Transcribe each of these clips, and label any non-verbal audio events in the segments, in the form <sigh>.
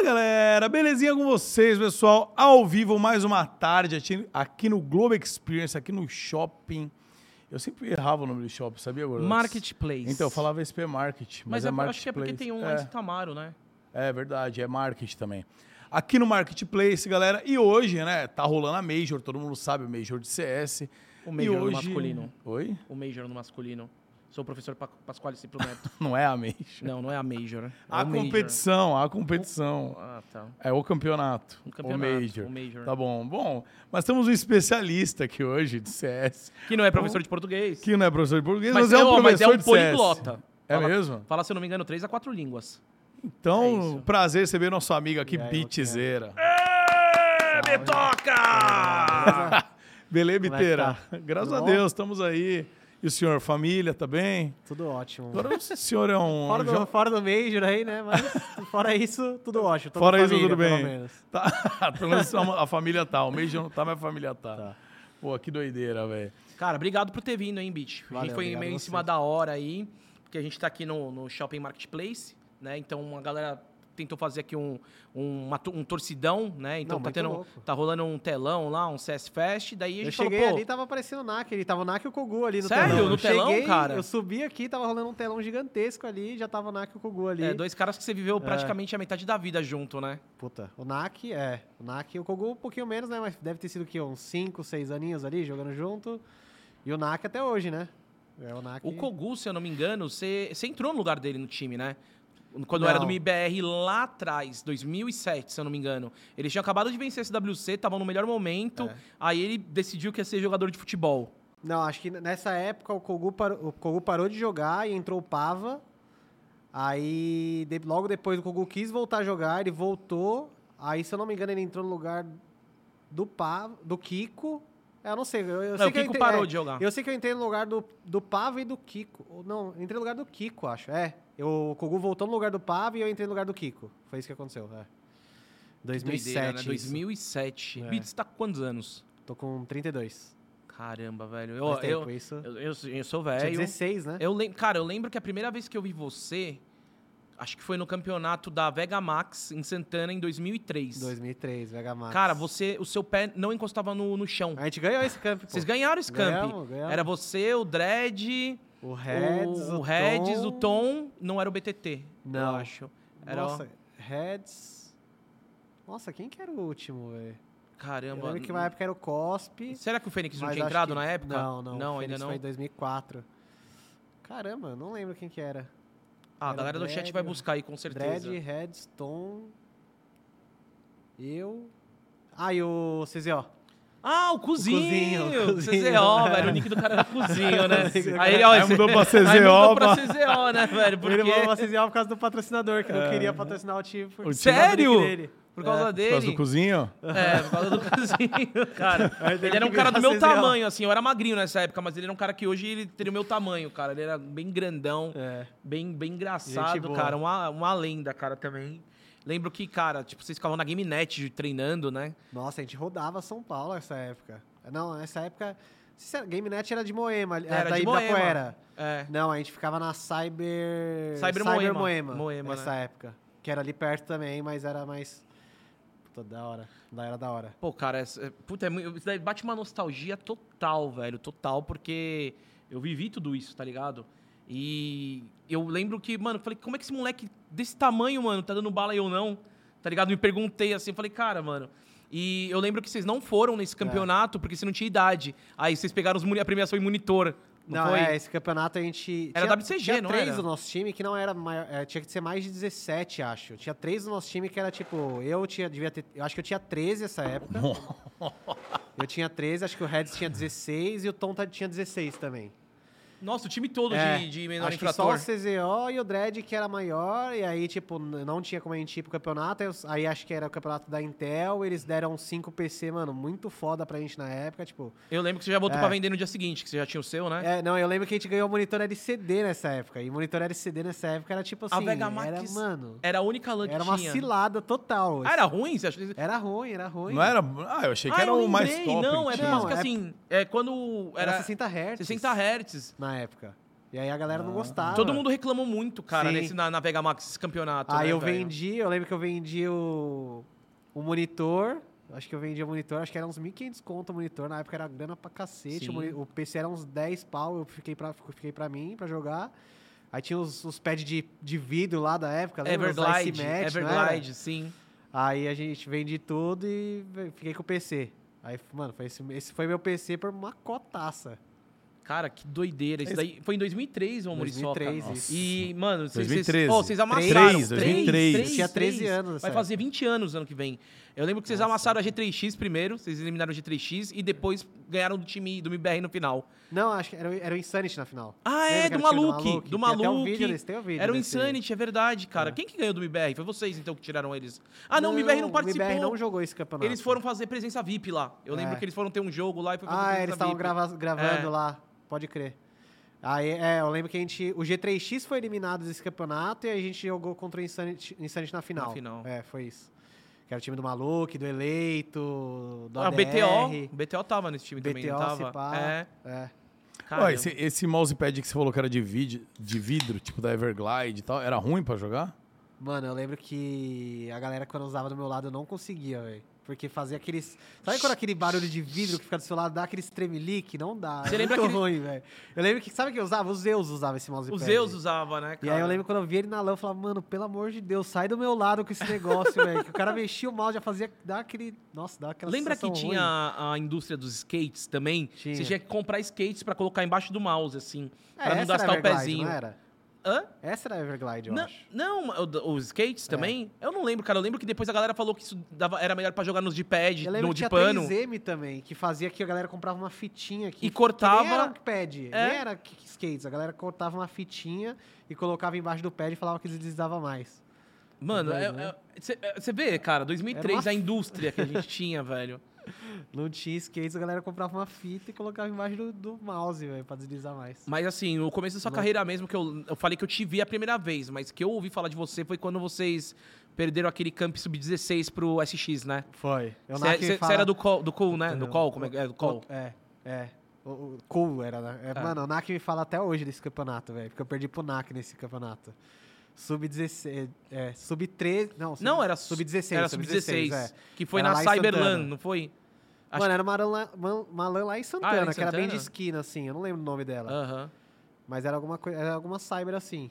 Fala galera, belezinha com vocês, pessoal? Ao vivo, mais uma tarde aqui, no Globo Experience, aqui no shopping. Eu sempre errava o nome do shopping, sabia, Gordo? Marketplace. Então, eu falava SP Market, mas, Mas, é eu Marketplace. acho que é porque tem um lá em Santa Amaro, né? É, é verdade, é Market também. Aqui no Marketplace, galera, e hoje, né, tá rolando a Major, todo mundo sabe, o Major de CS. O e Major no hoje... masculino. Oi? O Major no masculino. Sou o professor Pa- Pasquale Cipro Neto. <laughs> Não é a Major. não, não é a Major. É A Major. competição, a competição. Ah, tá. É o campeonato. O campeonato, O Major. o Major. Tá bom. Bom, mas temos um especialista aqui hoje de CS, Que não é professor de português. que não é professor de português, mas, mas, é um ó, mas professor é um de CS. poliglota. É Fala- mesmo? Fala, se eu não me engano, três a quatro línguas. É Então, isso. prazer receber nosso amigo aqui, aí, Bitzeira. <laughs> É, me toca! Beleza, é Biteira? tá? Graças a? Deus, estamos aí. E o senhor, família, tá bem? Tudo ótimo. Agora o senhor é um... Fora do, jo- fora do Major aí, né? Mas fora isso, tudo ótimo. Tô com Fora isso, família, tudo pelo bem. menos. <laughs> Tá, pelo menos a a família tá. O Major não tá, mas a família tá. Tá. Pô, que doideira, velho. Cara, obrigado por ter vindo, hein, Bitch. a Valeu, gente foi meio em cima da hora aí, porque a gente tá aqui no, no Shopping Marketplace, né? Então a galera tentou fazer aqui um, um, um torcidão, né? Então Não, tá, tendo, louco. tá rolando um telão lá, um CS Fest, daí a Eu cheguei falou, ali tava aparecendo o NAC. Ele tava o NAC e o Kogu ali no Sério? telão. No Eu telão, cheguei, cara? Eu subi aqui, tava rolando um telão gigantesco ali, já tava o NAC e o Kogu ali. é, dois caras que você viveu praticamente a metade da vida junto, né? Puta, o NAC, é. O NAC e o Kogu um pouquinho menos, né? Mas deve ter sido o quê? Uns 5, 6 aninhos ali, jogando junto. E o NAC até hoje, né? É o NAC... O Kogu, se eu não me engano, você, você entrou no lugar dele no time, né? Quando Não. era do MIBR lá atrás, 2007, se eu não me engano. Eles tinham acabado de vencer esse WC, estavam no melhor momento. É. Aí ele decidiu que ia ser jogador de futebol. Não, acho que nessa época o Kogu, parou, o Kogu parou de jogar e entrou o Pava. Aí, de- logo depois, o Kogu quis voltar a jogar, ele voltou. Aí, se eu não me engano, ele entrou no lugar do Pava, do Kiko. É, Eu não sei. Eu, eu Não, sei o que eu Kiko parou é, de jogar. Eu sei que eu entrei no lugar do, do Pava e do Kiko. Não, entrei no lugar do Kiko, acho. É. Eu, o Kogu voltou no lugar do Pava e eu entrei no lugar do Kiko. Foi isso que aconteu, é. 2007. Doideira, né? isso. 2007. É. Bits, tá com quantos anos? Tô com 32. Caramba, velho. Eu, Faz eu, isso. eu, eu, eu sou Tinha velho. 16, né? Eu lem- cara, eu lembro que a primeira vez que eu vi você, acho que foi no campeonato da Vega Max em Santana em 2003. 2003, Vega Max. Cara, você, o seu pé não encostava no, no chão. A gente ganhou esse camp, pô. Vocês ganharam esse camp. Ganhamos, ganhamos. Era você, o Dredd, O Reds, o, o, Reds, Tom. o Tom, não era o BTT. Não. Eu acho. Era, Nossa, Reds... Nossa, quem que era o último, velho? Eu caramba. lembro que na época era o Cospe. Será que o Fênix não tinha entrado que- na época? Não, não. Não, ainda não. foi em 2004. Caramba, não lembro quem que era. Ah, a Era galera do chat Dredd, vai buscar aí, com certeza. Dredd, Reds, Tom... Eu... Ah, e o CZO. Ah, o cozinho! O Cozinho, o Cozinho. CZO, velho. O nick do cara era cozinho, né? <laughs> Aí ó, Aí mudou pra Aí mudou CZO, pra pra... CZO, né, velho? Porque... Ele mandou pra CZO por causa do patrocinador, que não queria patrocinar o time. Por... O time- Sério? Por causa É. Por dele. causa do cozinho? É, por causa do <laughs> cozinho, cara. Ele era um cara do meu CZO. tamanho, assim. Eu era magrinho nessa época, mas ele era um cara que hoje ele teria o meu tamanho, cara. Ele era bem grandão, É. bem, bem engraçado, cara. Uma, uma lenda, cara, também. Lembro que, cara, tipo, vocês ficavam na Game Net treinando, né? Nossa, a gente rodava São Paulo nessa época. Não, nessa época. GameNet era de Moema, ali- Era da de Moema. Ibirapuera. É. Não, a gente ficava na Cyber. Cyber Moema. Moema. Moema, nessa época. Que era ali perto também, mas era mais. Puta, da hora. Da era da hora. Pô, cara, é- puta, é isso daí bate uma nostalgia total, velho. Total, porque eu vivi tudo isso, tá ligado? E eu lembro que, mano, eu falei, como é que esse moleque desse tamanho, mano, tá dando bala e eu não? Tá ligado? Me perguntei assim, falei, cara, mano. E eu lembro que vocês não foram nesse campeonato porque você não tinha idade. Aí vocês pegaram os a premiação em monitor. Não, Não, foi? é, esse campeonato a gente. Era tinha, WCG, tinha não três era? do nosso time que não era maior. é, tinha que ser mais de 17, acho. Tinha três do nosso time que era tipo. Eu tinha. Devia ter. Eu acho que eu tinha 13 nessa época. <laughs> eu tinha 13, acho que o Reds tinha 16 e o Tom tá- tinha 16 também. Nossa, o time todo É, de, de menor acho que só o infrator. CZO e o Dredd que era maior, e aí, tipo, não tinha como a gente ir pro campeonato. aí acho que era o campeonato da Intel, eles deram 5 PC, mano, muito foda pra gente na época, tipo. Eu lembro que você já botou É. pra vender no dia seguinte, que você já tinha o seu, né? É, não, eu lembro que a gente ganhou monitor LCD nessa época. E monitor LCD nessa época era tipo A assim. Vega era, Max mano. Era a única LAN que Era uma tinha. cilada total. Ah, era ruim? Você acha? Era ruim, era ruim. Não era... Ah, eu achei que ah, era o mais top. Não, é tinha. por que é- assim, é quando Era, era, 60 Hz. 60 Hz. Na época. E aí a galera não gostava. Todo mundo reclamou muito, cara, Sim. nesse, na, na Vega Max, esse campeonato. Aí né, eu velho? vendi, eu lembro que eu vendi o, o monitor. Acho que eu vendia o monitor, acho que era uns 1.500 conto o monitor. Na época era grana pra cacete. O, o PC era uns 10 pau, eu fiquei pra, fiquei pra mim, pra jogar. Aí tinha os, os pads de, de vidro lá da época, lembra? Everglide, Match, era? Everglide, sim. Aí a gente vendi tudo e fiquei com o PC. Aí, mano, foi esse, esse foi meu PC por uma cotaça. Cara, que doideira. Isso daí foi em 2003, ô Muriçoca. 2003, isso. E, mano, vocês- 2013. Ó, vocês amassaram. 3, 2003. Tinha 13 anos Vai fazer 20 anos ano que vem. Eu lembro que vocês amassaram a G3X primeiro, vocês eliminaram a G3X e depois ganharam do time do MBR no final. Não, acho que era, o- era o Insanity na final. Ah, é, do o Maluque. Do Tem um Maluque. vídeo desse, tem um vídeo Era o. Insanity, é verdade, cara. Quem que ganhou do MBR? Foi vocês, então, que tiraram eles. Ah, não, o MBR não participou. O MBR não jogou esse campeonato. Eles foram fazer presença VIP lá. Eu lembro É. que eles foram ter um jogo lá e foi fazer Ah, presença eles estavam gravando É. lá, pode crer. Aí, é, eu lembro que a gente. O G3X foi eliminado desse campeonato e a gente jogou contra o Insanity, Insanity na final. Na final. É, foi isso. Que era o time do Maluque, do Eleito, do Ah, o ADR. BTO. O BTO tava nesse time também, BTO, não tava? pá. É. É. Caramba. esse, esse mousepad que você falou que era de, vid- de vidro, tipo da Everglide e tal, era ruim pra jogar? Mano, eu lembro que a galera quando usava do meu lado não conseguia, velho. Porque fazia aqueles. Sabe quando aquele barulho de vidro que fica do seu lado dá aquele tremelique? Não dá. Você é lembra muito aquele- ruim, velho. Eu lembro que. Sabe o que eu usava? O Zeus usava esse mousepad. O Zeus usava, né, E cara? aí eu lembro quando eu vi ele na lã, eu falava, mano, pelo amor de Deus, sai do meu lado com esse negócio, <laughs> velho. Que o cara mexia o mouse, já fazia. Dá aquele. Nossa, dá aquela Lembra que tinha a, a indústria dos skates também? Tinha. Você tinha que comprar skates pra colocar embaixo do mouse, assim. É, pra não gastar o pezinho. Não era? Hã? Essa era a Everglide, eu Não, acho. não os skates É. também? Eu não lembro, cara. Eu lembro que depois a galera falou que isso dava- era melhor pra jogar nos de pad, Eu lembro no que de tinha pano. 3M também, que fazia que a galera comprava uma fitinha aqui. E cortava- Que era pad, É. nem era skates. A galera cortava uma fitinha e colocava embaixo do pad e falava que deslizava mais. Mano, Doido, né? você vê, cara, 2003, Era uma a indústria que a gente tinha, <laughs> velho. Não tinha skates, a galera comprava uma fita e colocava embaixo do, do mouse, velho, pra deslizar mais. Mas assim, o começo da sua Não. carreira mesmo, que eu, eu falei que eu te vi a primeira vez, mas que eu ouvi falar de você foi quando vocês perderam aquele Camp Sub-16 pro SX, né? Foi. Você era do Call, do Cool, né? Do Call, como é que é? Do Call. É, é. O, o cool era, né? É, É. Mano, o NAC me fala até hoje desse campeonato, velho. Porque eu perdi pro NAC nesse campeonato. Sub-16. É, sub-13. Não, sub- Não, era sub-16. Era Sub-16, é. que foi Era na Cyberland, não foi? Acho Mano, era uma LAN, uma, uma LAN lá em Santana, Ah, em que era bem de Santana? esquina, assim. Eu não lembro o nome dela. Aham. Mas era alguma, coi- era alguma cyber assim.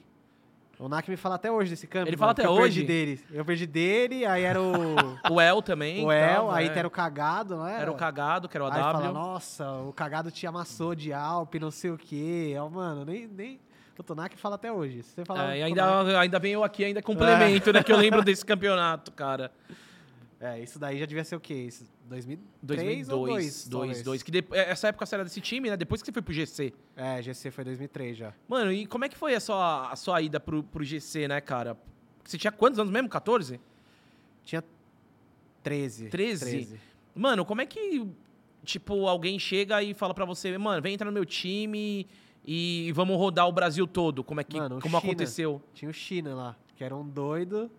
O NAC me fala até hoje desse campo. Ele fala até eu hoje? perdi dele. Eu perdi dele, aí era o, <laughs> O El também. o El, aí é. era o cagado, não era? Era o cagado, que era o Aí fala, AW. nossa, o cagado te amassou de Alp, não sei o quê. Ó, mano, nem. nem... O Tonak fala até hoje. Se você falar. É, e ainda, Tonak- ainda vem eu aqui, ainda complemento, né? Que eu lembro desse campeonato, cara. <laughs> É, isso daí já devia ser o quê? Isso, 2003 2002, ou 2? 2, 2, 2. Que de- essa época você era desse time, né? Depois que você foi pro GC. É, GC foi 2003 já. Mano, e como é que foi a sua, a sua ida pro, pro GC, né, cara? Você tinha quantos anos mesmo? 14? Tinha 13. 13? Mano, como é que, tipo, alguém chega e fala pra você, mano, vem entrar no meu time e vamos rodar o Brasil todo? Como é que, Mano, como China. aconteceu? Tinha o China lá, que era um doido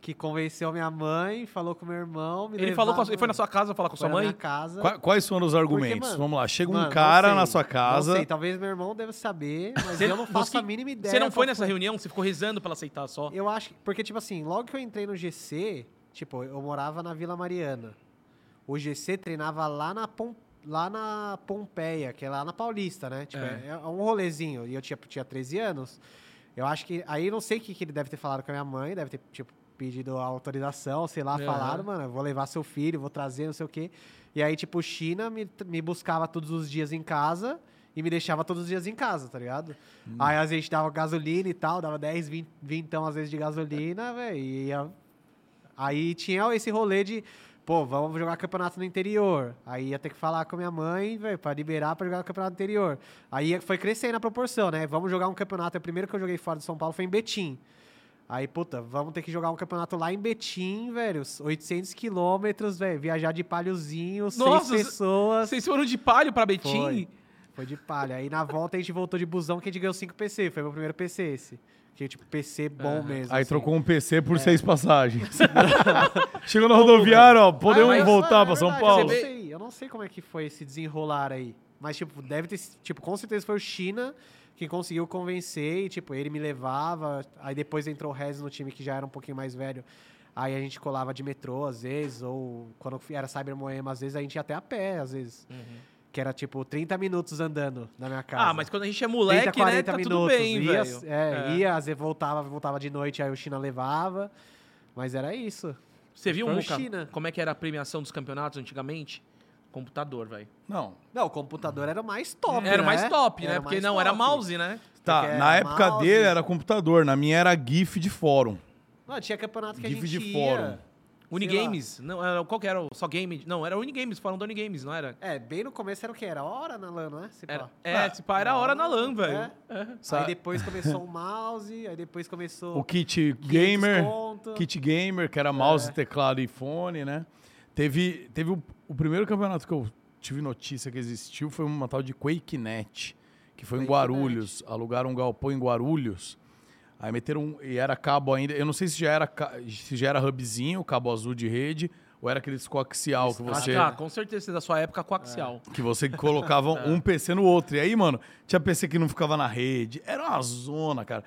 que convenceu minha mãe, falou com meu irmão. Me Ele falou com a, ele foi na sua casa falar com foi sua na mãe? minha casa. Qua- Quais foram os argumentos? mano, Vamos lá, chega um Mano, não cara sei, na sua casa. Não sei, talvez meu irmão deva saber, mas Você- eu não faço você- a mínima ideia. Você não foi nessa reunião? Você ficou rezando pra ela aceitar só? Eu acho, que- porque tipo assim, logo que eu entrei no GC, tipo, eu morava na Vila Mariana. O GC treinava lá na Pom- lá na Pompeia, que é lá na Paulista, né? Tipo, É. é, é um rolezinho. E eu tinha, tinha 13 anos. Eu acho que. Aí eu não sei o que, que ele deve ter falado com a minha mãe, deve ter, tipo, pedido autorização, sei lá, Aham. falaram, mano, eu vou levar seu filho, vou trazer, não sei o quê. E aí, tipo, China me, me buscava todos os dias em casa e me deixava todos os dias em casa, tá ligado? Aí às vezes dava gasolina e tal, dava 10, 20, 20 às vezes de gasolina, velho. E ia- aí tinha esse rolê de, pô, vamos jogar campeonato no interior. Aí ia ter que falar com a minha mãe, velho, pra liberar pra jogar o campeonato no interior. Aí foi crescendo a proporção, né? Vamos jogar um campeonato. O primeiro que eu joguei fora de São Paulo foi em Betim. Aí, puta, vamos ter que jogar um campeonato lá em Betim, velho. 800 quilômetros, velho. Viajar de palhozinho, Nossa, seis pessoas. Vocês foram de palio pra Betim? Foi. Foi de palha. Aí na volta a gente voltou de busão que a gente ganhou 5 PC. Foi meu primeiro PC esse. Que tipo, PC bom mesmo. Aí assim. trocou um PC por seis passagens. <laughs> Chegou na rodoviária, ó, podemos Ah, mas, voltar mano, pra é São Paulo? Eu não, sei, eu não sei como é que foi esse desenrolar aí. Mas, tipo, deve ter. Tipo, com certeza foi o China que conseguiu convencer e, tipo, ele me levava. Aí depois entrou o Rez no time que já era um pouquinho mais velho. Aí a gente colava de metrô, às vezes, ou quando era Cyber Moema, às vezes a gente ia até a pé, às vezes. Que era, tipo, 30 minutos andando na minha casa. Ah, mas quando a gente é moleque, né, tá tudo bem, ia, velho. É, É. ia, às vezes voltava, voltava de noite, aí o China levava. Mas era isso. Você viu, China. como é que era a premiação dos campeonatos antigamente? Computador, velho. Não. Não, o computador era o mais top, Era o mais né? top, né? Era Porque mais não, era top. mouse, né? Tá, Porque na era época mouse. dele era computador, na minha era GIF de fórum. Não, tinha campeonato que a GIF gente de ia... fórum. Unigames. Não, era, qual que era? o Só Game? Não, era Unigames, fórum do Unigames, não era? É, bem no começo era o quê? Era hora na LAN, não é? Se Era, pá. é, pá, era a hora na LAN, velho. É. É. Sa- Aí depois começou o mouse, aí depois começou O kit gamer, desconto. kit gamer, que era mouse, É. teclado e fone, né? Teve, teve o, o primeiro campeonato que eu tive notícia que existiu foi uma tal de QuakeNet, que foi em QuakeNet. Guarulhos. Alugaram um galpão em Guarulhos. Aí meteram um, e era cabo ainda. Eu não sei se já era se já era hubzinho, cabo azul de rede, ou era aqueles coaxial que Acho você ah, com certeza, da sua época, coaxial. que você colocava um <laughs> PC no outro. E aí, mano, tinha PC que não ficava na rede. Era uma zona, cara.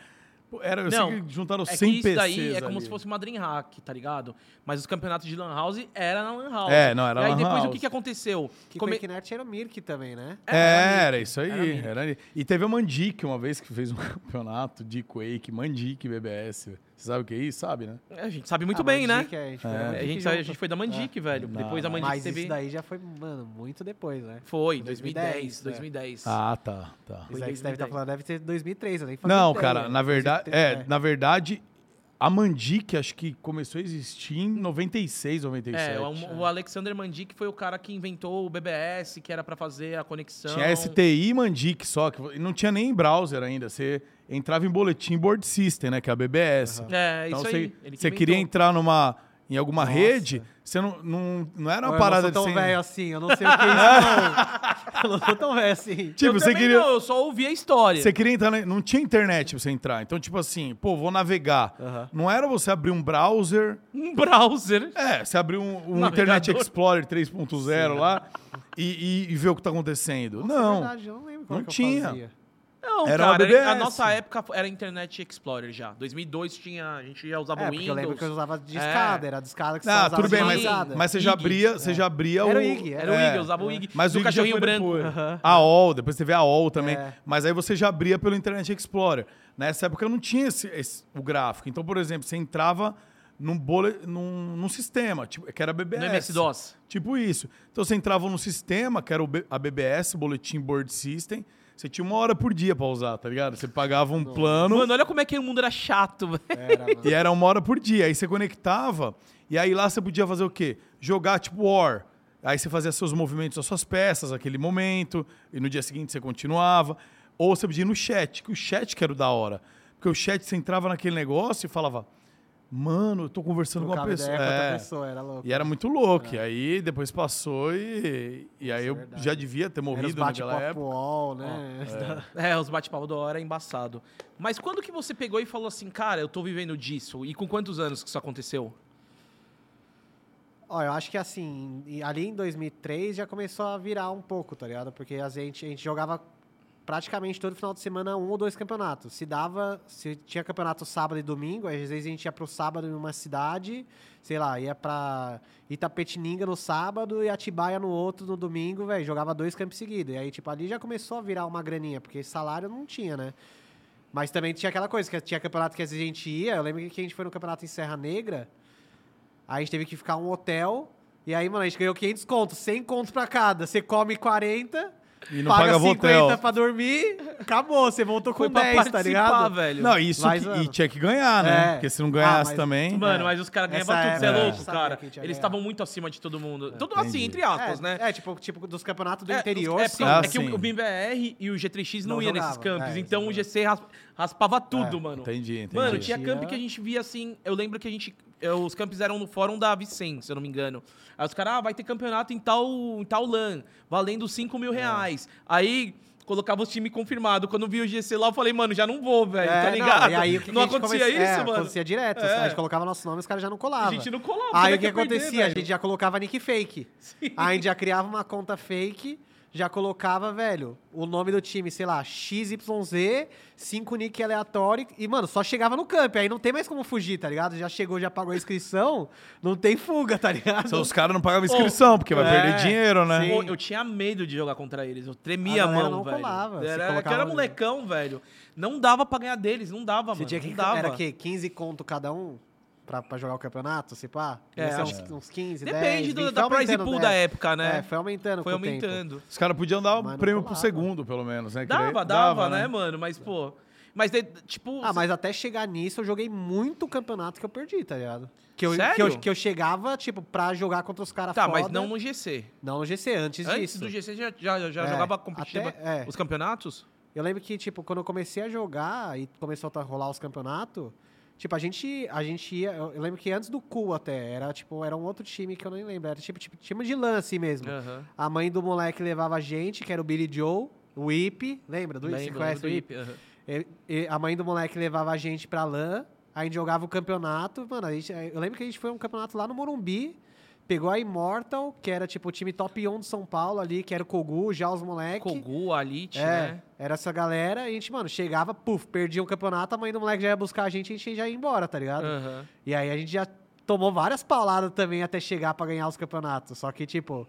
Era, eu Não, sei que juntaram É 100 que isso PCs daí é como ali. se fosse uma Dreamhack, tá ligado? Mas os campeonatos de Lan House era na Lan House. É, não, era E aí Lan depois o que, que aconteceu? Que Come- QuakeNet era o Mirk também, né? É, era era, Mirk. isso aí. Era. Era. E teve a Mandic uma vez que fez um <laughs> campeonato de Quake, Mandic BBS. Você sabe o que é isso? Sabe, né? É, A gente sabe muito Ah, bem, né? Mandic, é, a gente foi É. É, A gente, a foi da Mandic, velho. Não, Depois a mas Mandic Mas teve... isso daí já foi, mano, muito depois, né? Foi, 2010, 2010, 2010. Ah, tá, tá. Isso aí que você deve estar 2010. falando deve ser 2003, eu nem Não, ideia. cara, na verdade, 2003, é, na verdade, a Mandic acho que começou a existir em 96, 97. É, o, o Alexander Mandic foi o cara que inventou o BBS, que era pra fazer a conexão. Tinha STI e Mandic só, que não tinha nem em browser ainda. Você entrava em boletim board system, né? Que é a BBS. É, Então isso você, aí. você queria entrar numa, em alguma Nossa. rede, você não, não, não era Eu uma não parada sou tão de velho assim, eu não sei o que é isso, não. <laughs> Eu não sou tão velho assim. Tipo, eu você queria, não, eu só ouvi a história. você queria entrar, na- não tinha internet pra você entrar. Então, tipo assim, pô, vou navegar. Aham. Não era você abrir um browser, Um browser. é, você abrir um, um. Internet Explorer 3.0 lá e, e- e ver o que tá acontecendo. Nossa, não. É verdade, eu não lembro como não é eu tinha. Não, Era cara, BBS. a nossa época era Internet Explorer já. 2002 tinha, a gente já usava É, o porque Windows. eu lembro que eu usava de escada, era a discada que você Ah, usava tudo bem, de mas, escada. mas você já abria, você já abria Era o... o IG, Era o é. IG, eu usava o IG. Mas o IG já cachorrinho foi branco. depois. Aham. A OL, depois teve a OL também. É. Mas aí você já abria pelo Internet Explorer. Nessa época não tinha esse, esse- o gráfico. Então, por exemplo, você entrava num, bole, num, num sistema, tipo, que era BBS. No MS-DOS. Tipo isso. Então você entrava no sistema, que era o B- a BBS, Bulletin Board System. Você tinha uma hora por dia pra usar, tá ligado? Você pagava um plano Mano, olha como é que o mundo era chato, velho. Era, e era uma hora por dia. Aí você conectava e aí lá você podia fazer o quê? Jogar tipo War. Aí você fazia seus movimentos, as suas peças, aquele momento, e no dia seguinte você continuava. Ou você podia ir no chat, que o chat que era o da hora. Porque o chat você entrava naquele negócio e falava, mano, eu tô conversando com uma pessoa. ideia com outra É. pessoa, era louco. E era muito louco. E aí depois passou e, e aí Isso é eu verdade. já devia ter Era os morrido naquela bate-papo época. wall, né? É, os bate-papo da hora é embaçado. Mas quando que você pegou e falou assim, cara, eu tô vivendo disso? E com quantos anos que isso aconteceu? Ó, eu acho que assim, ali em 2003 já começou a virar um pouco, tá ligado? Porque a gente, a gente jogava praticamente todo final de semana um ou dois campeonatos. Se dava, se tinha campeonato sábado e domingo, às vezes a gente ia pro sábado em uma cidade, sei lá, ia pra Itapetininga no sábado e Atibaia no outro no domingo, velho, jogava dois campos seguidos. E aí, tipo, ali já começou a virar uma graninha, porque salário não tinha, né? Mas também tinha aquela coisa, que tinha campeonato que às vezes a gente ia, eu lembro que a gente foi no campeonato em Serra Negra, Aí a gente teve que ficar um hotel. E aí, mano, a gente ganhou 500 contos, 100 contos pra cada. Você come 40, E não paga pagava 50 hotel. pra dormir, acabou. Você voltou com Foi pra 10, tá ligado? velho. Não, isso Mas, que- e mano, tinha que ganhar, né? é. Porque se não Ah, ganhasse mas- também. Mano, É. mas os caras ganhavam Essa tudo, você é época, louco, sabia cara. que tinha Eles ganhado. estavam muito acima de todo mundo. Tudo assim, entre aspas, é, né? É, tipo, tipo dos campeonatos do É, interior, é, sim. Ah, é que sim. o, o BIMBR e o G3X não, Não ia nesses jogava, campos, é, então o GC ras- raspava tudo, É, mano. Entendi, entendi. Mano, tinha Tinha- camp que a gente via assim. Eu lembro que a gente. Eh, Os campos eram no fórum da Vicen, se eu não me engano. Aí os caras, ah, vai ter campeonato em tal, em tal LAN, valendo 5 mil reais. Aí colocava os times confirmados. Quando vi o GC lá, eu falei, mano, já não vou, velho, É, tá não, ligado? e aí, o que não que a acontecia comece- isso, é, mano? Acontecia direto. É. A gente colocava nosso nome e os caras já não colavam. A gente não colava. Aí é o que perder, acontecia? a velho? gente já colocava nick fake. <laughs> Aí a gente já criava uma conta fake, já colocava, velho, o nome do time, sei lá, XYZ, 5 nick aleatório e, mano, só chegava no camp. Aí não tem mais como fugir, tá ligado? Já chegou, já pagou a inscrição, não tem fuga, tá ligado? Só os caras não pagavam inscrição, porque vai é, perder dinheiro, né? sim. Eu tinha medo de jogar contra eles. Eu tremia A a, mão, não velho. colava, Era, era molecão, velho. Não dava pra ganhar deles, não dava, Você mano. tinha que. não dava. Era que 15 conto cada um pra, pra jogar o campeonato, se pá? É, acho uns, uns 15, 10, Depende do- 20, da foi prize aumentando, pool né? da época, né? É, foi aumentando Foi com o tempo. aumentando. Os caras podiam dar Mas um não prêmio pro segundo, pelo menos, né? Daí- Dava, dava, né, mano? Mas, pô. Mas, de- tipo. Ah, mas até chegar nisso, eu joguei muito campeonato que eu perdi, tá ligado? Que eu, Sério? Que eu, que eu chegava, tipo, pra jogar contra os caras Tá, foda. mas não no GC. Não no GC, antes, Antes disso. do GC já, já, já É, jogava competitiva até- é. os campeonatos? Eu lembro que, tipo, quando eu comecei a jogar e começou a rolar os campeonatos, tipo, a gente, a gente ia... Eu lembro que antes do Cool até, era, tipo, era um outro time que eu nem lembro. Era, tipo, tipo time de lã, assim mesmo. Aham. A mãe do moleque levava a gente, que era o Billy Joe, o Ip, lembra? Do, você Lembro, conhece o Ip? IP. E- e a mãe do moleque levava a gente pra LAN, aí a gente jogava o campeonato. Mano, a gente- eu lembro que a gente foi um campeonato lá no Morumbi, pegou a Immortal, que era tipo o time top 1 de São Paulo ali, que era o Kogu, já os moleques. Kogu, Alit, É, né? era essa galera, e a gente, mano, chegava, puf, perdia o campeonato, a mãe do moleque já ia buscar a gente e a gente já ia embora, tá ligado? Aham. E aí a gente já tomou várias pauladas também até chegar pra ganhar os campeonatos. Só que, tipo,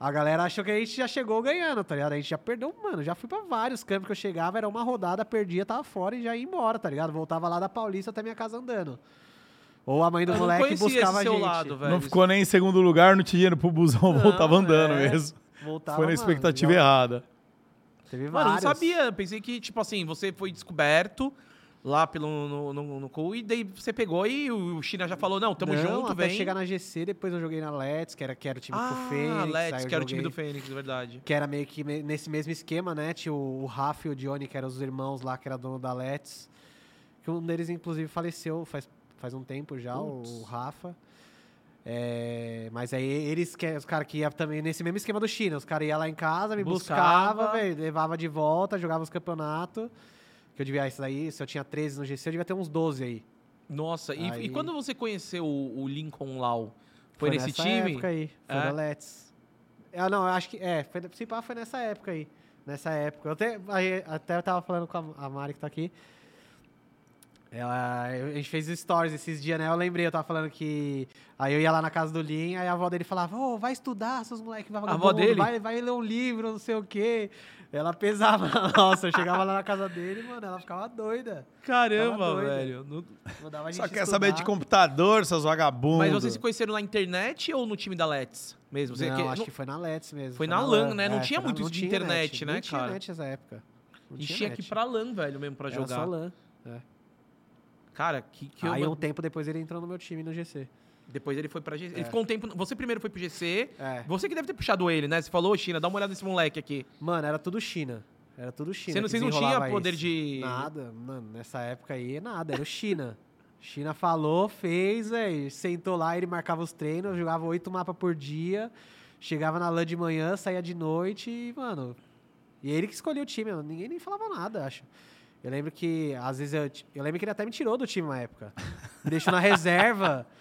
a galera achou que a gente já chegou ganhando, tá ligado? A gente já perdeu, mano, já fui pra vários campos que eu chegava, era uma rodada, perdia, tava fora e já ia embora, tá ligado? Voltava lá da Paulista até minha casa andando. Ou a mãe do Eu moleque buscava a esse seu gente. lado, velho. Não ficou nem em segundo lugar, não tinha dinheiro pro busão, <laughs> Não, voltava andando é. mesmo. Voltava, Foi na mano, expectativa já- errada. Teve Mano, não vários. sabia. Pensei que, tipo assim, você foi descoberto lá pelo, no, no, no Cool e daí você pegou e o China já falou, não, tamo Não, junto, até vem. chegar na GC, depois eu joguei na Let's, que era, que era o time ah, com o Fênix. Let's, que era o time do Fênix, é verdade. Que era meio que nesse mesmo esquema, né? Tinha o, o Rafa e o Johnny, que eram os irmãos lá, que era dono da Let's. Que um deles, inclusive, faleceu faz, faz um tempo já, o Rafa. É, mas aí eles, que, os caras que iam também nesse mesmo esquema do China. Os caras iam lá em casa, me Buscava. buscava, velho, levava de volta, jogava os campeonatos. Que eu devia, isso daí, se eu tinha 13 no GC, eu devia ter uns 12 aí. Nossa, e, Aí- e quando você conheceu o, o Lincoln Lau? Foi, nesse nessa time? época aí. Foi É? da Let's. É, não, eu acho que. É, foi, se pá, foi nessa época aí. Nessa época. Eu até, até eu tava falando com a, a Mari que tá aqui. Ela, a gente fez stories esses dias, né? Eu lembrei, eu tava falando que. Aí eu ia lá na casa do Lin, aí a avó dele falava: Ô, vai estudar, seus moleques vagabundos, avó dele? Vai, vai ler um livro, não sei o quê. Ela pesava. <laughs> Nossa, eu chegava lá na casa dele, mano, ela ficava doida. Caramba, doido. velho. Não- Mandava a gente Só quer estudar. saber de computador, seus vagabundos. Mas vocês se conheceram na internet ou no time da Let's mesmo? Você, Não, que- acho não- que foi na Let's mesmo. Foi na LAN, né? Não É, tinha foi muito isso de tinha internet, net, né, não tinha cara? net nessa época. Não a gente tinha que ir pra LAN, velho, mesmo, pra Era jogar. só LAN. é. Cara, que, que Aí eu- um tempo depois ele entrou no meu time no GC. Depois ele foi pra GC. Ele É. ficou um tempo. Você primeiro foi pro GC. É. Você que deve ter puxado ele, né? Você falou, "Ô, China, dá uma olhada nesse moleque aqui. Mano, era tudo China. Era tudo China. Você não- vocês não tinham poder isso. de- Nada, mano. Nessa época aí, nada. Era o China. <laughs> China falou, fez, velho. Sentou lá, ele marcava os treinos, jogava oito mapas por dia. Chegava na LAN de manhã, saía de noite e, mano. E ele que escolheu o time, mano. ninguém nem falava nada, acho. Eu lembro que, às vezes, eu, eu lembro que ele até me tirou do time na época. Me deixou na reserva. <laughs>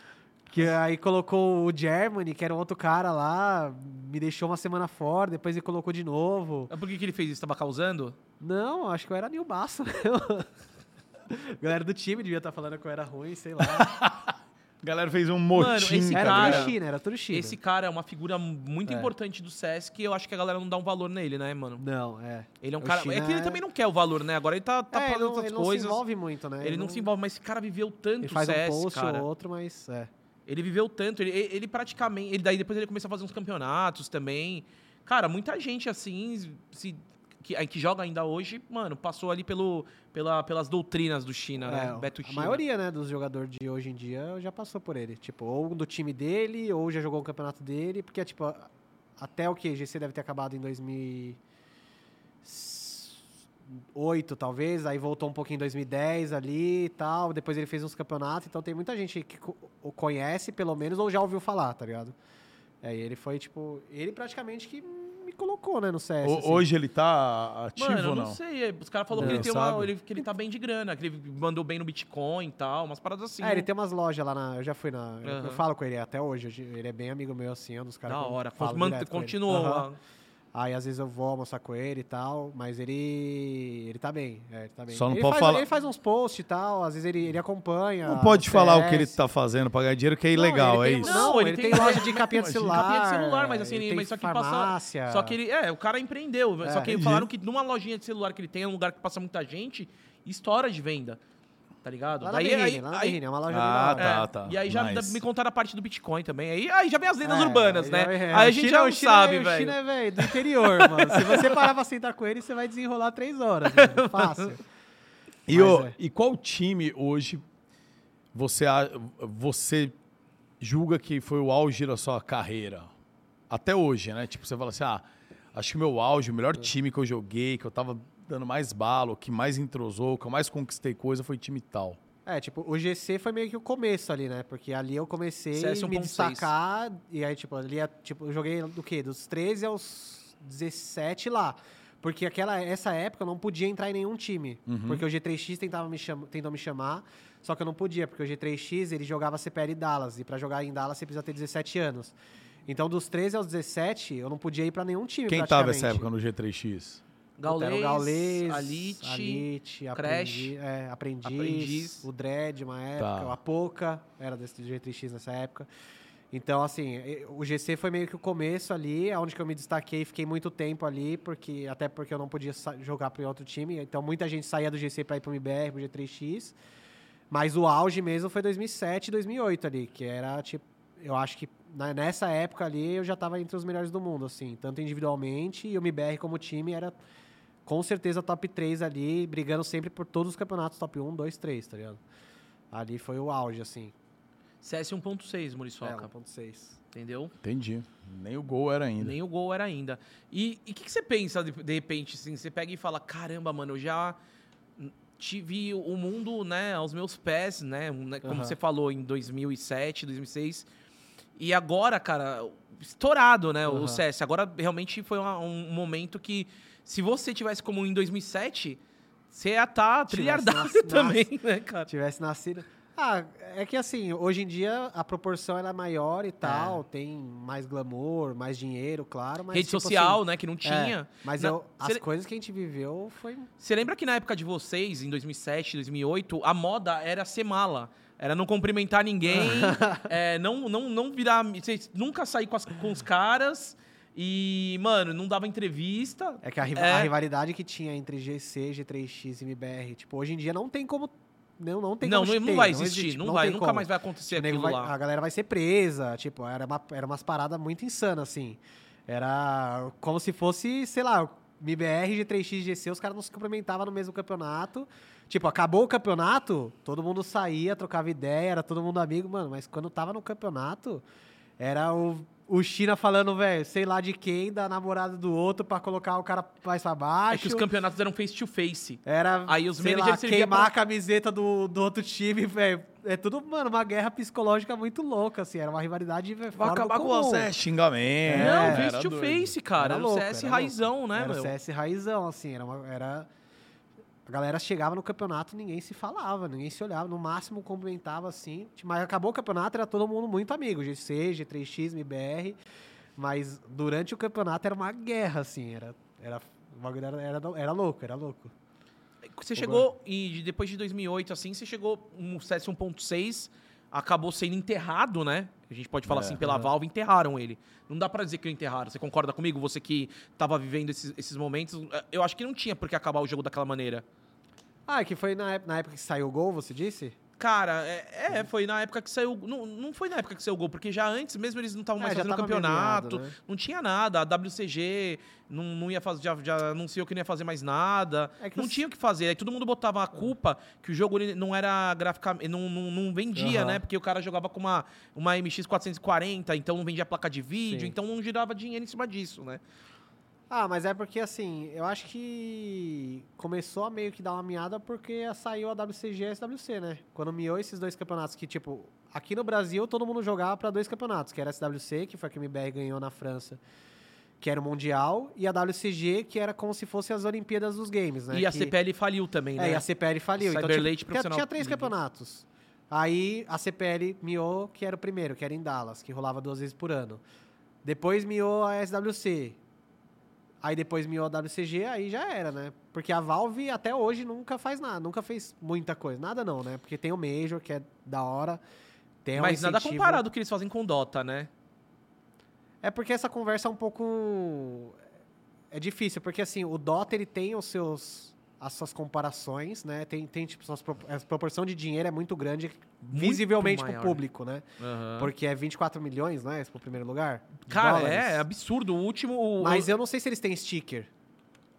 Que aí colocou o Germany, que era um outro cara lá, me deixou uma semana fora, depois ele colocou de novo. Por que, que ele fez isso? Tava causando? Não, acho que eu era Nil Basso. <laughs> Galera do time devia estar falando que eu era ruim, sei lá. <laughs> A galera fez um Mano, motim, esse tá Era cara- ligado? tudo China, era tudo China. Esse cara é uma figura muito É. importante do Sesc e eu acho que a galera não dá um valor nele, né, mano? Não, é. Ele é um O cara. China É que ele é- também não quer o valor, né? Agora ele tá, tá é, ele fazendo não, outras ele não coisas. se envolve muito, né? Ele não se envolve, mas esse cara viveu tanto Ele o faz CS, um post cara. ou outro, mas é. Ele viveu tanto, ele, ele praticamente. Ele, daí depois ele começou a fazer uns campeonatos também. Cara, muita gente assim, se, que, que joga ainda hoje, mano, passou ali pelo, pela, pelas doutrinas do China, né? É, Beto a China. maioria, né, dos jogadores de hoje em dia já passou por ele. Tipo, ou do time dele, ou já jogou o campeonato dele, porque, tipo, até o que? GC deve ter acabado em 2008, talvez, aí voltou um pouquinho em 2010 ali e tal, depois ele fez uns campeonatos, então tem muita gente que o conhece, pelo menos, ou já ouviu falar, tá ligado? É, ele foi, tipo, ele praticamente que me colocou, né, no CS. O- assim. Hoje ele tá ativo Mano, eu ou não, não? sei. Os caras falaram que, ele tem uma, ele, que ele tá bem de grana, que ele mandou bem no Bitcoin e tal, umas paradas assim. É, ele tem umas lojas lá na. Eu já fui na. eu- Eu Aham. falo com ele até hoje. Ele é bem amigo meu, assim, é um dos caras. Da que eu hora. falo. Continuou. Aham. Aí às vezes eu vou almoçar com ele e tal, mas ele. ele tá bem. É, ele tá bem. Só não ele pode faz, falar- Ele faz uns posts e tal, às vezes ele, ele acompanha. Não pode falar o que ele tá fazendo pra ganhar dinheiro, que é Não, ilegal, é tem- isso? Não, Não, ele, ele tem, tem- loja de capinha de <laughs> celular. Capinha de celular, mas assim, ele tem mas só que passa. farmácia. Só que ele. É, o cara empreendeu. É. Só que Entendi. falaram que numa lojinha de celular que ele tem, é um lugar que passa muita gente, estoura de venda. Tá ligado? Lá na Daí, Berrine, aí, lá na aí- Berrine, é uma loja Ah, tá, tá. E aí já Nice. me contaram a parte do Bitcoin também. Aí, aí já vem as lendas É, urbanas, né? já- é, aí a gente China- já o não China sabe, é- O velho. China é, velho, do interior, mano. Se você parar pra sentar com ele, você vai desenrolar três horas. mano. <laughs> Fácil. E, Mas ô, é. e qual time hoje você, a- você julga que foi o auge da sua carreira? Até hoje, né? Tipo, você fala assim, ah, acho que o meu auge, o melhor time que eu joguei, que eu tava dando mais bala, que mais entrosou, que eu mais conquistei coisa, foi time tal. É, tipo, o GC foi meio que o começo ali, né? Porque ali eu comecei CS a me 1.6. destacar. E aí, tipo, ali, é, tipo, eu joguei do quê? Dos 13 aos 17 lá. Porque aquela, essa época eu não podia entrar em nenhum time. Porque o G3X tentava me cham, tentou me chamar, só que eu não podia, porque o G3X ele jogava CPL Dallas. E pra jogar em Dallas você precisa ter 17 anos. Então, dos 13 aos 17, eu não podia ir pra nenhum time. Quem tava essa época no G3X? O Gaulês, Gaules, Alite, Alite, Crash, Aprendi- é, aprendiz, Aprendiz. o Dread, uma época, Tá. o Apoca, era desse G3X nessa época. Então, assim, o GC foi meio que o começo ali, onde que eu me destaquei, fiquei muito tempo ali, porque até porque eu não podia jogar para outro time, então muita gente saía do GC para ir pro MBR, pro G3X. Mas o auge mesmo foi 2007, 2008 ali, que era tipo, eu acho que na- nessa época ali eu já tava entre os melhores do mundo, assim, tanto individualmente e o MBR como time era com certeza top 3 ali, brigando sempre por todos os campeonatos top 1, 2, 3, tá ligado? Ali foi o auge, assim. CS 1.6, É, Muriçoca. 1.6. Entendeu? Entendi. Nem o gol era ainda. Nem o gol era ainda. E o que, que você pensa, de, de repente, assim? Você pega e fala, caramba, mano, eu já tive o mundo, né, aos meus pés, né? né, Como Aham. você falou, em 2007, 2006. E agora, cara, estourado, né, o Aham. CS. Agora, realmente, foi uma- um momento que, se você tivesse como em 2007, você ia estar Tivesse trilhardário nas- também, né, cara? tivesse nascido. Ah, é que assim, hoje em dia a proporção ela é maior e tal, tem mais glamour, mais dinheiro, claro, mas Rede tipo social, assim, né, que não é, tinha. mas Na- eu- as coisas que a gente viveu foi Você lembra que na época de vocês, em 2007, 2008, a moda era ser mala? Era não cumprimentar ninguém, <laughs> é, não, não, não virar. Nunca sair com, as- com os caras e, mano, não dava entrevista. é que a, É. a rivalidade que tinha entre GC, G3X e MBR, tipo, hoje em dia não tem como não, não tem não, como não, ter, vai existe, existir, tipo, não, vai, nunca como. mais vai acontecer aquilo vai- lá. A galera vai ser presa, tipo, era, uma, era umas paradas muito insanas, assim. Era como se fosse, sei lá, MBR, G3X, GC, os caras não se cumprimentavam no mesmo campeonato. Tipo, acabou o campeonato, todo mundo saía, trocava ideia, era todo mundo amigo, mano, mas quando tava no campeonato, era o, o China falando, velho, sei lá de quem, da namorada do outro pra colocar o cara mais pra É que os campeonatos eram face to face. Era, Aí os sei managers lá, queimar pra- a camiseta do, do outro time, velho. É tudo, mano, uma guerra psicológica muito louca, assim. Era uma rivalidade véio, Vai fora do acabar com comum. você, xingamento. não, era face to doido. face, cara. Era, o louco, CS era raizão, né, Era meu? o CS raizão, assim. Era, uma- era... A galera chegava no campeonato e ninguém se falava, ninguém se olhava. No máximo cumprimentava, assim. Mas acabou o campeonato, era todo mundo muito amigo. GC, G3X, MBR. Mas durante o campeonato era uma guerra, assim. Era, era, o bagulho era, era, era louco, era louco. Você chegou, e depois de 2008, assim, você chegou um CS 1.6, acabou sendo enterrado, né? A gente pode falar É, assim, pela Valve, enterraram ele. Não dá pra dizer que o enterraram. Você concorda comigo? Você que tava vivendo esses, esses momentos. eh, Eu acho que não tinha por que acabar o jogo daquela maneira. Ah, é que foi na época que saiu o gol, você disse? Cara, é, é, foi na época que saiu. Não, não foi na época que saiu o gol, porque já antes, mesmo eles não estavam mais É, fazendo campeonato, né? não tinha nada. A WCG não, não ia fazer, já, já anunciou que não ia fazer mais nada. É não os- tinha o que fazer. Aí todo mundo botava a culpa que o jogo não era graficamente. Não, não, não vendia, Aham. né? Porque o cara jogava com uma, uma MX 440, então não vendia placa de vídeo, Sim. então não girava dinheiro em cima disso, né? Ah, mas é porque assim, eu acho que começou a meio que dar uma miada porque saiu a WCG e a SWC, né? Quando miou esses dois campeonatos que, tipo, aqui no Brasil todo mundo jogava pra dois campeonatos, que era a SWC, que foi a que o MBR ganhou na França, que era o Mundial, e a WCG, que era como se fosse as Olimpíadas dos Games, né? e a que... CPL faliu também, né? É, e a CPL faliu. então, Cyberlate tipo, Profissional tinha, tinha três campeonatos. Aí a CPL miou, que era o primeiro, que era em Dallas, que rolava duas vezes por ano. Depois miou a SWC. Aí depois miou a WCG, aí já era, né? Porque a Valve até hoje nunca faz nada, nunca fez muita coisa. Nada não, né? Porque tem o Major, que é da hora. Tem um Mas nada incentivo. comparado ao que eles fazem com Dota, né? É porque essa conversa é um pouco. É difícil, porque assim, o Dota ele tem os seus. As suas comparações, né? Tem, tem tipo, suas a proporção de dinheiro é muito grande, visivelmente pro maior. público, né? Aham. Porque é 24 milhões, é? Esse pro primeiro lugar? Cara, dólares. é absurdo. O último. o- Mas eu não sei se eles têm sticker.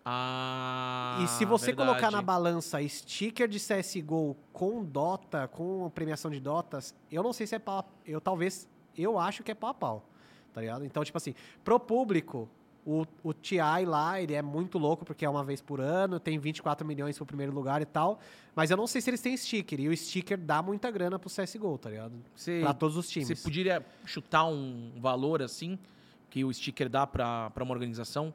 Ah. e se você verdade. colocar na balança sticker de CSGO com Dota, com premiação de Dotas, eu não sei se é pau. Eu talvez. Eu acho que é pau a pau. Tá ligado? Então, tipo assim, pro público, o, o TI lá, ele é muito louco, porque é uma vez por ano, tem 24 milhões pro primeiro lugar e tal. Mas eu não sei se eles têm sticker. E o sticker dá muita grana pro CSGO, tá ligado? Você, Pra todos os times. você poderia chutar um valor assim que o sticker dá pra, pra uma organização?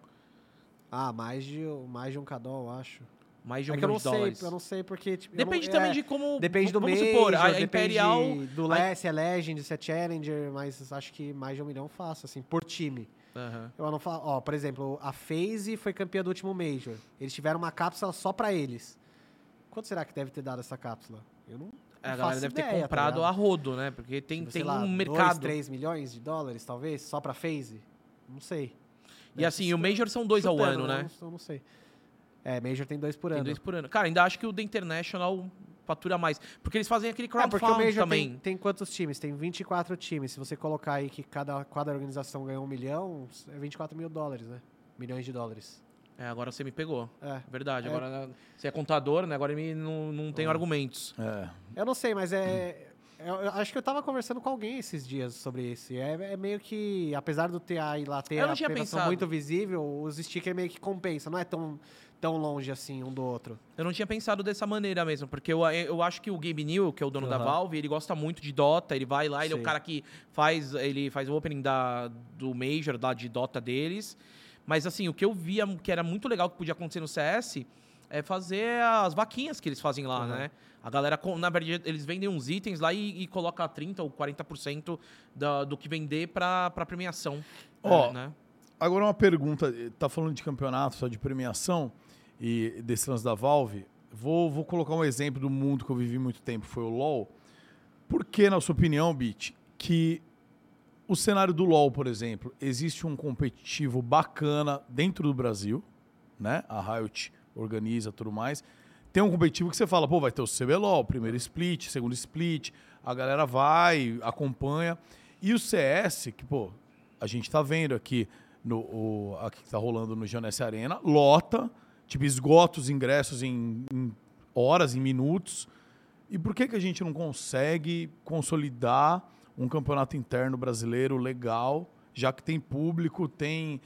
Ah, mais de, mais de um cadol, eu acho. Mais de um é milhão de sei, dólares. eu não sei porque. Tipo, Depende não- também é, de como. Depende do vamos Major, supor, a, Imperial. do a- se é Legend, se é Challenger, mas acho que mais de um milhão fácil, assim, por time. Aham. Eu não falo, ó, por exemplo, a FaZe foi campeã do último Major. Eles tiveram uma cápsula só pra eles. Quanto será que deve ter dado essa cápsula? Eu não, A não galera deve ideia, ter tá comprado ligado? a rodo, né? Porque tem, Tipo, tem lá, um dois, mercado. 3 milhões de dólares, talvez, só pra FaZe? Não sei. E assim, o Major são dois ao Chutando, ano, né? Eu não, eu não sei. É, Major tem dois por Tem ano. dois por ano. Cara, ainda acho que o The International fatura mais. Porque eles fazem aquele É, porque o crowdfund Major também. tem, tem quantos times? Tem 24 times. Se você colocar aí que cada, cada organização ganhou um milhão, é 24 mil dólares, né? Milhões de dólares. É, agora você me pegou. É. Verdade. É. Agora né, você é contador, né? Agora me, não, não tenho argumentos. É. Eu não sei, mas é. Eu, eu acho que eu tava conversando com alguém esses dias sobre isso. É, é meio que, apesar do TA e lá ter Eu não a tinha premiação pensado. muito visível, os stickers meio que compensam, não é tão, tão longe assim um do outro. Eu não tinha pensado dessa maneira mesmo, porque eu, eu acho que o Gabe New, que é o dono da Aham. Valve, ele gosta muito de Dota, ele vai lá, ele é o Sim. cara que faz, ele faz o opening da, do Major, da, de Dota deles. Mas assim, o que eu via que era muito legal que podia acontecer no CS é fazer as vaquinhas que eles fazem lá, Aham. né? A galera, com- na verdade, eles vendem uns itens lá e, e coloca 30% ou 40% da, do que vender pra, pra premiação. Ó, né? Agora uma pergunta, tá falando de campeonato, só de premiação e desse lance da Valve. Vou, vou colocar um exemplo do mundo que eu vivi muito tempo, foi o LoL. Por que, na sua opinião, Bit, que o cenário do LoL, por exemplo, existe um competitivo bacana dentro do Brasil, né? A Riot organiza tudo mais. Tem um competitivo que você fala, pô, vai ter o CBLOL, primeiro split, segundo split, a galera vai, acompanha. E o CS, que, pô, a gente tá vendo aqui, no, o, aqui que tá rolando no Janesse Arena, lota, tipo, esgota os ingressos em, em horas, em minutos. E por que, que a gente não consegue consolidar um campeonato interno brasileiro legal, já que tem público, tem.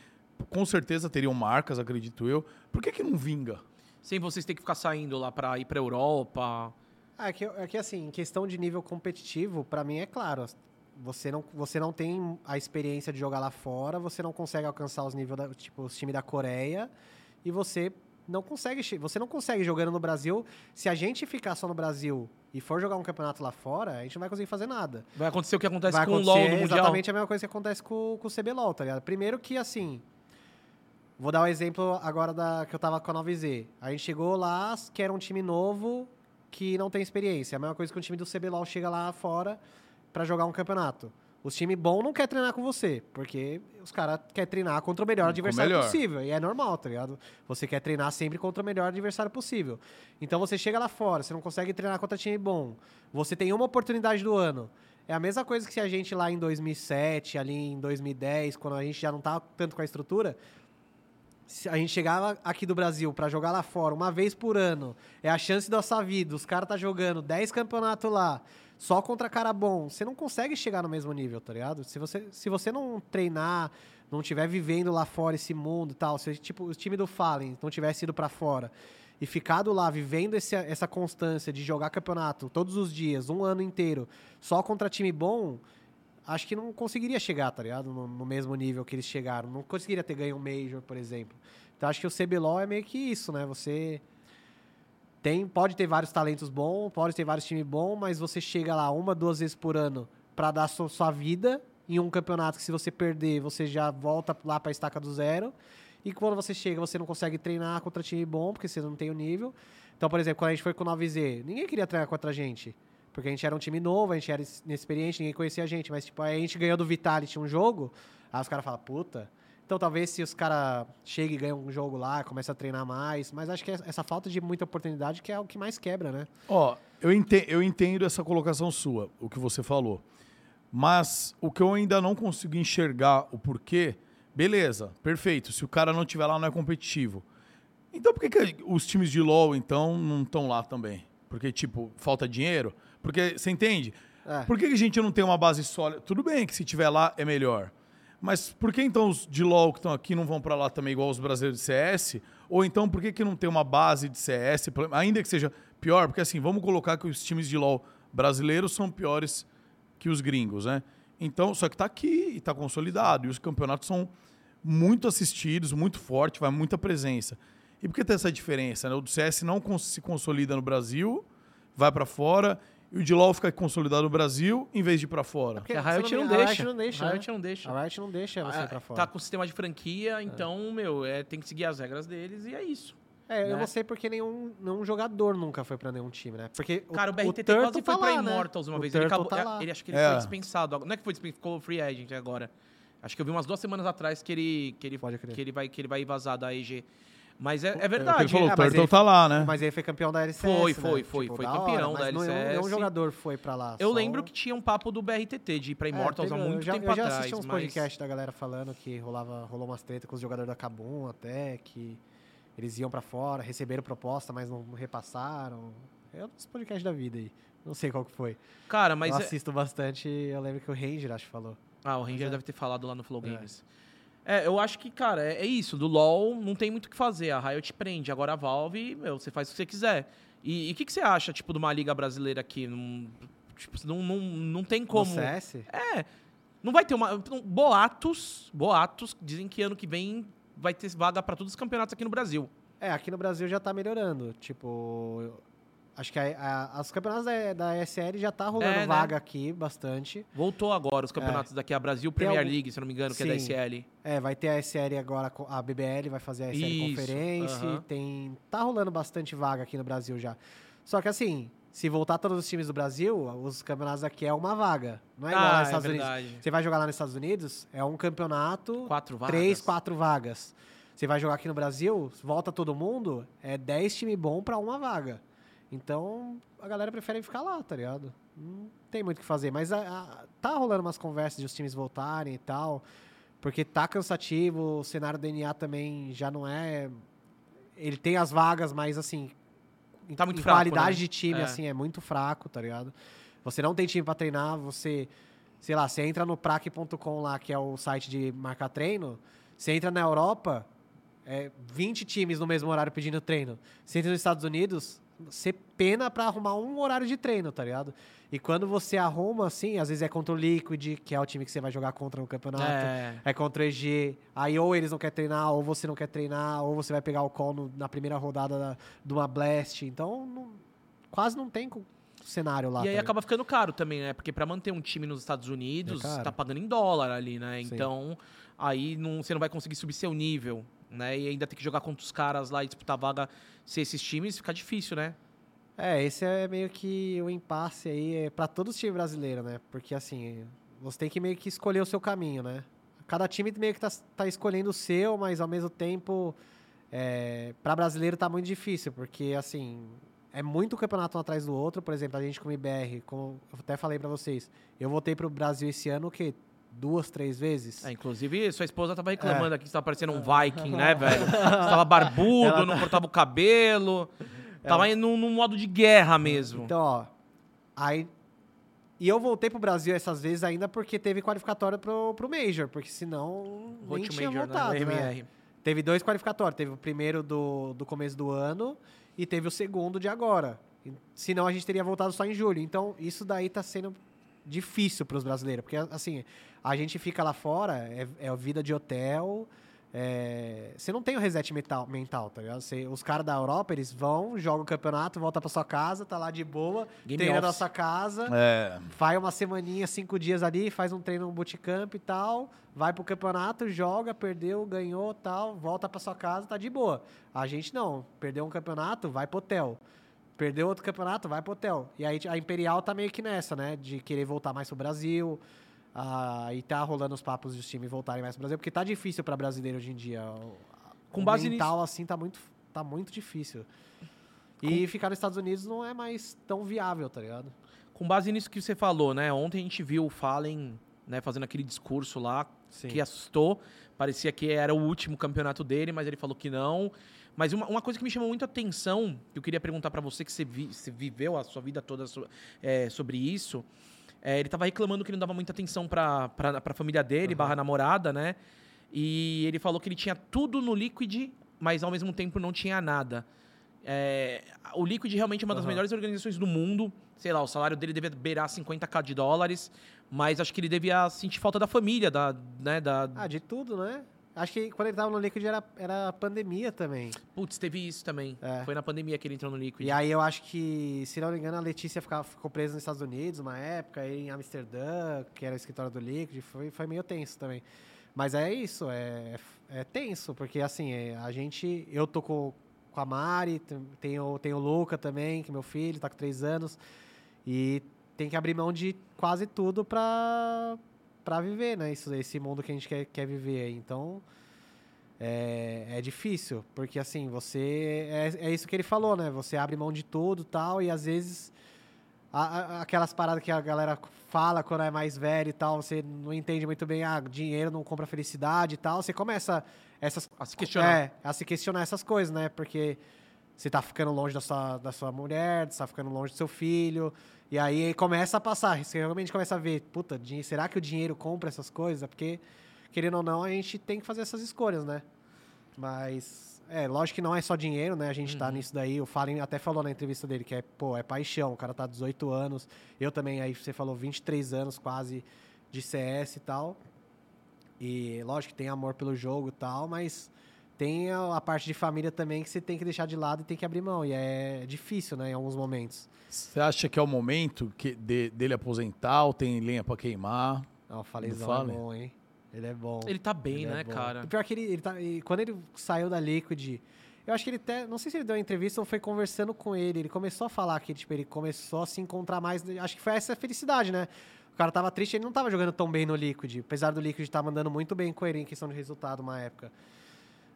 Com certeza teriam marcas, acredito eu. Por que, que não vinga? Sem vocês terem que ficar saindo lá pra ir pra Europa. Ah, É que, é que assim, em questão de nível competitivo, pra mim é claro. Você não, você não tem a experiência de jogar lá fora, você não consegue alcançar os níveis da, tipo, os times da Coreia e você não consegue, você não consegue jogando no Brasil. Se a gente ficar só no Brasil e for jogar um campeonato lá fora, a gente não vai conseguir fazer nada. Vai acontecer o que acontece vai com o LoL no Mundial. exatamente a mesma coisa que acontece com, com o CBLOL, tá ligado? Primeiro que, assim, vou dar o exemplo agora da que eu tava com a 9Z. A gente chegou lá, que era um time novo, que não tem experiência. É a mesma coisa que um time do CBLOL chega lá fora pra jogar um campeonato. Os time bom não quer treinar com você, porque os caras querem treinar contra o melhor adversário melhor. possível. E é normal, tá ligado? Você quer treinar sempre contra o melhor adversário possível. Então você chega lá fora, você não consegue treinar contra time bom. Você tem uma oportunidade do ano. É a mesma coisa que se a gente lá em 2007, ali em 2010, quando a gente já não tava tanto com a estrutura, se a gente chegava aqui do Brasil pra jogar lá fora uma vez por ano, é a chance da sua vida, os caras tá jogando 10 campeonatos lá, só contra cara bom, você não consegue chegar no mesmo nível, tá ligado? Se você, se você não treinar, não tiver vivendo lá fora esse mundo e tal, se tipo, o time do Fallen não tivesse ido pra fora e ficado lá vivendo esse, essa constância de jogar campeonato todos os dias, um ano inteiro, só contra time bom, acho que não conseguiria chegar, tá ligado? No, no mesmo nível que eles chegaram. Não conseguiria ter ganho um Major, por exemplo. Então acho que o CBLOL é meio que isso, né? Você tem, pode ter vários talentos bons, pode ter vários times bons, mas você chega lá uma, duas vezes por ano pra dar sua, sua vida em um campeonato que se você perder, você já volta lá pra estaca do zero. E quando você chega, você não consegue treinar contra time bom, porque você não tem o nível. Então, por exemplo, quando a gente foi com o 9Z, ninguém queria treinar contra a gente. Porque a gente era um time novo, a gente era inexperiente, ninguém conhecia a gente. Mas, tipo, a gente ganhou do Vitality um jogo, aí os caras falam, puta. Então, talvez se os caras chegam e ganham um jogo lá, começam a treinar mais. Mas acho que essa falta de muita oportunidade que é o que mais quebra, né? Ó, eu entendo, eu entendo essa colocação sua, o que você falou. Mas o que eu ainda não consigo enxergar o porquê, beleza, perfeito. Se o cara não tiver lá, não é competitivo. Então por que, que os times de LoL, então, não estão lá também? Porque, tipo, falta dinheiro? Porque, você entende? É. Por que, que a gente não tem uma base sólida? Tudo bem que se tiver lá é melhor. Mas por que então os de LoL que estão aqui não vão para lá também igual os brasileiros de CS? Ou então por que, que não tem uma base de CS, ainda que seja pior? Porque assim, vamos colocar que os times de LoL brasileiros são piores que os gringos, né? Então, só que tá aqui e tá consolidado. E os campeonatos são muito assistidos, muito forte, vai muita presença. E por que tem essa diferença? Né? O do CS não se consolida no Brasil, vai para fora, e o de LoL fica consolidado no Brasil em vez de ir para fora. Porque a Riot não, a deixa. Riot não deixa. A Riot não deixa. A Riot não deixa você ir pra fora. Tá com o sistema de franquia, então, meu, é, tem que seguir as regras deles e é isso. É, eu né? não sei porque nenhum, nenhum jogador nunca foi pra nenhum time, né? Porque Cara, o, o BRTT Turtle quase tá foi pra lá, né? Immortals uma O vez. Ele, Turtle acabou, tá lá. ele acho que ele É. foi dispensado. Não é que foi dispensado, ficou free agent agora. Acho que eu vi umas duas semanas atrás que ele, que ele, Pode crer. que ele, vai, que ele vai vazar da EG. Mas é, é É verdade. ele falou, É, o mas Turtle ele- tá lá, né? Mas ele foi campeão da LCS, Foi, né? foi, foi, foi da campeão hora, da mas Nenhum, nenhum LCS. jogador foi pra lá. Eu só- lembro que tinha um papo do BRTT de ir pra É, Immortals teve- há muito eu já, tempo eu já atrás. assisti uns mas... podcasts da galera falando que rolava, rolou umas tretas com os jogadores da Kabum até, que eles iam pra fora, receberam proposta, mas não repassaram. É uns podcasts da vida aí. Não sei qual que foi. Cara, mas. eu é- assisto bastante, eu lembro que o Ranger, acho que falou. Ah, o Ranger Mas é. deve ter falado lá no Flow É. Games. É, eu acho que, cara, é, é isso. Do LoL não tem muito o que fazer. A Riot prende. Agora a Valve, meu, você faz o que você quiser. E o que, que você acha, tipo, de uma liga brasileira aqui? Não, tipo, não, não, não tem como... No CS? É, não vai ter uma... Boatos, boatos, dizem que ano que vem vai ter vaga pra todos os campeonatos aqui no Brasil. É, aqui no Brasil já tá melhorando. Tipo, acho que os campeonatos da, da ESL já tá rolando É, né? vaga aqui bastante. Voltou agora os campeonatos daqui a Brasil Premier algum- League, se não me engano, que é da Sim. SL. É, vai ter a SL agora, a BBL vai fazer a SL Isso, Conferência. aham. Tem, tá rolando bastante vaga aqui no Brasil já. Só que assim, se voltar todos os times do Brasil, os campeonatos aqui é uma vaga. Não é igual lá Ah, nos é Estados Unidos. verdade. Você vai jogar lá nos Estados Unidos, é um campeonato, Quatro vagas. três, quatro vagas. Você vai jogar aqui no Brasil, volta todo mundo, é 10 time bom pra uma vaga. Então, a galera prefere ficar lá, tá ligado? Não tem muito o que fazer. Mas a- a- tá rolando umas conversas de os times voltarem e tal. Porque tá cansativo, o cenário do DNA também já não é. Ele tem as vagas, mas assim. Tá muito fraco, qualidade né? de time, É. assim, é muito fraco, tá ligado? Você não tem time pra treinar, você. Sei lá, você entra no prac.com lá, que é o site de marcar treino. Você entra na Europa, é 20 times no mesmo horário pedindo treino. Você entra nos Estados Unidos, você pena pra arrumar um horário de treino, tá ligado? E quando você arruma, assim, às vezes é contra o Liquid, que é o time que você vai jogar contra no campeonato. É. É contra o EG. Aí ou eles não querem treinar, ou você não quer treinar, ou você vai pegar o call no- na primeira rodada da- de uma Blast. Então, não- quase não tem cenário lá. E aí tá acaba ficando caro também, né? Porque pra manter um time nos Estados Unidos, É caro. tá pagando em dólar ali, né? Sim. Então, aí não, você não vai conseguir subir seu nível, né? E ainda tem que jogar contra os caras lá e disputar vaga se esses times, fica difícil, né? É, esse é meio que o impasse aí é para todos os times brasileiros, né? Porque assim, você tem que meio que escolher o seu caminho, né? Cada time meio que tá, tá escolhendo o seu, mas ao mesmo tempo, é, para brasileiro tá muito difícil, porque assim, é muito campeonato um atrás do outro. Por exemplo, a gente como IBR, como eu até falei para vocês, eu voltei pro Brasil esse ano o quê? Duas, três vezes? É, inclusive, sua esposa tava reclamando É. aqui que você tava parecendo um <laughs> Viking, né, velho? Você tava barbudo, Ela tá- não cortava o cabelo. Tava indo num, num modo de guerra mesmo. Então, ó. Aí. E eu voltei pro Brasil essas vezes ainda porque teve qualificatório pro, pro Major, porque senão nem Road tinha Major, voltado, né? O né? MR. Teve dois qualificatórios. Teve o primeiro do, do começo do ano e teve o segundo de agora. Senão a gente teria voltado só em julho. Então, isso daí tá sendo difícil pros brasileiros. Porque, assim, a gente fica lá fora, é, é vida de hotel, é, você não tem o reset mental, mental tá ligado? Você- os caras da Europa, eles vão, jogam o campeonato, volta pra sua casa, tá lá de boa, Game treina na office. sua casa, É. faz uma semaninha, cinco dias ali, faz um treino no bootcamp e tal, vai pro campeonato, joga, perdeu, ganhou tal, volta pra sua casa, tá de boa. A gente não, perdeu um campeonato, vai pro hotel. Perdeu outro campeonato, vai pro hotel. E aí a Imperial tá meio que nessa, né? De querer voltar mais pro Brasil. Ah, e tá rolando os papos dos times voltarem mais pro Brasil, porque tá difícil pra brasileiro hoje em dia. O, Com base mental, assim, tá muito, tá muito difícil. E ficar nos Estados Unidos não é mais tão viável, tá ligado? Com base nisso que você falou, né? Ontem a gente viu o Fallen né, fazendo aquele discurso lá Sim. que assustou. Parecia que era o último campeonato dele, mas ele falou que não. Mas uma, uma coisa que me chamou muito a atenção, que eu queria perguntar pra você, que você, vi- você viveu a sua vida toda so- é, sobre isso, é, ele tava reclamando que não dava muita atenção pra, pra, pra família dele, barra namorada, né? E ele falou que ele tinha tudo no Liquid, mas ao mesmo tempo não tinha nada. É, o Liquid realmente é uma das melhores organizações do mundo. Sei lá, o salário dele devia beirar 50k de dólares, mas acho que ele devia sentir falta da família, da, né, da... Ah, de tudo, né? Acho que quando ele tava no Liquid era, era pandemia também. Putz, teve isso também. É. Foi na pandemia que ele entrou no Liquid. E aí eu acho que, se não me engano, a Letícia ficava, ficou presa nos Estados Unidos uma época, aí em Amsterdã, que era o escritório do Liquid, foi, foi meio tenso também. Mas é isso, é, é tenso, porque assim, é, a gente. Eu tô com, com a Mari, tenho, tenho o Luca também, que é meu filho, tá com três anos. E tem que abrir mão de quase tudo pra, pra viver, né? Isso, esse mundo que a gente quer, quer viver. Então. É, é difícil, porque assim, você. É, é isso que ele falou, né? Você abre mão de tudo tal, e às vezes. a- a- aquelas paradas que a galera fala quando é mais velho e tal, você não entende muito bem, ah, dinheiro não compra felicidade e tal. Você começa essas A se questionar. é, a se questionar essas coisas, né? Porque você tá ficando longe da sua, da sua mulher, você tá ficando longe do seu filho. E aí começa a passar. Você realmente começa a ver, puta, será que o dinheiro compra essas coisas? Porque, querendo ou não, a gente tem que fazer essas escolhas, né? Mas, é, lógico que não é só dinheiro, né? A gente tá nisso daí. O Fallen até falou na entrevista dele que é, pô, é paixão. O cara tá 18 anos. Eu também, aí você falou 23 anos quase de CS e tal. E lógico que tem amor pelo jogo e tal, mas tem a, a parte de família também que você tem que deixar de lado e tem que abrir mão. E é difícil, né, em alguns momentos. Você acha que é o momento que de- dele aposentar ou tem lenha pra queimar? Não, o Falezão é bom, hein? Ele é bom. Ele tá bem, Ele é né, bom. cara? O pior que ele, ele tá, e quando ele saiu da Liquid, eu acho que ele até, não sei se ele deu uma entrevista ou foi conversando com ele, ele começou a falar que tipo, ele começou a se encontrar mais, acho que foi essa felicidade, né? O cara tava triste, ele não tava jogando tão bem no Liquid, apesar do Liquid estar mandando muito bem com ele em questão de resultado uma época.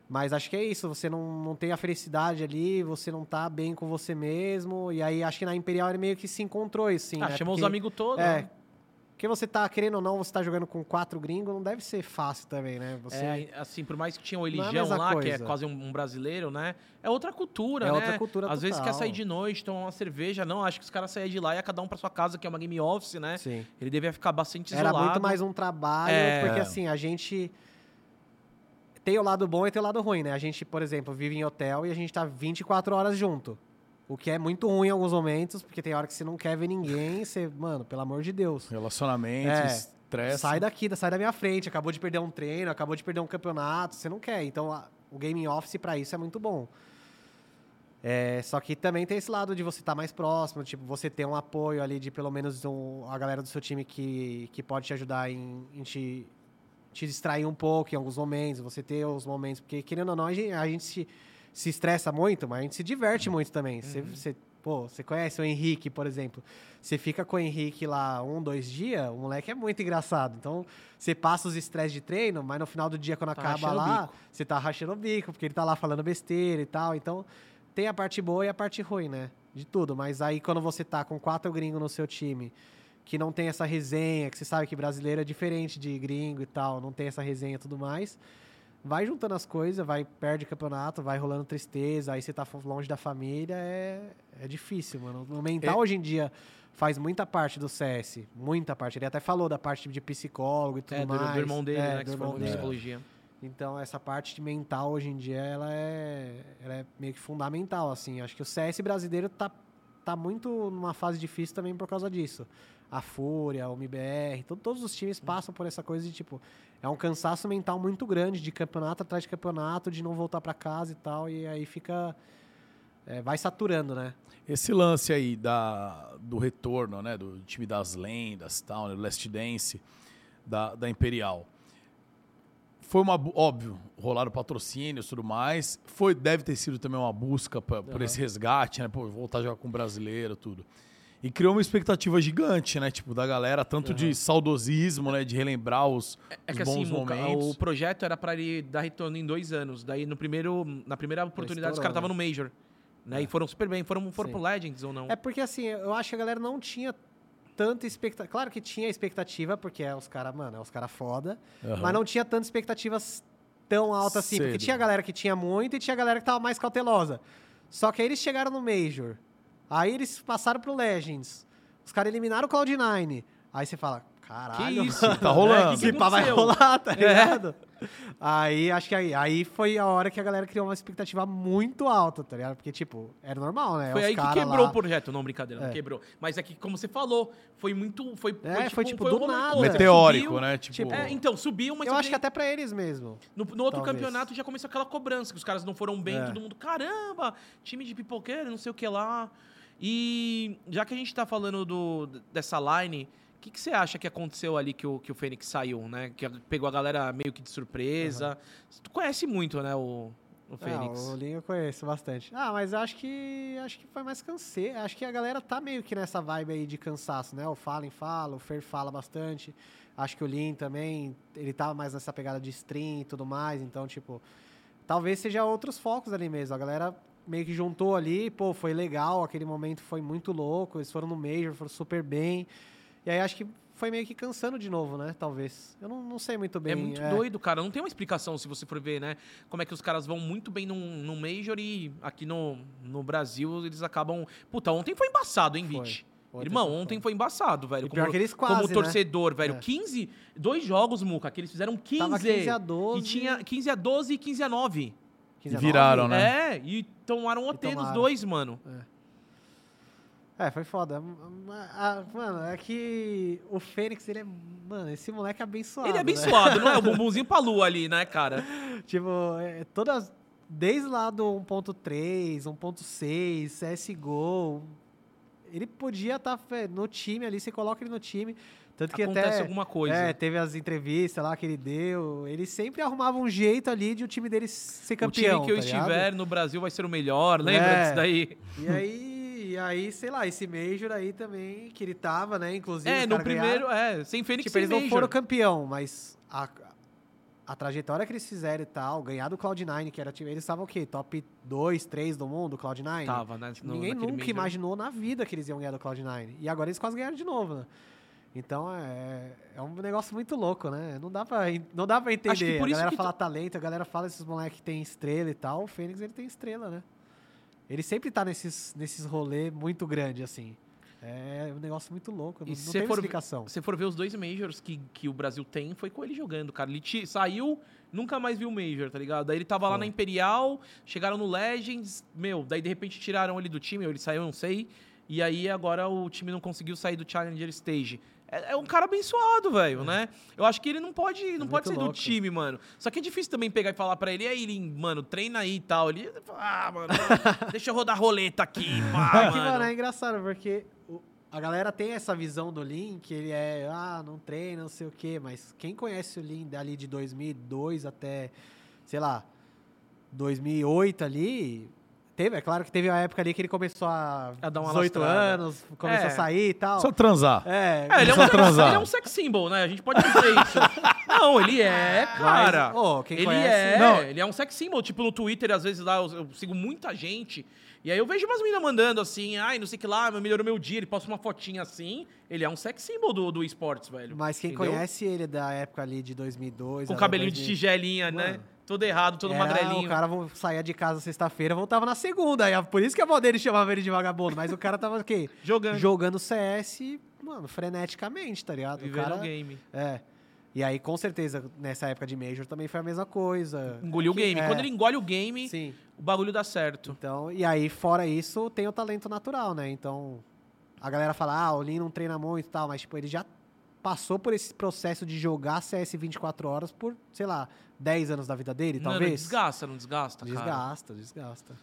Mas acho que é isso, você não, não tem a felicidade ali, você não tá bem com você mesmo, e aí acho que na Imperial ele meio que se encontrou, assim, ah, né? chamou os Porque- amigos todos. É, né? porque você tá, querendo ou não, você tá jogando com quatro gringos, não deve ser fácil também, né? Você... É, assim, por mais que tinha o é Eligião mesma lá, que é coisa. quase um, um brasileiro, né? É outra cultura, É né? outra cultura Às vezes quer total. sair de noite, tomar uma cerveja. Não, acho que os caras saíam de lá e ia cada um pra sua casa, que é uma game office, né? Sim. Ele devia ficar bastante Era isolado. muito mais um trabalho, É. porque assim, a gente tem o lado bom e tem o lado ruim, né? A gente, por exemplo, vive em hotel e a gente tá 24 horas junto. O que é muito ruim em alguns momentos, porque tem hora que você não quer ver ninguém, <laughs> você, mano, pelo amor de Deus. Relacionamento, É. estresse. Sai daqui, sai da minha frente, acabou de perder um treino, acabou de perder um campeonato, você não quer. Então, a- o gaming office pra isso é muito bom. É, só que também tem esse lado de você estar mais próximo, tipo, você ter um apoio ali de pelo menos um- a galera do seu time que, que pode te ajudar em, em te, te distrair um pouco em alguns momentos, você ter os momentos, porque querendo ou não, a gente, a gente se, se estressa muito, mas a gente se diverte muito também. Você, você, pô, você conhece o Henrique, por exemplo. Você fica com o Henrique lá um, dois dias, o moleque é muito engraçado. Então, você passa os estresses de treino, mas no final do dia, quando Tá acaba lá, você tá rachando o bico, porque ele tá lá falando besteira e tal. Então, tem a parte boa e a parte ruim, né? De tudo. Mas aí, quando você tá com quatro gringos no seu time, que não tem essa resenha, que você sabe que brasileiro é diferente de gringo e tal, não tem essa resenha e tudo mais, vai juntando as coisas, vai, perde campeonato, vai rolando tristeza, aí você tá longe da família, é, é difícil, mano. O mental É- hoje em dia faz muita parte do CS, muita parte. Ele até falou da parte de psicólogo e tudo É, do, mais. do irmão dele, É, né? Que do se irmão formou em psicologia. Então, essa parte de mental hoje em dia, ela é, ela é meio que fundamental, assim. Acho que o CS brasileiro tá, tá muito numa fase difícil também por causa disso. A Fúria, o MBR, to- todos os times passam por essa coisa de tipo. É um cansaço mental muito grande de campeonato atrás de campeonato, de não voltar pra casa e tal, e aí fica. é, vai saturando, né? Esse lance aí da, do retorno, né? Do time das lendas, tal, né, do Last Dance, da, da Imperial. Foi uma. Óbvio, rolaram patrocínios e tudo mais. Foi, deve ter sido também uma busca pra- por Aham. esse resgate, né? Pô, voltar a jogar com o brasileiro, tudo. E criou uma expectativa gigante, né? Tipo, da galera, tanto de saudosismo, né? De relembrar os, É os que assim, bons Muca, momentos. o projeto era pra ele dar retorno em dois anos. Daí no primeiro, na primeira oportunidade os caras estavam né? no Major. Né? E foram super bem. Foram, foram Sim. pro Legends ou não? É porque assim, eu acho que a galera não tinha tanta expectativa. Claro que tinha expectativa, porque é os caras, mano, é os caras foda. Aham. Mas não tinha tantas expectativas tão altas assim. Porque Cedo. tinha galera que tinha muito e tinha galera que tava mais cautelosa. Só que aí eles chegaram no Major. Aí eles passaram pro Legends. Os caras eliminaram o Cloud9. Aí você fala, caralho. Que isso? mano, Tá rolando. É, que que Esse pá vai rolar, tá É. ligado? Aí acho que aí, aí foi a hora que a galera criou uma expectativa muito alta, tá ligado? Porque, tipo, era normal, né? Foi Os aí que cara quebrou lá- o projeto. Não, brincadeira, não É. quebrou. Mas é que, como você falou, foi muito. Foi, É, foi tipo um do roller nada. coaster. Meteórico, Subiu, né? Tipo, tipo, É, então, subiu, mas Eu acho que até pra eles mesmo. No, no outro Talvez. campeonato já começou aquela cobrança, que os caras não foram bem, É. todo mundo, caramba, time de pipoqueiro, não sei o que lá. E já que a gente tá falando do, dessa line, o que, que você acha que aconteceu ali que o, que o Fênix saiu, né? Que pegou a galera meio que de surpresa. Tu conhece muito, né, o, o Fênix. Ah, o Lin eu conheço bastante. Ah, mas acho que acho que foi mais canseiro. Acho que a galera tá meio que nessa vibe aí de cansaço, né? O Fallen fala, o Fer fala bastante. Acho que o Lin também, ele tava mais nessa pegada de stream e tudo mais, então, tipo, talvez seja outros focos ali mesmo. A galera meio que juntou ali, pô, foi legal, aquele momento foi muito louco, eles foram no Major, foram super bem. E aí acho que foi meio que cansando de novo, né? Talvez. Eu não, não sei muito bem. É muito doido, cara. Não tem uma explicação se você for ver, né? Como é que os caras vão muito bem num, num Major e aqui no, no Brasil eles acabam. Puta, ontem foi embaçado, hein. Vit? Irmão, ontem foi embaçado, velho. E pior como, que eles quase, como né? torcedor, velho. É. 15, dois jogos, Muca, que eles fizeram 15. Tava 15 a 12. E tinha 15 a 12 e 15 a 9. 15 a E viraram, 9? né? É, e tomaram OT tomaram. dois, mano. É, foi foda. Mano, é que o Fênix, ele é. Mano, esse moleque é abençoado. Ele é né? abençoado, não é? O <laughs> bumbumzinho pra lua ali, né, cara? Tipo, é, todas. Desde lá do 1.3, 1.6, CSGO. Ele podia estar no time ali, você coloca ele no time. Tanto que Acontece até. alguma coisa. É, teve as entrevistas lá que ele deu. Ele sempre arrumava um jeito ali de o time dele ser campeão. o time que eu tá ligado? estiver no Brasil vai ser o melhor. Lembra É. disso daí? E aí, e aí, sei lá, esse Major aí também, que ele tava, né? Inclusive. É, no ganharam. primeiro, é, sem Fênix Tipo, sem eles não Major. foram campeão, mas a, a trajetória que eles fizeram e tal, ganhar do Cloud9, que era time. Eles estavam o quê? Top 2, 3 do mundo, Cloud9? Tava, né? no- Ninguém naquele nunca Major. imaginou na vida que eles iam ganhar do Cloud9. E agora eles quase ganharam de novo, né? Então é, é um negócio muito louco, né? Não dá pra, não dá pra entender. A galera fala talento, a galera fala esses moleques que tem estrela e tal. O Fênix, ele tem estrela, né? Ele sempre tá nesses, nesses rolês muito grande, assim. É um negócio muito louco. E Não, se não tem for- explicação. Se você for ver os dois Majors que, que o Brasil tem, foi com ele jogando, cara. Ele ti- saiu, nunca mais viu o Major, tá ligado? Daí ele tava lá Foi. na Imperial, chegaram no Legends, meu, daí de repente tiraram ele do time, ou ele saiu, não sei. E aí agora o time não conseguiu sair do Challenger Stage. É, é um cara abençoado, velho, né? Eu acho que ele não pode, não muito pode do louco. time, mano. Só que é difícil também pegar e falar pra ele, e aí, Lin, mano, treina aí e tal. Ele, ah, mano, <laughs> deixa eu rodar roleta aqui, <laughs> pá, É que, mano, é engraçado, porque a galera tem essa visão do Lin, que ele é, ah, não treina, não sei o quê, mas quem conhece o Lin dali de 2002 até, sei lá, 2008 ali, teve, é claro que teve a época ali que ele começou a, A dar uma 18 lastrada. anos, começou É. a sair e tal. Só transar. É, É, ele é, um transar. ele é um sex symbol, né? A gente pode dizer isso. <laughs> Não, ele é, cara. Mas, quem ele conhece- é, Não. ele é um sex symbol. Tipo, no Twitter, às vezes lá eu, eu sigo muita gente. E aí eu vejo umas meninas mandando assim, ai, não sei o que lá, melhorou meu dia. Ele posta uma fotinha assim. Ele é um sex symbol do, do esportes, velho. mas quem Entendeu? conhece ele da época ali de 2002... Com cabelinho de 2000, tigelinha, né? Todo errado, todo Era, magrelinho. O cara saía de casa sexta-feira, voltava na segunda. Aí, por isso que a avó dele chamava ele de vagabundo. Mas o cara tava o quê? <laughs> Jogando. Jogando CS, mano, freneticamente, tá ligado? O Vivendo cara, o game. É. E aí, com certeza, nessa época de Major também foi a mesma coisa. Engoliu o Que- game. é, Quando ele engole o game, Sim. o bagulho dá certo. Então, e aí, fora isso, tem o talento natural, né? Então, a galera fala, ah, o Lin não treina muito e tal, mas, tipo, ele já passou por esse processo de jogar CS 24 horas por, sei lá, 10 anos da vida dele, Mano, talvez. desgasta, não desgasta, cara? Desgasta, desgasta.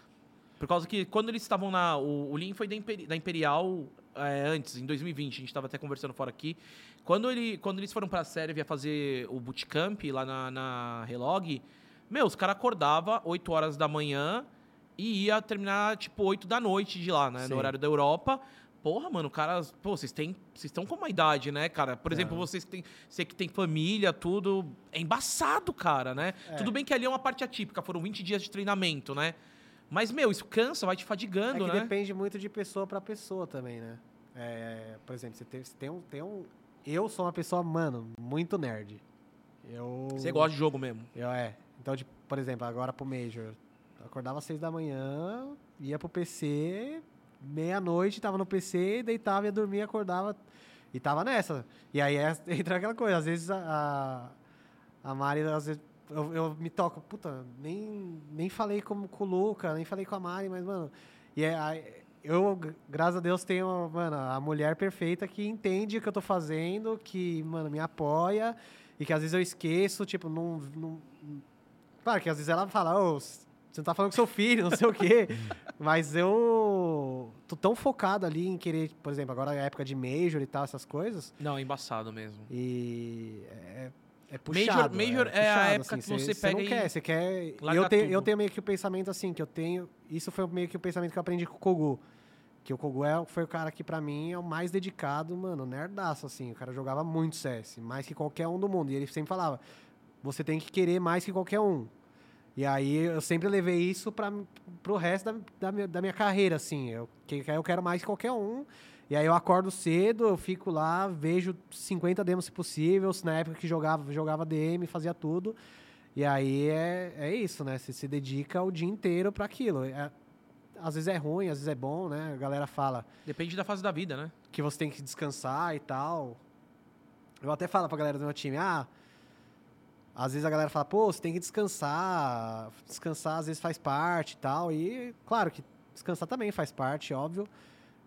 Por causa que quando eles estavam na. O, o Lin foi da, Imperi- da Imperial é, antes, em 2020, a gente estava até conversando fora aqui. Quando, ele, quando eles foram pra Sérvia fazer o bootcamp lá na, na Relog, meu, os caras acordavam 8 horas da manhã e ia terminar tipo 8 da noite de lá, né? Sim. No horário da Europa. Porra, mano, caras, pô, vocês têm, vocês estão com uma idade, né, cara? Por exemplo, vocês que têm, você que tem família, tudo, é embaçado, cara, né? É. Tudo bem que ali é uma parte atípica, foram 20 dias de treinamento, né? Mas, meu, isso cansa, vai te É fadigando, que né? depende muito de pessoa pra pessoa também, né? É, por exemplo, você tem, você tem um, tem um... Eu sou uma pessoa, mano, muito nerd. Eu... Você gosta de jogo mesmo. Eu, é. Então, tipo, por exemplo, agora pro Major. eu Acordava às seis da manhã, ia pro PC, meia-noite, tava no PC, deitava, ia dormir, acordava e tava nessa. E aí é, <laughs> entra aquela coisa, às vezes a, a, Mari, às vezes, eu, eu me toco, puta, nem, nem falei com, com o Luca, nem falei com a Mari, mas, mano, e é, aí, eu, graças a Deus, tenho, mano, a mulher perfeita que entende o que eu tô fazendo, que, mano, me apoia e que às vezes eu esqueço, tipo, não. não claro que às vezes ela fala, ô, você não tá falando com seu filho, não sei o quê. <laughs> Mas eu tô tão focado ali em querer, por exemplo, agora é a época de Major e tal, essas coisas. Não, é embaçado mesmo. E é, é Major- puxado. Major é a época que você pega não e quer, você quer... Eu tenho, eu tenho meio que o pensamento assim, que eu tenho... Isso foi meio que o pensamento que eu aprendi com o Kogu. Que o Kogu é, foi o cara que, pra mim, é o mais dedicado, mano, nerdaço, assim. O cara jogava muito CS, mais que qualquer um do mundo. E ele sempre falava, você tem que querer mais que qualquer um. E aí eu sempre levei isso para pro resto da, da, minha, da minha carreira, assim. Eu, que, eu quero mais que qualquer um. E aí eu acordo cedo, eu fico lá, vejo 50 demos se possível. Na época que jogava, jogava DM, fazia tudo. E aí é, é isso, né? Você se dedica o dia inteiro para aquilo. É- às vezes é ruim, às vezes é bom, né? A galera fala Depende da fase da vida, né? que você tem que descansar e tal. Eu até falo pra galera do meu time, ah, às vezes a galera fala, pô, você tem que descansar, descansar às vezes faz parte e tal, e claro que descansar também faz parte, óbvio,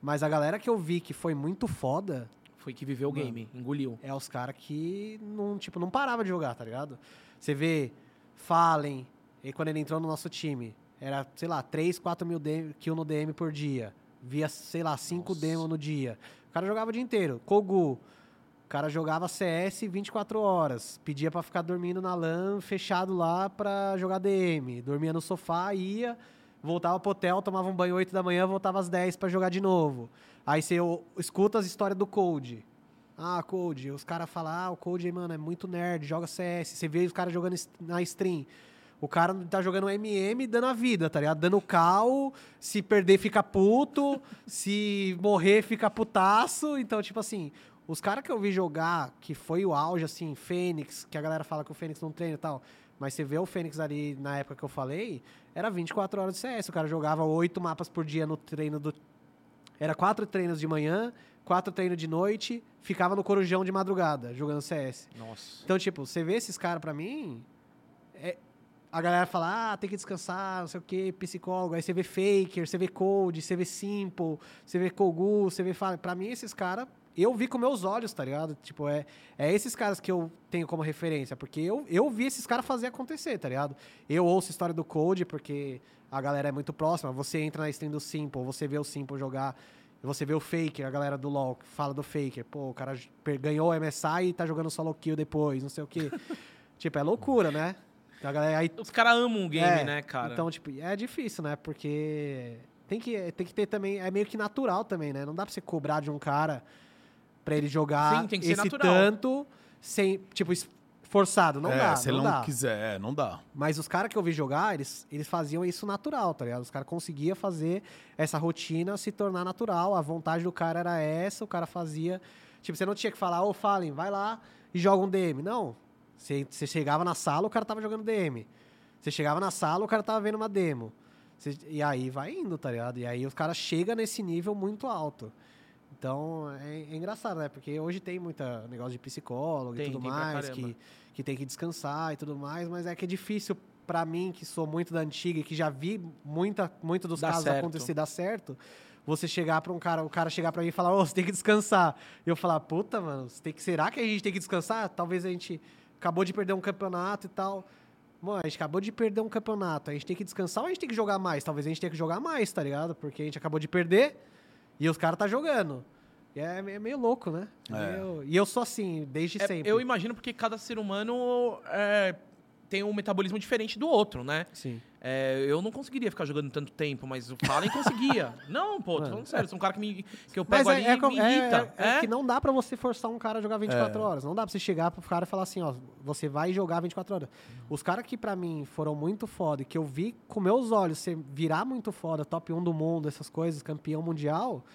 mas a galera que eu vi que foi muito foda Foi que viveu o game, engoliu. é os caras que não, tipo, não parava de jogar, tá ligado? Você vê Fallen, e quando ele entrou no nosso time, era, sei lá, 3, 4 mil DM, kill no DM por dia. Via, sei lá, 5 Nossa. demos no dia. O cara jogava o dia inteiro. Kogu, o cara jogava CS 24 horas. Pedia pra ficar dormindo na LAN, fechado lá pra jogar DM. Dormia no sofá, ia, voltava pro hotel, tomava um banho 8 da manhã, voltava às 10 pra jogar de novo. Aí você escuta as histórias do Cold. Ah, Cold, os caras falam, ah, o Cold, mano, é muito nerd, joga CS. Você vê os caras jogando na stream. O cara tá jogando MM dando a vida, tá ligado? Dando cal, se perder fica puto, <laughs> se morrer fica putaço. Então, tipo assim, os caras que eu vi jogar, que foi o auge, assim, Fênix, que a galera fala que o Fênix não treina e tal, mas você vê o Fênix ali na época que eu falei, era 24 horas de CS. O cara jogava oito mapas por dia no treino do. Era quatro treinos de manhã, quatro treinos de noite, ficava no corujão de madrugada, jogando CS. Nossa. Então, tipo, você vê esses caras pra mim. é- a galera fala, ah, tem que descansar, não sei o quê, psicólogo. Aí você vê Faker, você vê Code, você vê Simple, você vê Kogu, você vê. Pra mim, esses caras, eu vi com meus olhos, tá ligado? Tipo, é, é esses caras que eu tenho como referência, porque eu, eu vi esses caras fazer acontecer, tá ligado? Eu ouço a história do Code, porque a galera é muito próxima. Você entra na stream do Simple, você vê o Simple jogar. Você vê o Faker, a galera do LoL, fala do Faker. Pô, o cara ganhou o MSI e tá jogando solo kill depois, não sei o quê. <laughs> tipo, é loucura, né? A galera, aí, Os caras amam o game, É, né, cara? Então, tipo, é difícil, né? Porque tem que, tem que ter também, é meio que natural também, né? Não dá pra você cobrar de um cara pra ele jogar Sim, tem que ser esse natural. tanto sem, tipo, forçado. Não é, dá, se não, ele não dá. quiser, é, não dá. Mas os caras que eu vi jogar, eles, eles faziam isso natural, tá ligado? Os caras conseguiam fazer essa rotina se tornar natural. A vontade do cara era essa, o cara fazia. Tipo, você não tinha que falar, ô, Fallen, vai lá e joga um DM. Não. Você, você chegava na sala, o cara tava jogando DM. Você chegava na sala, o cara tava vendo uma demo. Você- e aí vai indo, tá ligado? E aí os caras chegam nesse nível muito alto. Então, é, é engraçado, né? Porque hoje tem muita negócio de psicólogo Tem, e tudo mais, que, que tem que descansar e tudo mais, mas é que é difícil pra mim, que sou muito da antiga e que já vi muita, muito dos Dá casos certo. acontecer dar certo, você chegar pra um cara, o cara chegar pra mim e falar, ô, você tem que descansar. E eu falar, puta, mano, você tem que, será que a gente tem que descansar? Talvez a gente acabou de perder um campeonato e tal. Mano, a gente acabou de perder um campeonato. A gente tem que descansar ou a gente tem que jogar mais? Talvez a gente tenha que jogar mais, tá ligado? Porque a gente acabou de perder e os caras tá jogando. É, é meio louco, né? É É. meio- E eu sou assim, desde É, sempre. eu imagino porque cada ser humano é, tem um metabolismo diferente do outro, né? Sim. É, eu não conseguiria ficar jogando tanto tempo, mas o Fallen conseguia. <laughs> Não, pô, tô falando sério. Sou um cara que, me, que eu Mas pego é, ali é e co- me é- irrita. é- é É? que não dá pra você forçar um cara a jogar 24 É. horas. Não dá pra você chegar pro cara e falar assim, ó, você vai jogar 24 horas. Os caras que pra mim foram muito foda e que eu vi com meus olhos você virar muito foda, top 1 do mundo, essas coisas, campeão mundial,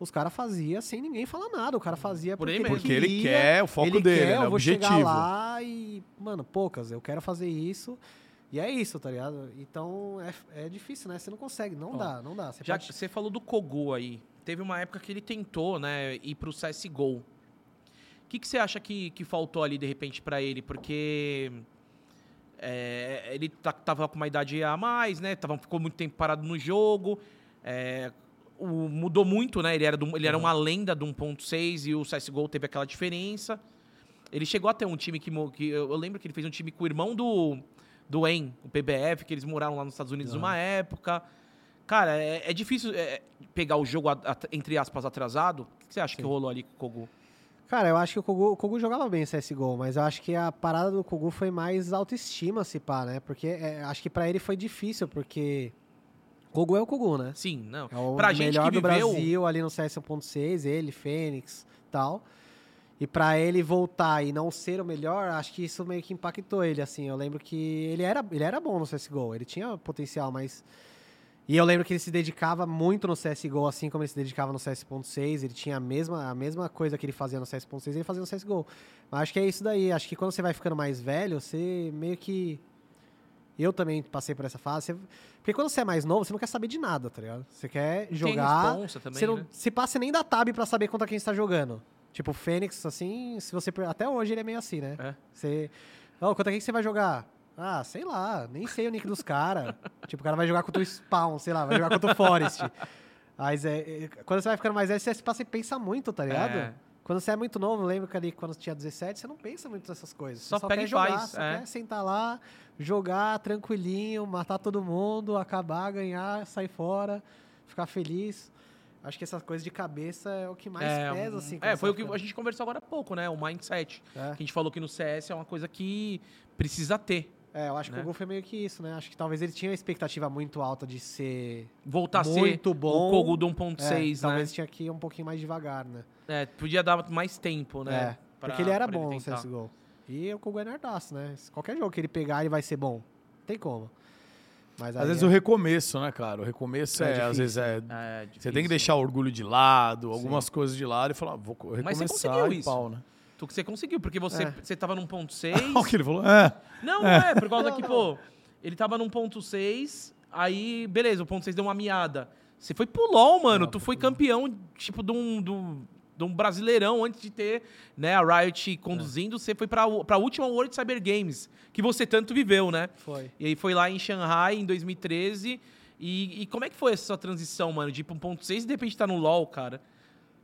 os caras faziam sem ninguém falar nada. O cara fazia Por porque. Porque ele queria, quer, o foco ele dele, quer, né? eu O vou chegar objetivo. lá e, mano, poucas, eu quero fazer isso. E é isso, tá ligado? Então é, é difícil, né? Você não consegue, não Ó, dá, não dá. Você Já pode- você falou do Kogu aí. Teve uma época que ele tentou, né, ir pro CSGO. O que, que você acha que, que faltou ali, de repente, pra ele? Porque é, ele tá- tava com uma idade a mais, né? Tava, ficou muito tempo parado no jogo. é, o- mudou muito, né? Ele era, do- ele era uma lenda do 1.6 e o CSGO teve aquela diferença. Ele chegou até um time que, que eu lembro que ele fez um time com o irmão do do EN, o PBF, que eles moraram lá nos Estados Unidos uma época. Cara, é, é difícil é, pegar o jogo, a- a- entre aspas, atrasado. O que você acha que Sim. rolou ali com o Kogu? Cara, eu acho que o Kogu, o Kogu jogava bem CSGO, mas eu acho que a parada do Kogu foi mais autoestima, se pá, né? Porque é, acho que pra ele foi difícil, porque Kogu é o Kogu, né? Sim, não. É o Pra gente melhor que do viveu- Brasil ali no CS 1.6, ele, Fênix tal. E pra ele voltar e não ser o melhor, acho que isso meio que impactou ele, assim. Eu lembro que ele era, ele era bom no CSGO, ele tinha potencial, mas... E eu lembro que ele se dedicava muito no CSGO, assim como ele se dedicava no CS.6. Ele tinha a mesma, a mesma coisa que ele fazia no CS.6, ele fazia no CSGO. Mas acho que é isso daí. Acho que quando você vai ficando mais velho, você meio que... Eu também passei por essa fase. Porque quando você é mais novo, você não quer saber de nada, tá ligado? Você quer Tem jogar... responsa também, Você não, né? Se passa nem dá tab pra saber contra quem você tá jogando. Tipo, o Fênix, assim, se você. Até hoje ele é meio assim, né? É. Você. Ó, contra quem você vai jogar? Ah, sei lá, nem sei o nick dos caras. <laughs> tipo, o cara vai jogar contra o Spawn, sei lá, vai jogar contra o Forest. <laughs> Mas é, é, quando você vai ficando mais velho, você passa e pensa muito, tá ligado? É. Quando você é muito novo, lembro que ali quando você tinha 17, você não pensa muito nessas coisas. Só você só pega quer jogar, só é. quer sentar lá, jogar tranquilinho, matar todo mundo, acabar, ganhar, sair fora, ficar feliz. Acho que essas coisas de cabeça é o que mais é, pesa, assim. É, foi o vai que a gente conversou agora há pouco, né? O mindset. É. Que a gente falou que no CS é uma coisa que precisa ter. É, eu acho que né? o Gol foi meio que isso, né? Acho que talvez ele tinha uma expectativa muito alta de ser Voltar a ser muito bom. o Kogu do É, 1.6, né? Talvez tinha que ir um pouquinho mais devagar, né? É, podia dar mais tempo, né? É, pra- porque ele era bom no tentar. CSGO. E o Kogu é nerdaço, né? Qualquer jogo que ele pegar, ele vai ser bom. Não tem como. Mas Às vezes é- o recomeço, né, cara? O recomeço É é, às vezes é. É, Você tem que deixar o orgulho de lado, algumas coisas de lado e falar, vou co- Mas você recomeçar conseguiu e isso. pau, né? Tu que você conseguiu, porque você, É. você tava num ponto <laughs> 6. o que ele falou? É. Não, é, por causa Não, que, não. pô, ele tava num ponto 6, aí, beleza, o ponto 6 deu uma miada. Você foi pro LoL, mano. Não, tu foi campeão, tipo, de um, de, um, de um brasileirão antes de ter né, a Riot conduzindo. Você foi pra, pra última World Cyber Games, que você tanto viveu, né? Foi. E aí foi lá em Shanghai em 2013. E, e como é que foi essa transição, mano? De ir pra um ponto 6 e de repente tá no LoL, cara?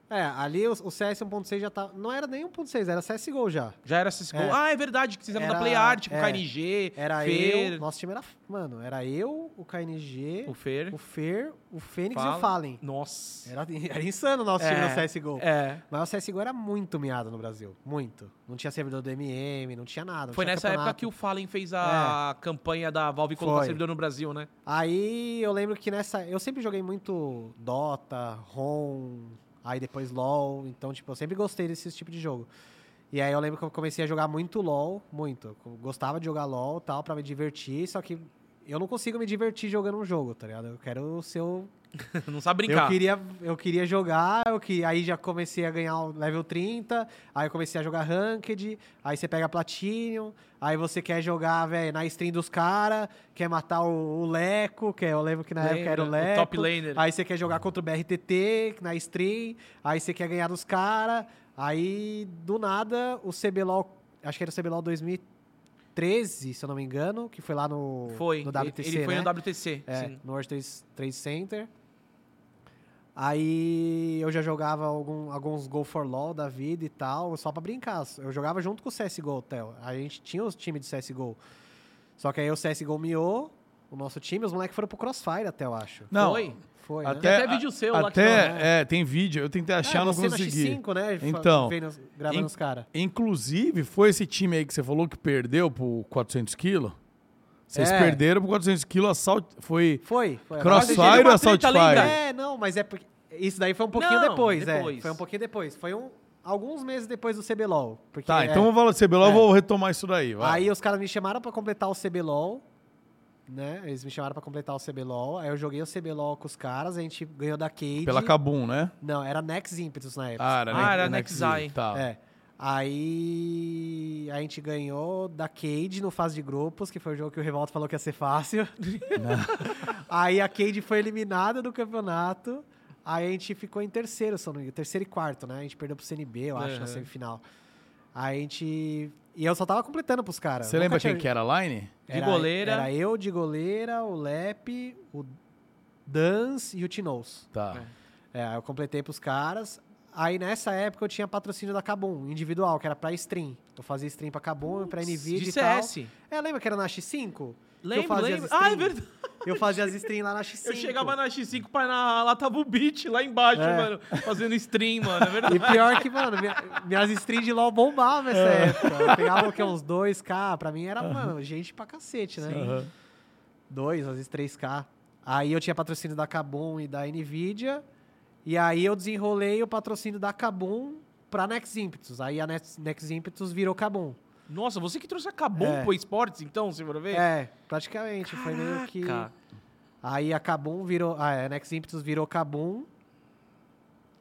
É, ali o, o CS 1.6 já tá. Não era nem 1.6, era CSGO já. Já era CSGO. É. Ah, é verdade, que vocês eram da Era- PlayArt, com o é. KNG, Era Fer, eu. Nosso time era. Mano, era eu, o KNG, o Fer. o Fer, o Fênix e Fala. o Fallen. Nossa. Era, era insano o nosso time É, no CSGO. É. Mas o CSGO era muito miado no Brasil. Muito. Não tinha servidor do MM, não tinha nada. não Foi tinha nessa época campeonato. que o Fallen fez a campanha da Valve colocar Foi. servidor no Brasil, né? Aí eu lembro que nessa. Eu sempre joguei muito Dota, ROM, aí depois LOL. Então, tipo, eu sempre gostei desse tipo de jogo. E aí eu lembro que eu comecei a jogar muito LOL, muito. Eu gostava de jogar LOL tal, pra me divertir, só que eu não consigo me divertir jogando um jogo, tá ligado? Eu quero ser o <laughs> Não sabe brincar. Eu queria, eu queria jogar, eu que, aí já comecei a ganhar o level 30, aí eu comecei a jogar Ranked, aí você pega Platinum, aí você quer jogar, velho, na stream dos caras, quer matar o, o Leco, que é, eu lembro que na época era o Lembra, o Leco. top laner. Aí você quer jogar contra o BRTT na stream, aí você quer ganhar dos caras, aí do nada o CBLOL, acho que era o CBLOL 2013, se eu não me engano, que foi lá no, Foi. no WTC, Ele foi né? no WTC, É, sim. no World Trade Center. Aí eu já jogava algum- alguns Go for LOL da vida e tal, só pra brincar. Eu jogava junto com o CSGO, Theo. A gente tinha os times de CSGO. Só que aí o CSGO miou, o nosso time, os moleques foram pro Crossfire até, eu acho. Não, Foi? Foi, né? Tem até vídeo seu lá que até, fala, é, tem vídeo. Eu tentei achar, É, não você consegui. na X5, né? Então, vendo os- gravando in- os caras. Inclusive, foi esse time aí que você falou que perdeu por 400 quilos? Vocês É. perderam por 400 quilos, assalto, foi Foi. foi. Crossfire ou Assault? Fire? É, não, mas é porque... Isso daí foi um pouquinho Não, depois, é. depois. Foi um pouquinho depois. Foi um, alguns meses depois do CBLOL. Porque, Tá, é, então vamos falar de CBLOL, É. eu vou retomar isso daí. vai. Aí os caras me chamaram pra completar o CBLOL, né? Eles me chamaram pra completar o CBLOL. Aí eu joguei o CBLOL com os caras, a gente ganhou da Cade. Pela Kabum, né? Não, era Nex Impetus na época. Ah, era, Ah, ne- era. Z, Tá. É. Aí a gente ganhou da Cade no fase de grupos, que foi o jogo que o Revolta falou que ia ser fácil. <laughs> aí a Cade foi eliminada do campeonato. Aí a gente ficou em terceiro, se eu não me engano, terceiro e quarto, né? A gente perdeu pro CNB, eu acho, na Uhum. semifinal. Aí a gente. E eu só tava completando pros caras. Você lembra quem que era a Line? De Era, goleira. Era eu de goleira, o Lep, o Dans e o Tinoz. Tá. É, aí eu completei pros caras. Aí nessa época eu tinha patrocínio da Kabum, individual, que era pra stream. Eu fazia stream pra Kabum, pra NVIDIA De e tal. CS. É, lembra que era na X5? Que eu Lembro, fazia lembro. Ah, é verdade. Eu fazia as streams lá na X5. Eu chegava na X5, pai, na, lá tava o beat, lá embaixo, É. mano, fazendo stream, mano, é verdade. E pior que, mano, minha- minhas streams de LoL bombavam nessa É. época. Eu pegava o quê? Uns 2K. Pra mim era, mano, gente pra cacete, né? Aham. Dois, às vezes 3K. Aí eu tinha patrocínio da Kabum e da Nvidia. E aí eu desenrolei o patrocínio da Kabum pra Nex Impetus. Aí a Nex, Nex Impetus virou Kabum. Nossa, você que trouxe a Kabum É. pro esportes, então, se for ver? É, praticamente. Foi meio que. Caraca. Aí a Kabum virou. Ah, a Nex Impetus virou Kabum.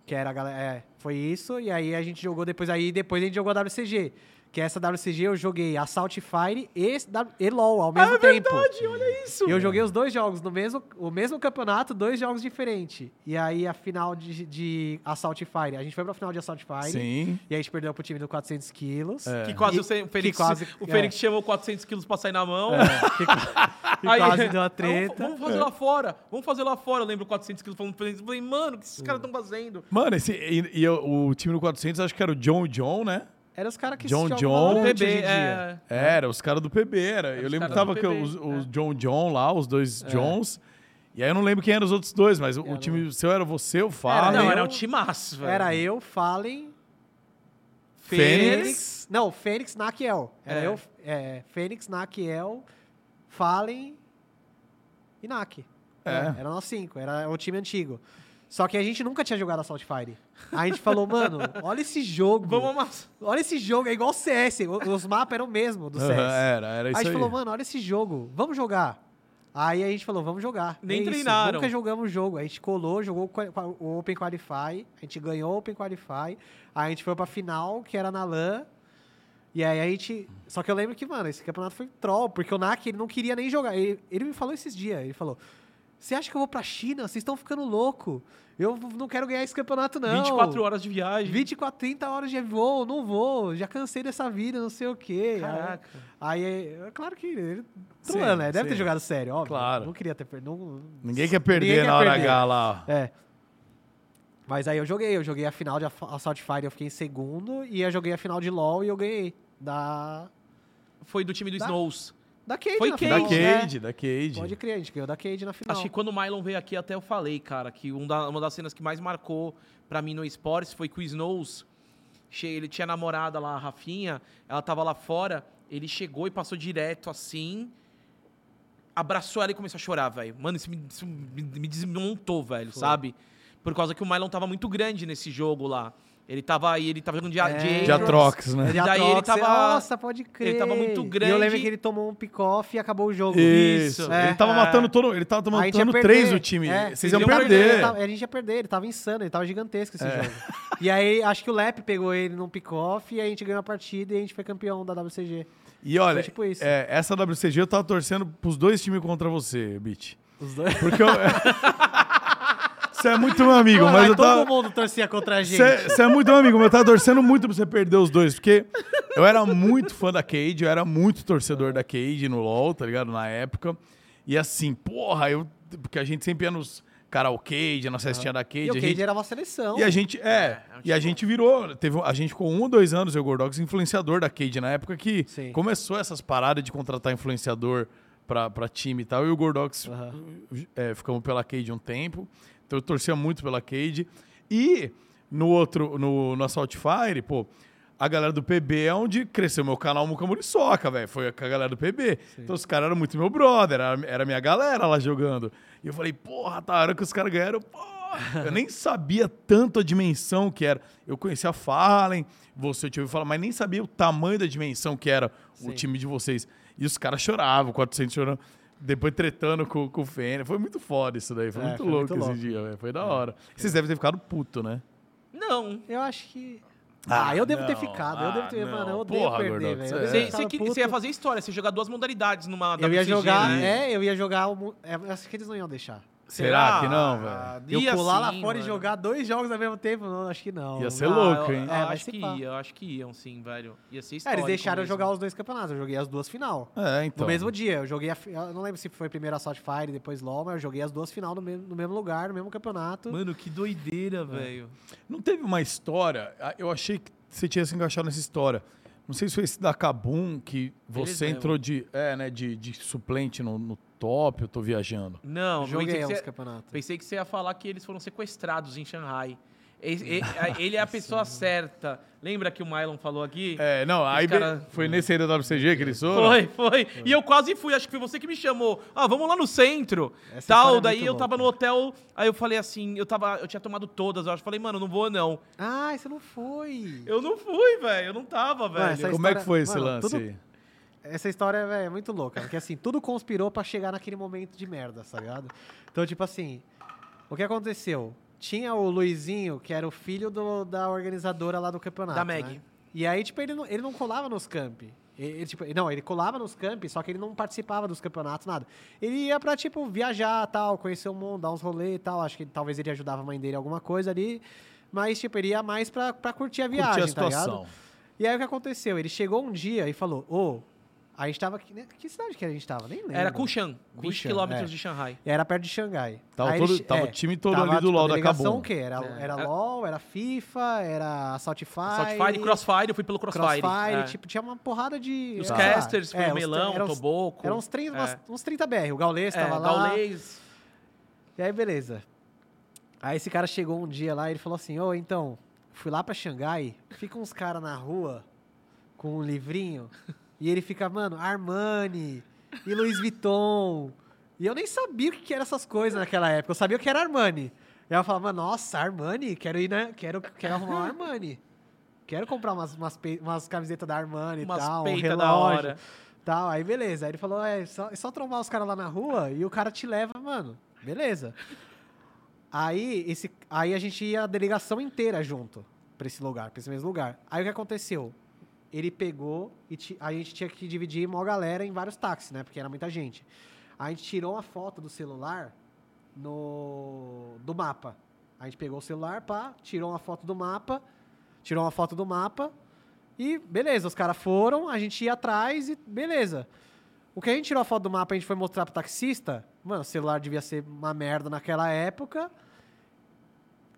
Que era a galera. É, foi isso. E aí a gente jogou depois. Aí depois a gente jogou a WCG. Que essa WCG eu joguei Assault Fire e, e LOL ao mesmo é tempo. verdade, olha isso. E eu joguei os dois jogos no mesmo, o mesmo campeonato, dois jogos diferentes. E aí a final de, de Assault Fire. A gente foi pra final de Assault Fire. Sim. E aí a gente perdeu pro time do 400 quilos. É. Que quase E- o Fe- o que Fênix, quase- o é. Fênix chamou 400 quilos pra sair na mão. É, que, que <laughs> Aí- quase deu uma Aí, treta. Vamos fazer lá fora, vamos fazer lá fora. Eu lembro 400 quilos falando pro Fênix. Eu falei, mano, o que esses caras estão fazendo? Mano, esse, e, e eu- o time do 400 acho que era o John e John, né? Era os caras que John John. PB, em dia. é. Era, os caras do PB, era. Eu os lembro que tava que os, os é. John John lá, os dois Johns. E aí eu não lembro quem eram os outros dois, mas o, o Era time seu era você, o Era Fallen. não, eu- era um timaço, velho. Era eu, Fallen, Fênix. Não, Fênix, Nakiel. Era É. eu, é, Fênix, Nakiel, Fallen e Nak. É. Era nós cinco, era o time antigo. Só que a gente nunca tinha jogado Assault Fire. Aí a gente falou, mano, olha esse jogo. Vamos amassar. Olha esse jogo, é igual CS. o- Os mapas eram o mesmo do CS. Aham, era, era aí isso a aí. gente falou, mano, olha esse jogo, vamos jogar. Aí a gente falou, vamos jogar. Nem É isso, treinaram. Nunca jogamos o jogo. A gente colou, jogou o Open Qualify, a gente ganhou o Open Qualify, aí a gente foi pra final, que era na LAN. E aí a gente. Só que eu lembro que, mano, esse campeonato foi troll, porque o Nak ele não queria nem jogar. Ele, ele me falou esses dias, ele falou: Você acha que eu vou pra China? Vocês estão ficando louco. Eu não quero ganhar esse campeonato, não. 24 horas de viagem. 24, 30 horas de voo, não vou, já cansei dessa vida, não sei o quê. Caraca. Aí, é claro que ele trolando, né? Deve ter sim. jogado sério, óbvio. Claro. Não queria ter perdido. Ninguém quer perder Ninguém quer na hora perder. H lá. É. Mas aí eu joguei, eu joguei a final de Assault Fire, eu fiquei em segundo, e eu joguei a final de LoL e eu ganhei. Da. Foi do time do Da- Snows. Da Cade Foi na Cade, Da final. né? Cade, da Cade. Pode crer, a gente ganhou da Cade na final. Acho que quando o Mylon veio aqui, até eu falei, cara, que um da- uma das cenas que mais marcou pra mim no esportes foi que o Snows, ele tinha namorada lá, a Rafinha, ela tava lá fora, ele chegou e passou direto assim, abraçou ela e começou a chorar, velho. Mano, isso me, isso me- me desmontou, velho, Foi. sabe? Por causa que o Mylon tava muito grande nesse jogo lá. Ele tava aí, ele tava jogando de, É. de De. Atrox, né? E daí ele Atrox, tava- Nossa, pode crer. ele tava muito E eu grande. lembro que ele tomou um pick-off e acabou o jogo. Isso. É. Ele tava É. matando todo. Ele tava matando três o time. É, Vocês iam perder. perder, tava- a gente ia perder, ele tava insano, ele tava gigantesco esse jogo. E aí, acho que o Lep pegou ele num pick-off e a gente ganhou a partida e a gente foi campeão da WCG. E olha, Foi tipo isso. é, essa WCG eu tava torcendo pros dois times contra você, Bitch. Os dois. Porque eu. <laughs> Você é muito meu amigo, mas eu todo tava. mundo torcia contra a gente. Você é muito meu amigo, mas eu tava torcendo muito pra você perder os dois, porque eu era muito fã da Cade, eu era muito torcedor da Cade no LoL, tá ligado? Na época. E assim, porra, eu. Porque a gente sempre ia nos karaokê, na festinha da Cade. E o a Cade gente, era uma seleção. e a gente, é, é um e a tipo- gente virou, teve, a gente ficou um ou dois anos, eu Gordox, influenciador da Cade na época que Sim. começou essas paradas de contratar influenciador pra, pra time e tal, e o Gordox Aham. é, ficamos pela Cade um tempo, então eu torcia muito pela Cade. E no outro, no, no Assault Fire, pô, a galera do PB é onde cresceu meu canal Muca Muriçoca, velho. Foi com a galera do PB. Então os caras eram muito meu brother, era, era minha galera lá jogando. E eu falei, porra, tá, a hora que os caras ganharam, porra. Eu nem <laughs> sabia tanto a dimensão que era. Eu conhecia a Fallen, você tinha ouvido falar, mas nem sabia o tamanho da dimensão que era o Sim. time de vocês. E os caras choravam, 400 chorando. Depois tretando com, com o Fênix. Foi muito foda isso daí. Foi É, muito foi louco muito esse louco. dia, velho. Foi da hora. Vocês devem ter ficado puto, né? Não. Eu acho que. Ah, eu devo ter não. ficado. eu devo ter. Ah, mano, eu odeio Porra, perder, velho. É. Você, ter ia fazer história, você ia jogar duas modalidades numa Eu ia jogar. né? É, eu ia jogar. é, eu acho que eles não iam deixar. Será que não, Ah, velho? Eu ia pular lá sim, fora e mano. jogar dois jogos ao mesmo tempo? Não, acho que não. Ia ser Ah, louco, eu- hein? eu É, acho que pá. ia, eu acho que iam sim, velho. Ia ser É, histórico eles deixaram eu mesmo. jogar os dois campeonatos. Eu joguei as duas final. É, então. No mesmo dia. Eu joguei a, Eu não lembro se foi primeiro Assault Fire e depois LoL, mas eu joguei as duas final no mesmo, no mesmo lugar, no mesmo campeonato. Mano, que doideira, velho. Não teve uma história. ah, Eu achei que você tinha se encaixado nessa história. Não sei se foi esse da Kabum que você entrou de, é, né, de, de suplente no, no top, eu tô viajando. Não, eu joguei pensei que, os você, campeonatos. pensei que você ia falar que eles foram sequestrados em Shanghai. Ele, <laughs> ele é a pessoa certa. Lembra que o Mylon falou aqui? É, não, aí cara- foi nesse aí da WCG que eles foram? Foi, foi. E eu quase fui, acho que foi você que me chamou. Ah, vamos lá no centro. Essa Tal, é daí muito eu tava louca. no hotel, aí eu falei assim, eu tava, eu tinha tomado todas, eu acho, falei, mano, não vou não. Ah, você não foi. Eu não fui, velho, eu não tava, velho. Como é que foi esse mano, lance? Essa história, velho, é muito louca. Porque, assim, tudo conspirou pra chegar naquele momento de merda, tá ligado? Então, tipo assim, o que aconteceu? Tinha o Luizinho, que era o filho do- da organizadora lá do campeonato. Da Meg. né? E aí, tipo, ele não, ele não colava nos campi. Ele, tipo, não, ele colava nos campi, só que ele não participava dos campeonatos, nada. Ele ia pra, tipo, viajar, tal, conhecer o mundo, dar uns rolês e tal. Acho que talvez ele ajudava a mãe dele em alguma coisa ali. Mas, tipo, ele ia mais pra, pra curtir a viagem, Curtir a tá ligado? situação. E aí o que aconteceu? Ele chegou um dia e falou: Ô, a gente tava aqui. né? Que cidade que a gente tava? Nem lembro. Era Kushan, 20 Kushan, quilômetros é. de Shanghai. Era perto de Xangai. Tava Aí todo- ele- tava o time todo ali do tipo, LoL da Kabum. o quê? Era, É. era É. LoL, era FIFA, era Assault Fire. Saltfire, Crossfire, eu fui pelo Crossfire. Crossfire, É. tipo, tinha uma porrada de. Os lá, casters, foi é, o Melão, uns- Toboco. Eram uns 30, É. umas- uns 30 BR. O Gaulês É, tava lá. Gaules. E aí, beleza. Aí esse cara chegou um dia lá e ele falou assim: Ô, então, fui lá pra Xangai, fica uns caras na rua com um livrinho e ele fica, mano, Armani e Louis Vuitton. E eu nem sabia o que eram essas coisas naquela época. Eu sabia o que era Armani. E eu falava, nossa, Armani, quero ir, né? Quero, quero arrumar um Armani. Quero comprar umas, umas, pe- umas camisetas da Armani e tal, um peitas da relógio. hora. Tal. Aí beleza. Aí ele falou, é só, é só trombar os caras lá na rua e o cara te leva, mano. Beleza. Aí, esse, aí a gente ia a delegação inteira junto pra esse lugar, pra esse mesmo lugar. Aí o que aconteceu? Ele pegou e a gente tinha que dividir uma galera em vários táxis, né? Porque era muita gente. A gente tirou uma foto do celular no do mapa. A gente pegou o celular, pá, tirou uma foto do mapa, tirou uma foto do mapa e beleza, os caras foram, a gente ia atrás e beleza. O que a gente tirou a foto do mapa, a gente foi mostrar pro taxista. Mano, o celular devia ser uma merda naquela época.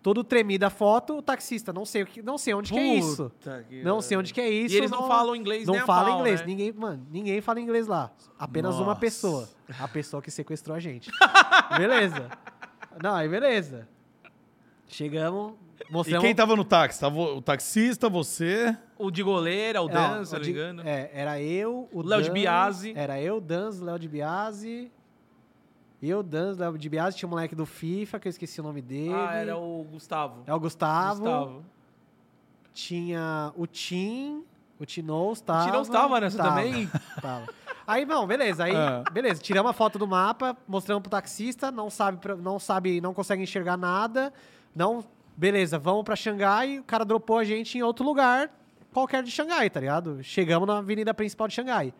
Todo tremido a foto, o taxista, não sei, o que, não sei onde que é isso. Puta que- Não sei onde que é isso. E eles não, falam inglês Não nem a fala pau, inglês. né? Ninguém, mano, ninguém fala inglês lá. Apenas uma Nossa. pessoa. A pessoa que sequestrou a gente. beleza. <laughs> Não, aí beleza. Chegamos, E mostramos... quem tava no táxi? Tava o taxista, você. O de goleira, o Não, Dan, se não me engano. É, era eu, o Léo de Dan- Biasi. Era eu, Danz, Léo de Biasi. Eu, Danz, Léo de Biasi. Tinha um moleque do FIFA, que eu esqueci o nome dele. Ah, era o Gustavo. É o Gustavo. Gustavo. tinha o Tim, o Tinoz tava. Tinoz tava nessa também? <laughs> Tava. Aí, não, beleza. Aí, Ah. beleza. Tiramos a foto do mapa, mostramos pro taxista, não sabe, não sabe, não consegue enxergar nada. Não, beleza, vamos pra Xangai. O cara dropou a gente em outro lugar, qualquer de Xangai, tá ligado? Chegamos na avenida principal de Xangai.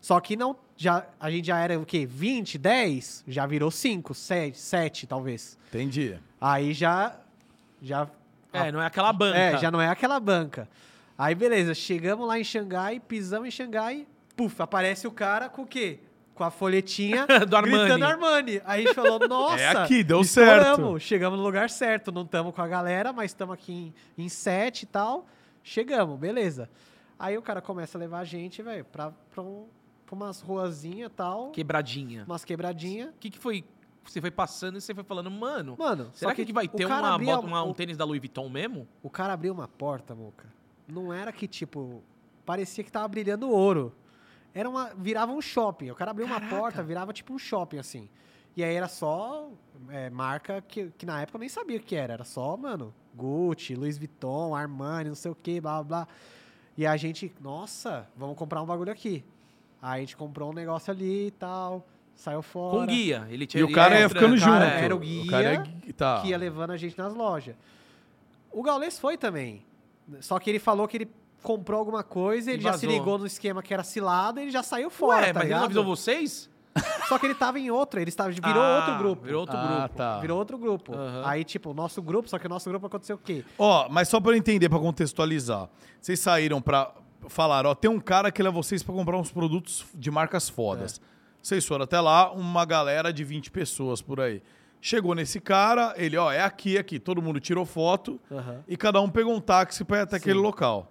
Só que não, já, a gente já era o quê? 20, 10? Já virou 5, 7, 7 talvez. Entendi. Aí já, já É, não é aquela banca. é, já não é aquela banca. Aí, beleza, chegamos lá em Xangai, pisamos em Xangai, puf, aparece o cara com o quê? Com a folhetinha <laughs> Do Armani. gritando Armani. Aí a gente falou, nossa, <laughs> É aqui, deu estouramos, certo. Chegamos no lugar certo, não estamos com a galera, mas estamos aqui em, em sete e tal. Chegamos, beleza. Aí o cara começa a levar a gente, velho, pra, pra, um, pra umas ruazinhas e tal, Quebradinha. umas quebradinhas. O que, que foi? Você foi passando e você foi falando, mano, Mano, será que, aqui vai ter uma, abria uma- um o- tênis da Louis Vuitton mesmo? O cara abriu uma porta, Muca. Não era que, tipo, parecia que tava brilhando ouro. Era uma. Virava um shopping. O cara abriu uma Caraca. porta, virava tipo um shopping, assim. E aí era só é, marca que, que na época eu nem sabia o que era. Era só, mano, Gucci, Louis Vuitton, Armani, não sei o que, blá blá blá. E a gente, nossa, vamos comprar um bagulho aqui. Aí a gente comprou um negócio ali e tal. Saiu fora. Com guia. Ele tinha, E o ele cara ia ficando o cara junto. era o guia cara é tá. que ia levando a gente nas lojas. O Gaules foi também. Só que ele falou que ele comprou alguma coisa, E ele já se ligou no esquema que era cilada e ele já saiu fora, Ué, tá mas ele ligado? não avisou vocês? <laughs> Só que ele tava em outro, ele estava, virou Ah, outro grupo. Virou outro Ah, grupo. tá. Virou outro grupo. Aham. Aí, tipo, o nosso grupo, só que o nosso grupo aconteceu o quê? Ó, mas só pra eu entender, pra contextualizar. Vocês saíram pra falar, ó, tem um cara que leva vocês pra comprar uns produtos de marcas fodas. É. Vocês foram até lá, uma galera de 20 pessoas por aí. Chegou nesse cara, ele, ó, é aqui, aqui. Todo mundo tirou foto Aham. e cada um pegou um táxi pra ir até aquele local.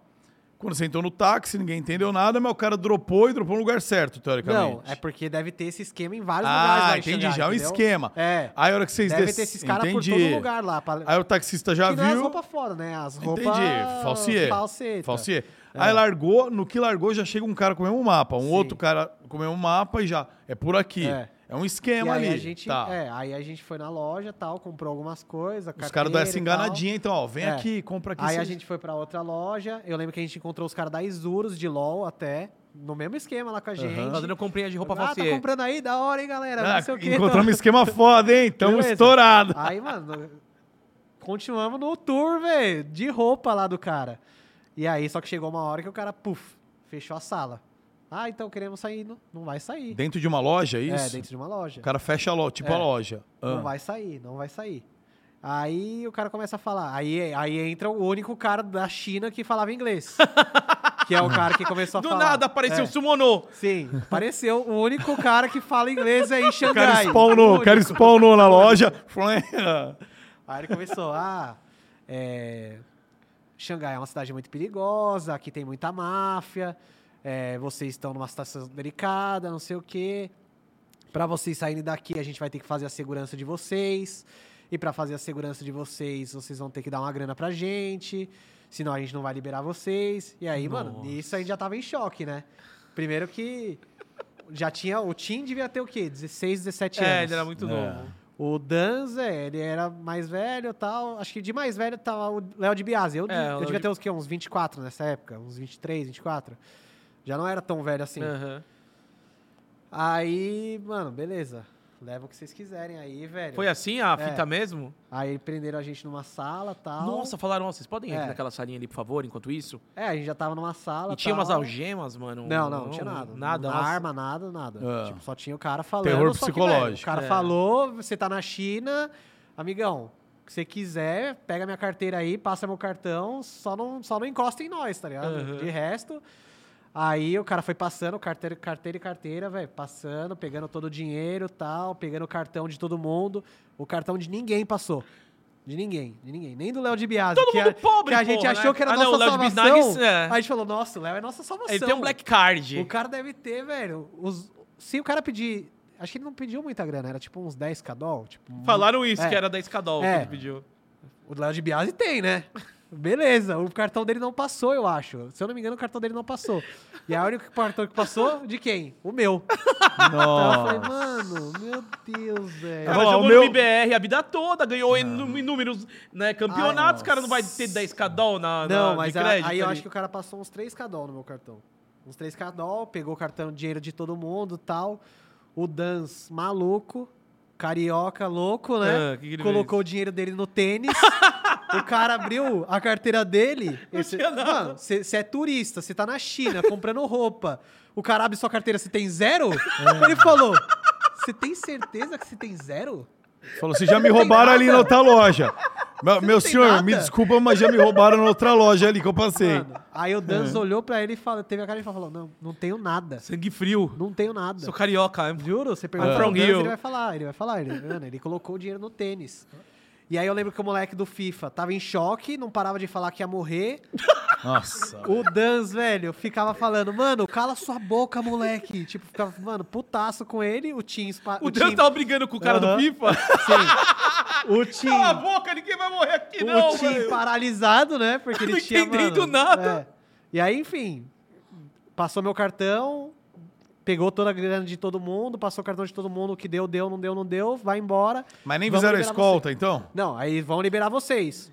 Quando você entrou no táxi, ninguém entendeu nada, mas o cara dropou e dropou no lugar certo, teoricamente. Não, é porque deve ter esse esquema em vários lugares lá Ah, entendi, Xangai, já é um esquema. É. Aí a hora que vocês Deve des- ter esses caras por todo lugar lá. Pra... Aí o taxista já que é as viu. roupas foda, né? As roupas... Entendi, falsier. Falseta. Falsier. Aí largou, no que largou já chega um cara com o mesmo mapa, um Sim. outro cara com o mesmo mapa e já é por aqui. É, É. um esquema aí ali. a gente, tá. é, aí a gente foi na loja tal, comprou algumas coisas. Os caras dão essa enganadinha, então, ó, vem É. aqui, compra aqui. Aí a gente foi pra outra loja. Eu lembro que a gente encontrou os caras da Isurus de LOL até. No mesmo esquema lá com a gente. Fazendo comprinha de roupa ah, tá falsier. comprando aí? Da hora, hein, galera? Ah, não sei o quê. encontramos um esquema foda, hein? Tamo Beleza. estourado. Aí, mano, continuamos no tour, velho, de roupa lá do cara. E aí, só que chegou uma hora que o cara, puf, fechou a sala. Ah, então queremos sair. Não, não vai sair. Dentro de uma loja, é isso? É, dentro de uma loja. O cara fecha a loja, tipo É. a loja. Ah. Não vai sair, não vai sair. Aí o cara começa a falar. Aí, aí entra o único cara da China que falava inglês. <laughs> que é o cara que começou a Do falar. nada apareceu É, o Sumonô. Sim, apareceu o único cara que fala inglês aí em <laughs> O Xangai. cara spawnou, o cara spawnou na loja. <laughs> Aí ele começou, ah, é, Xangai é uma cidade muito perigosa, aqui tem muita máfia, é, vocês estão numa situação delicada, não sei o quê. Para vocês saírem daqui, a gente vai ter que fazer a segurança de vocês. E para fazer a segurança de vocês, vocês vão ter que dar uma grana pra gente. Senão a gente não vai liberar vocês. E aí, mano, Nossa. nisso a gente já tava em choque, né? Primeiro que já tinha. O Tim devia ter o quê? 16, 17 anos. É, ele era muito É. novo. O Danza, ele era mais velho e tal. Acho que de mais velho tava o Léo de Biase. Eu, É, eu devia de- ter uns, quê? uns 24 nessa época, uns 23, 24. Já não era tão velho assim. Aham. Aí, mano, beleza. Leva o que vocês quiserem aí, velho. Foi assim a É. fita mesmo? Aí prenderam a gente numa sala e tal. Nossa, falaram, vocês podem ir É. naquela salinha ali, por favor, enquanto isso? É, a gente já tava numa sala. E tinha tal. umas algemas, mano? Não, não, não tinha nada. Nada. Uma arma, nada, nada. Ah. Tipo, só tinha o cara falando. Terror só que, psicológico. velho, o cara É. falou, você tá na China, amigão, o que você quiser, pega minha carteira aí, passa meu cartão, só não, só não encosta em nós, tá ligado? Aham. De resto. Aí o cara foi passando, carteira, carteira e carteira, velho, passando, pegando todo o dinheiro e tal, pegando o cartão de todo mundo. O cartão de ninguém passou. De ninguém, de ninguém. Nem do Léo de Biase. Todo que mundo a, pobre, que a gente porra, achou né? que era Ah, não, nossa o Léo de salvação. Bisnagues, é. Aí a gente falou, nossa, o Léo é nossa salvação. Ele tem um black card. O cara deve ter, velho. Os, se o cara pedir. Acho que ele não pediu muita grana, era tipo uns 10 cadol. Tipo, Falaram isso, É. que era da Escadol É. que ele pediu. O Léo de Biase tem, né? Beleza, o cartão dele não passou, eu acho. Se eu não me engano, o cartão dele não passou. E a única cartão que passou, de quem? O meu. <laughs> Então eu falei, mano, meu Deus, velho. cara Ó, jogou o meu- no MBR a vida toda, ganhou inú- inúmeros né, campeonatos, Ai, o cara não vai ter 10k doll na, Não, na- mas de a- crédito. aí eu ali. acho que o cara passou uns 3 cadol no meu cartão. Uns 3 cadol, pegou o cartão, dinheiro de todo mundo tal. O Dans, maluco. Carioca, louco, né? Ah, que que ele Colocou o dinheiro dele no tênis. <laughs> o cara abriu a carteira dele. Esse, mano, você é turista, você tá na China comprando roupa. O cara abre sua carteira, você tem zero? Ele falou: Você tem certeza que você tem zero? Falou, vocês já me roubaram ali na outra loja. Meu, meu senhor, nada? me desculpa, mas já me roubaram na outra loja ali que eu passei. Mano, aí o Dans olhou pra ele e falou, teve a cara e falou: Não, não tenho nada. Sangue frio. Não tenho nada. Sou carioca. hein? Juro, você pergunta I'm pro Rio. ele vai falar, ele vai falar. Ele, mano, ele colocou o dinheiro no tênis. E aí eu lembro que o moleque do FIFA tava em choque, não parava de falar que ia morrer. <laughs> Nossa. O Dans, velho, ficava falando, mano, cala sua boca, moleque. Tipo, ficava, mano, putaço com ele, o Tim... O Deus Tim- tava brigando com o cara Aham. do FIFA. Sim. O <laughs> Tim... Cala a boca, ninguém vai morrer aqui, o não, Tim velho. paralisado, né? Porque <laughs> ele Não tinha, entendendo mano, nada. é. E aí, enfim, passou meu cartão, pegou toda a grana de todo mundo, passou o cartão de todo mundo, o que deu, deu, não deu, não deu, vai embora. Mas nem fizeram a escolta, então? Não, aí vão liberar vocês.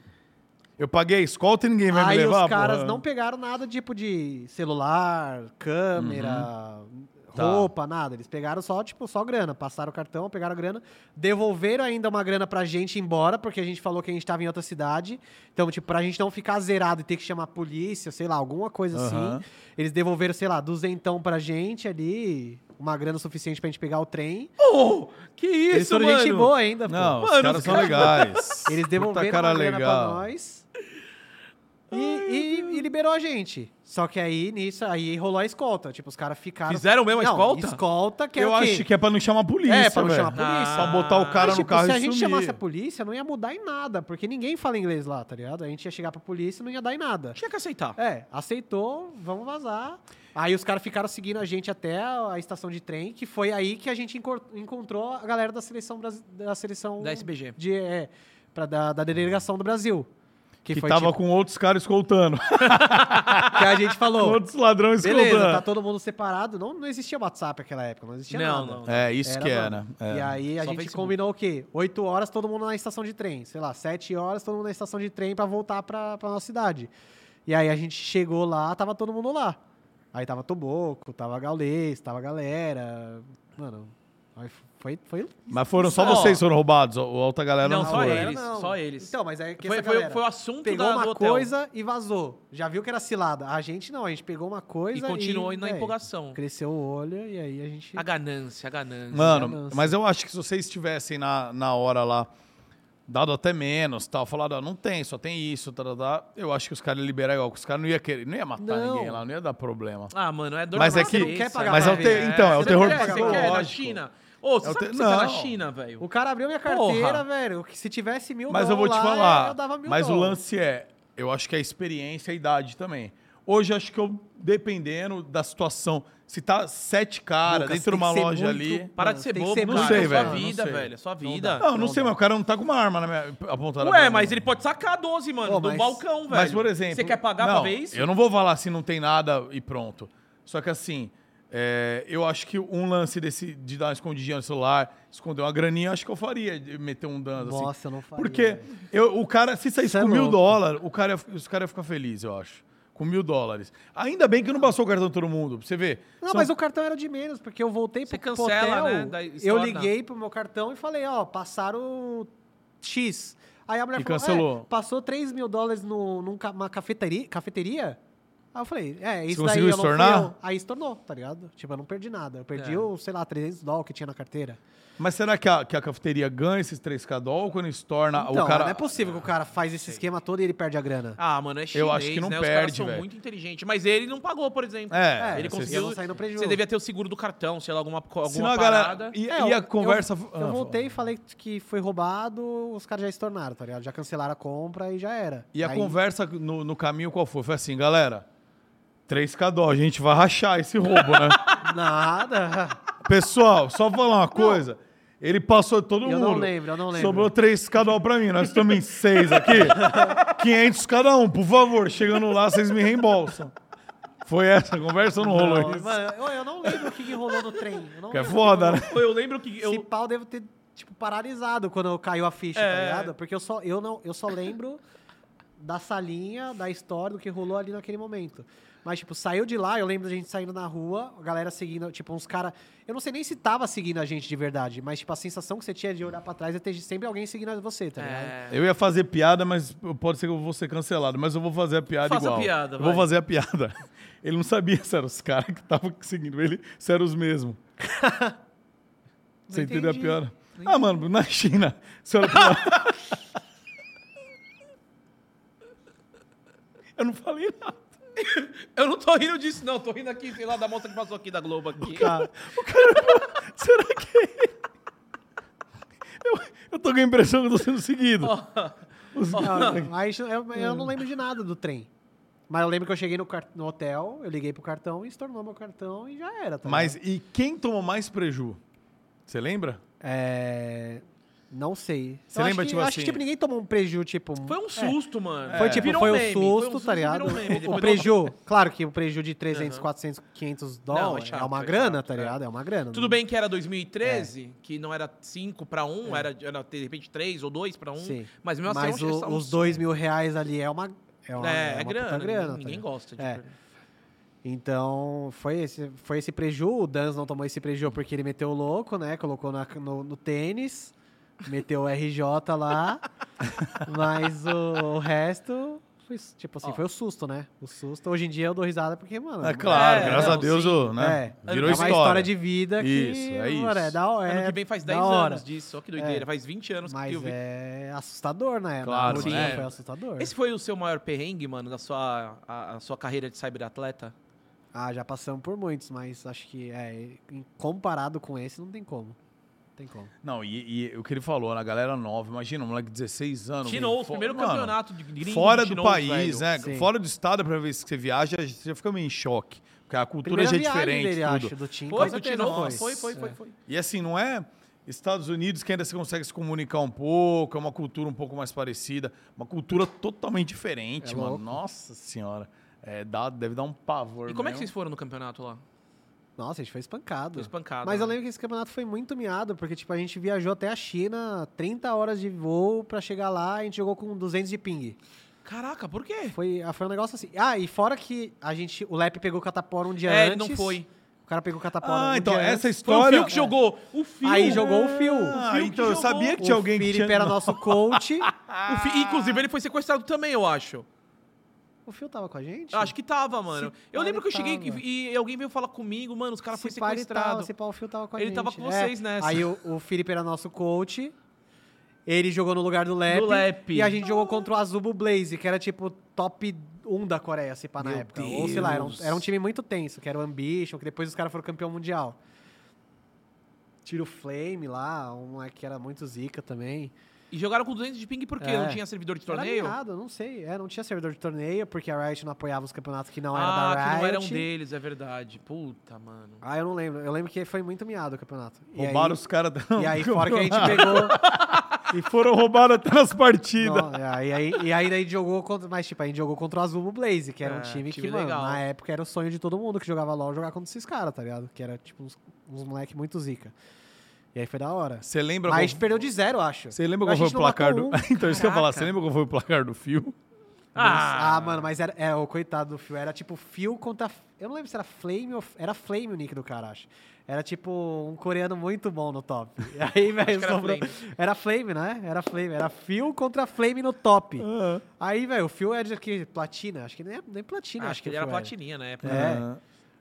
Eu paguei a escolta e ninguém vai aí me levar, os caras porra. não pegaram nada tipo de celular, câmera, Tá. roupa, nada. Eles pegaram só, tipo, só grana. Passaram o cartão, pegaram a grana, devolveram ainda uma grana pra gente ir embora, porque a gente falou que a gente tava em outra cidade. Então, tipo, pra gente não ficar zerado e ter que chamar a polícia, sei lá, alguma coisa Aham. assim. Eles devolveram, sei lá, duzentão pra gente ali, uma grana suficiente pra gente pegar o trem. Oh, que Eles isso, foram mano? gente boa ainda, pô. Não, os Mano, caras são caras- legais. Eles Puta devolveram cara a grana legal. pra nós e, e- e liberou a gente. Só que aí, nisso, aí rolou a escolta. Tipo, os caras ficaram... Fizeram mesmo a Não, escolta? escolta, que é Eu o quê? acho que é pra não chamar a polícia, É, pra não velho. chamar a polícia. Só botar o cara Mas, no tipo, carro se e a gente sumir. chamasse a polícia, não ia mudar em nada, porque ninguém fala inglês lá, tá ligado? A gente ia chegar pra polícia e não ia dar em nada. Tinha que aceitar. É, aceitou, vamos vazar. Aí os caras ficaram seguindo a gente até a estação de trem, que foi aí que a gente encontrou a galera da seleção da seleção Da SBG. de é, pra, da, da delegação do Brasil. Que, Que foi tava tipo, com outros caras escoltando. <laughs> que a gente Com falou. outros ladrões Beleza, escoltando. tá todo mundo separado. Não, não existia WhatsApp naquela época, não existia Não, nada. não. É, isso Era, que era. É. E aí a Só gente Facebook. combinou o quê? 8 horas todo mundo na estação de trem. Sei lá, 7 horas todo mundo na estação de trem pra voltar pra, pra nossa cidade. E aí a gente chegou lá, tava todo mundo lá. Aí tava Toboco, tava Gaulês, tava a galera. Mano, aí foi. foi Mas foram só Só. vocês que foram roubados, ou a outra galera não, Não, só foi. eles. Não. só eles. Então, mas é que Foi, essa foi, foi o assunto pegou da, do uma hotel. coisa e vazou. Já viu que era cilada. A gente não, a gente pegou uma coisa E continuou e, na véi, empolgação. Cresceu o olho e aí a gente. A ganância, a ganância. Mano, ganância. mas eu acho que se vocês estivessem na, na hora lá, dado até menos, tal, falado, ó, não tem, só tem isso, tá, tá, tá, eu acho que os caras iam liberar igual, que os caras não iam querer, não ia matar Não. ninguém lá, não ia dar problema. Ah, mano, é dor Mas é que- cabeça. Você não quer pagar Mas é o te- então, é o terror quer, Você quer na psicológico. China? Ô, você É o sabe te- que você tá na não. China, velho? O cara abriu minha Porra. carteira, velho. Se tivesse mil Mas eu vou te lá, falar, eu dava mil mas o dólar. lance é, eu acho que é a experiência e a idade também. Hoje, acho que eu, dependendo da situação, se tá sete caras Lucas, dentro de uma loja muito- ali... Para de ser bobo, ser cara. Não sei, é sua velho, não vida, sei. velho. É sua Não vida. Não, não, Não sei, mas o cara não tá com uma arma na minha, apontada Ué, mas ele pode sacar 12, mano, Ô, do mas- balcão, velho. Mas, por exemplo. Você quer pagar não, pra ver isso? Eu não vou falar se não tem nada e pronto. Só que assim, é, eu acho que um lance desse de dar uma escondidinha no celular, esconder uma graninha, acho que eu faria, de meter um dano assim. Nossa, eu não faria. Porque eu, o cara, se saísse Isso é com mil louco. dólares, o cara, os caras iam ficar felizes, eu acho. Com mil dólares. Ainda bem que não passou o cartão de todo mundo, pra você ver. Não, São- mas o cartão era de menos, porque eu voltei Você pro, cancela, hotel, né, eu liguei pro meu cartão e falei, ó, passaram X. Aí a mulher E falou, cancelou. "É, passou 3 mil dólares no, numa cafeteria, cafeteria? Aí eu falei, é, isso daí conseguiu eu não fui eu. Aí estornou, tá ligado? Tipo, eu não perdi nada. Eu perdi, É. o, sei lá, 300 dólares que tinha na carteira. Mas será que a, que a cafeteria ganha esses 3K dólar quando estorna Então, o cara. não é possível que o cara faz esse esquema todo e ele perde a grana. Ah, mano, é chinês, Eu acho que não né? Os caras perde, são velho. muito inteligentes. Mas ele não pagou, por exemplo. É, ele vocês conseguiu. iam sair no prejuízo. Você devia ter o seguro do cartão, sei lá, alguma, co- alguma Senão a parada. galera. E, É, e a eu- conversa. Eu, Ah, eu voltei e falei que foi roubado, os caras já estornaram, tá ligado? Já cancelaram a compra e já era. E a Aí- conversa no, no caminho qual foi? Foi assim, galera. 3K dó, a gente vai rachar esse roubo, né? <laughs> Nada. Pessoal, só falar uma coisa. Ele passou todo Eu mundo. não lembro, eu não lembro. Sobrou três cada um pra mim. Nós estamos em seis aqui. <laughs> 500 cada um, por favor. Chegando lá, vocês me reembolsam. Foi essa a conversa ou não rolou Não, isso? mano, eu, eu não lembro o que, que rolou no trem. Eu não Que é foda, né? rolou. Pô, Eu lembro que Esse eu. pau deve ter, tipo, paralisado quando caiu a ficha, tá É. ligado? Porque eu só, eu, não, eu só lembro da salinha, da história, do que rolou ali naquele momento. Mas, tipo, saiu de lá, eu lembro da gente saindo na rua, a galera seguindo, tipo, uns caras. Eu não sei nem se tava seguindo a gente de verdade, mas, tipo, a sensação que você tinha de olhar pra trás é ter sempre alguém seguindo você, tá ligado? É, Eu ia fazer piada, mas pode ser que eu vou ser cancelado. Mas eu vou fazer a piada Faça a igual. piada, eu vou fazer a piada. <laughs> Ele não sabia se eram os caras que estavam seguindo ele, se eram os mesmos. <laughs> Você entendeu a piada? Ah, mano, na China. Você olha pra... Eu não falei nada. <laughs> Eu não tô rindo disso, não. Tô rindo aqui, sei lá, da moça que passou aqui da Globo aqui. Tá. <laughs> Será que. Eu, eu tô com a impressão que eu tô sendo seguido. Os- Não, não, aí eu, eu não lembro de nada do trem. Mas eu lembro que eu cheguei no, no hotel, eu liguei pro cartão e se tornou meu cartão e já era, tá Mas ligado? e quem tomou mais preju? Você lembra? É... Não sei. Você Eu lembra, acho que, tipo acho assim- que tipo, ninguém tomou um preju, tipo... Foi um é. susto, mano. Foi tipo, Virou foi meme, o foi um susto, tá ligado? meme. O preju, claro que o preju de 300, Aham. 400, 500 Não, é dólares é, chato, uma é grana, chato, tá é. ligado? É uma grana. Tudo bem que era 2013, que não era 5 pra 1, era, era de repente 3 ou 2 pra 1. Sim. Mas mesmo assim, Mas é um- o- é um os dois mil reais ali é uma... É, uma, É, é, uma grana, puta grana, ninguém, tá ninguém ligado? gosta de É. Então, foi esse, foi esse preju. O Dans não tomou esse preju porque ele meteu o louco, né? Colocou na- no, no tênis, meteu o RJ lá. <laughs> mas o, o resto, foi, tipo assim, Ó. foi o susto, né? O susto. Hoje em dia eu dou risada porque, mano. É claro, É, graças não, a Deus, sim. o, né? É, Virou é uma história. história de vida que. Isso, é mano, isso. é da hora. Ano É que vem faz da 10 hora. anos disso, ó que doideira. É. Faz 20 anos que Mas eu vi. é assustador, né? Claro, Na sim, é. foi assustador. Esse foi o seu maior perrengue, mano, da sua, a, a sua carreira de cyberatleta? Ah, já passamos por muitos, mas acho que é, comparado com esse, não tem como. Não tem como. Não, e, e o que ele falou, na galera nova, imagina, um moleque de 16 anos. Chinou, o primeiro Mano, campeonato de gringo Fora de do país, velho. né? Sim. Fora do estado, a primeira vez que você viaja, você fica meio em choque. Porque a cultura Primeira já é diferente. dele, tudo. acho, do time. Foi, do Chinou, foi. foi, foi, foi, É. foi. E assim, não é Estados Unidos que ainda você consegue se comunicar um pouco, é uma cultura um pouco mais parecida, uma cultura totalmente diferente, É mano. louco. Nossa senhora. É, dá, deve dar um pavor. E como é que mesmo. vocês foram no campeonato lá? Nossa, a gente foi espancado. Foi espancado. Mas eu né? lembro que esse campeonato foi muito miado, porque tipo, a gente viajou até a China, 30 horas de voo pra chegar lá, a gente jogou com 200 de ping. Caraca, por quê? Foi, ah, foi um negócio assim. Ah, e fora que a gente, o Lep pegou o catapora um dia É, ele antes. não foi. O cara pegou o catapora Ah, um então dia essa antes. Foi história. o Fio que jogou. O Fio. Aí jogou o Fio. Ah, O Phil que então eu sabia que tinha alguém o que Felipe tinha. era nosso coach. <laughs> O Inclusive, ele foi sequestrado também, eu acho. O Fio tava com a gente? Acho que tava, mano. Se eu lembro que eu ele cheguei e, e alguém veio falar comigo, mano, os caras foram ele sequestrados. se pá, o Fio tava com a Ele gente. tava com É. vocês nessa. Aí o, o Felipe era nosso coach. Ele jogou no lugar do Lep. Do Lep. E a gente jogou contra o Azubo Blaze, que era tipo top 1 da Coreia, se pá, na Meu época. Ou sei lá, era um, Deus. era um time muito tenso, que era o Ambition, que depois os caras foram campeão mundial. Tiro Flame lá, um moleque que era muito zica também. E jogaram com 200 de ping por quê? É. Não tinha servidor de Era torneio? miado, não sei. É, não tinha servidor de torneio, porque a Riot não apoiava os campeonatos que não eram ah, da que Riot. não era um deles, é verdade. Puta, mano. Ah, eu não lembro. Eu lembro que foi muito miado o campeonato. E Roubaram aí, os caras. E aí, <laughs> fora que a gente pegou. <laughs> E foram roubados até nas partidas. Não, e aí, e aí daí a gente jogou contra. Mas, tipo, a gente jogou contra o Azubo Blaze, que era um É, time, time que, mano, legal. na época era o sonho de todo mundo que jogava LOL jogar contra esses caras, tá ligado? Que era, tipo, uns, uns moleque muito zica. E aí foi da hora. Você lembra Mas a qual- gente perdeu de zero, acho. Você lembra qual foi o placar do. um. <laughs> então, isso que eu ia falar. Você lembra qual foi o placar do fio? Ah, Ah, mano, mas era. É, o coitado do Phil. Era tipo Phil contra. Eu não lembro se era Flame ou. Era Flame o nick do cara, acho. Era tipo um coreano muito bom no top. <laughs> E aí, velho, que era sobrou. Flame. Era Flame, né? Era Flame. Era Phil contra Flame no top. Aí, velho, o Phil é de que? Platina? Acho que nem, é- nem platina. acho que ele o era platininha na época. É. Ah.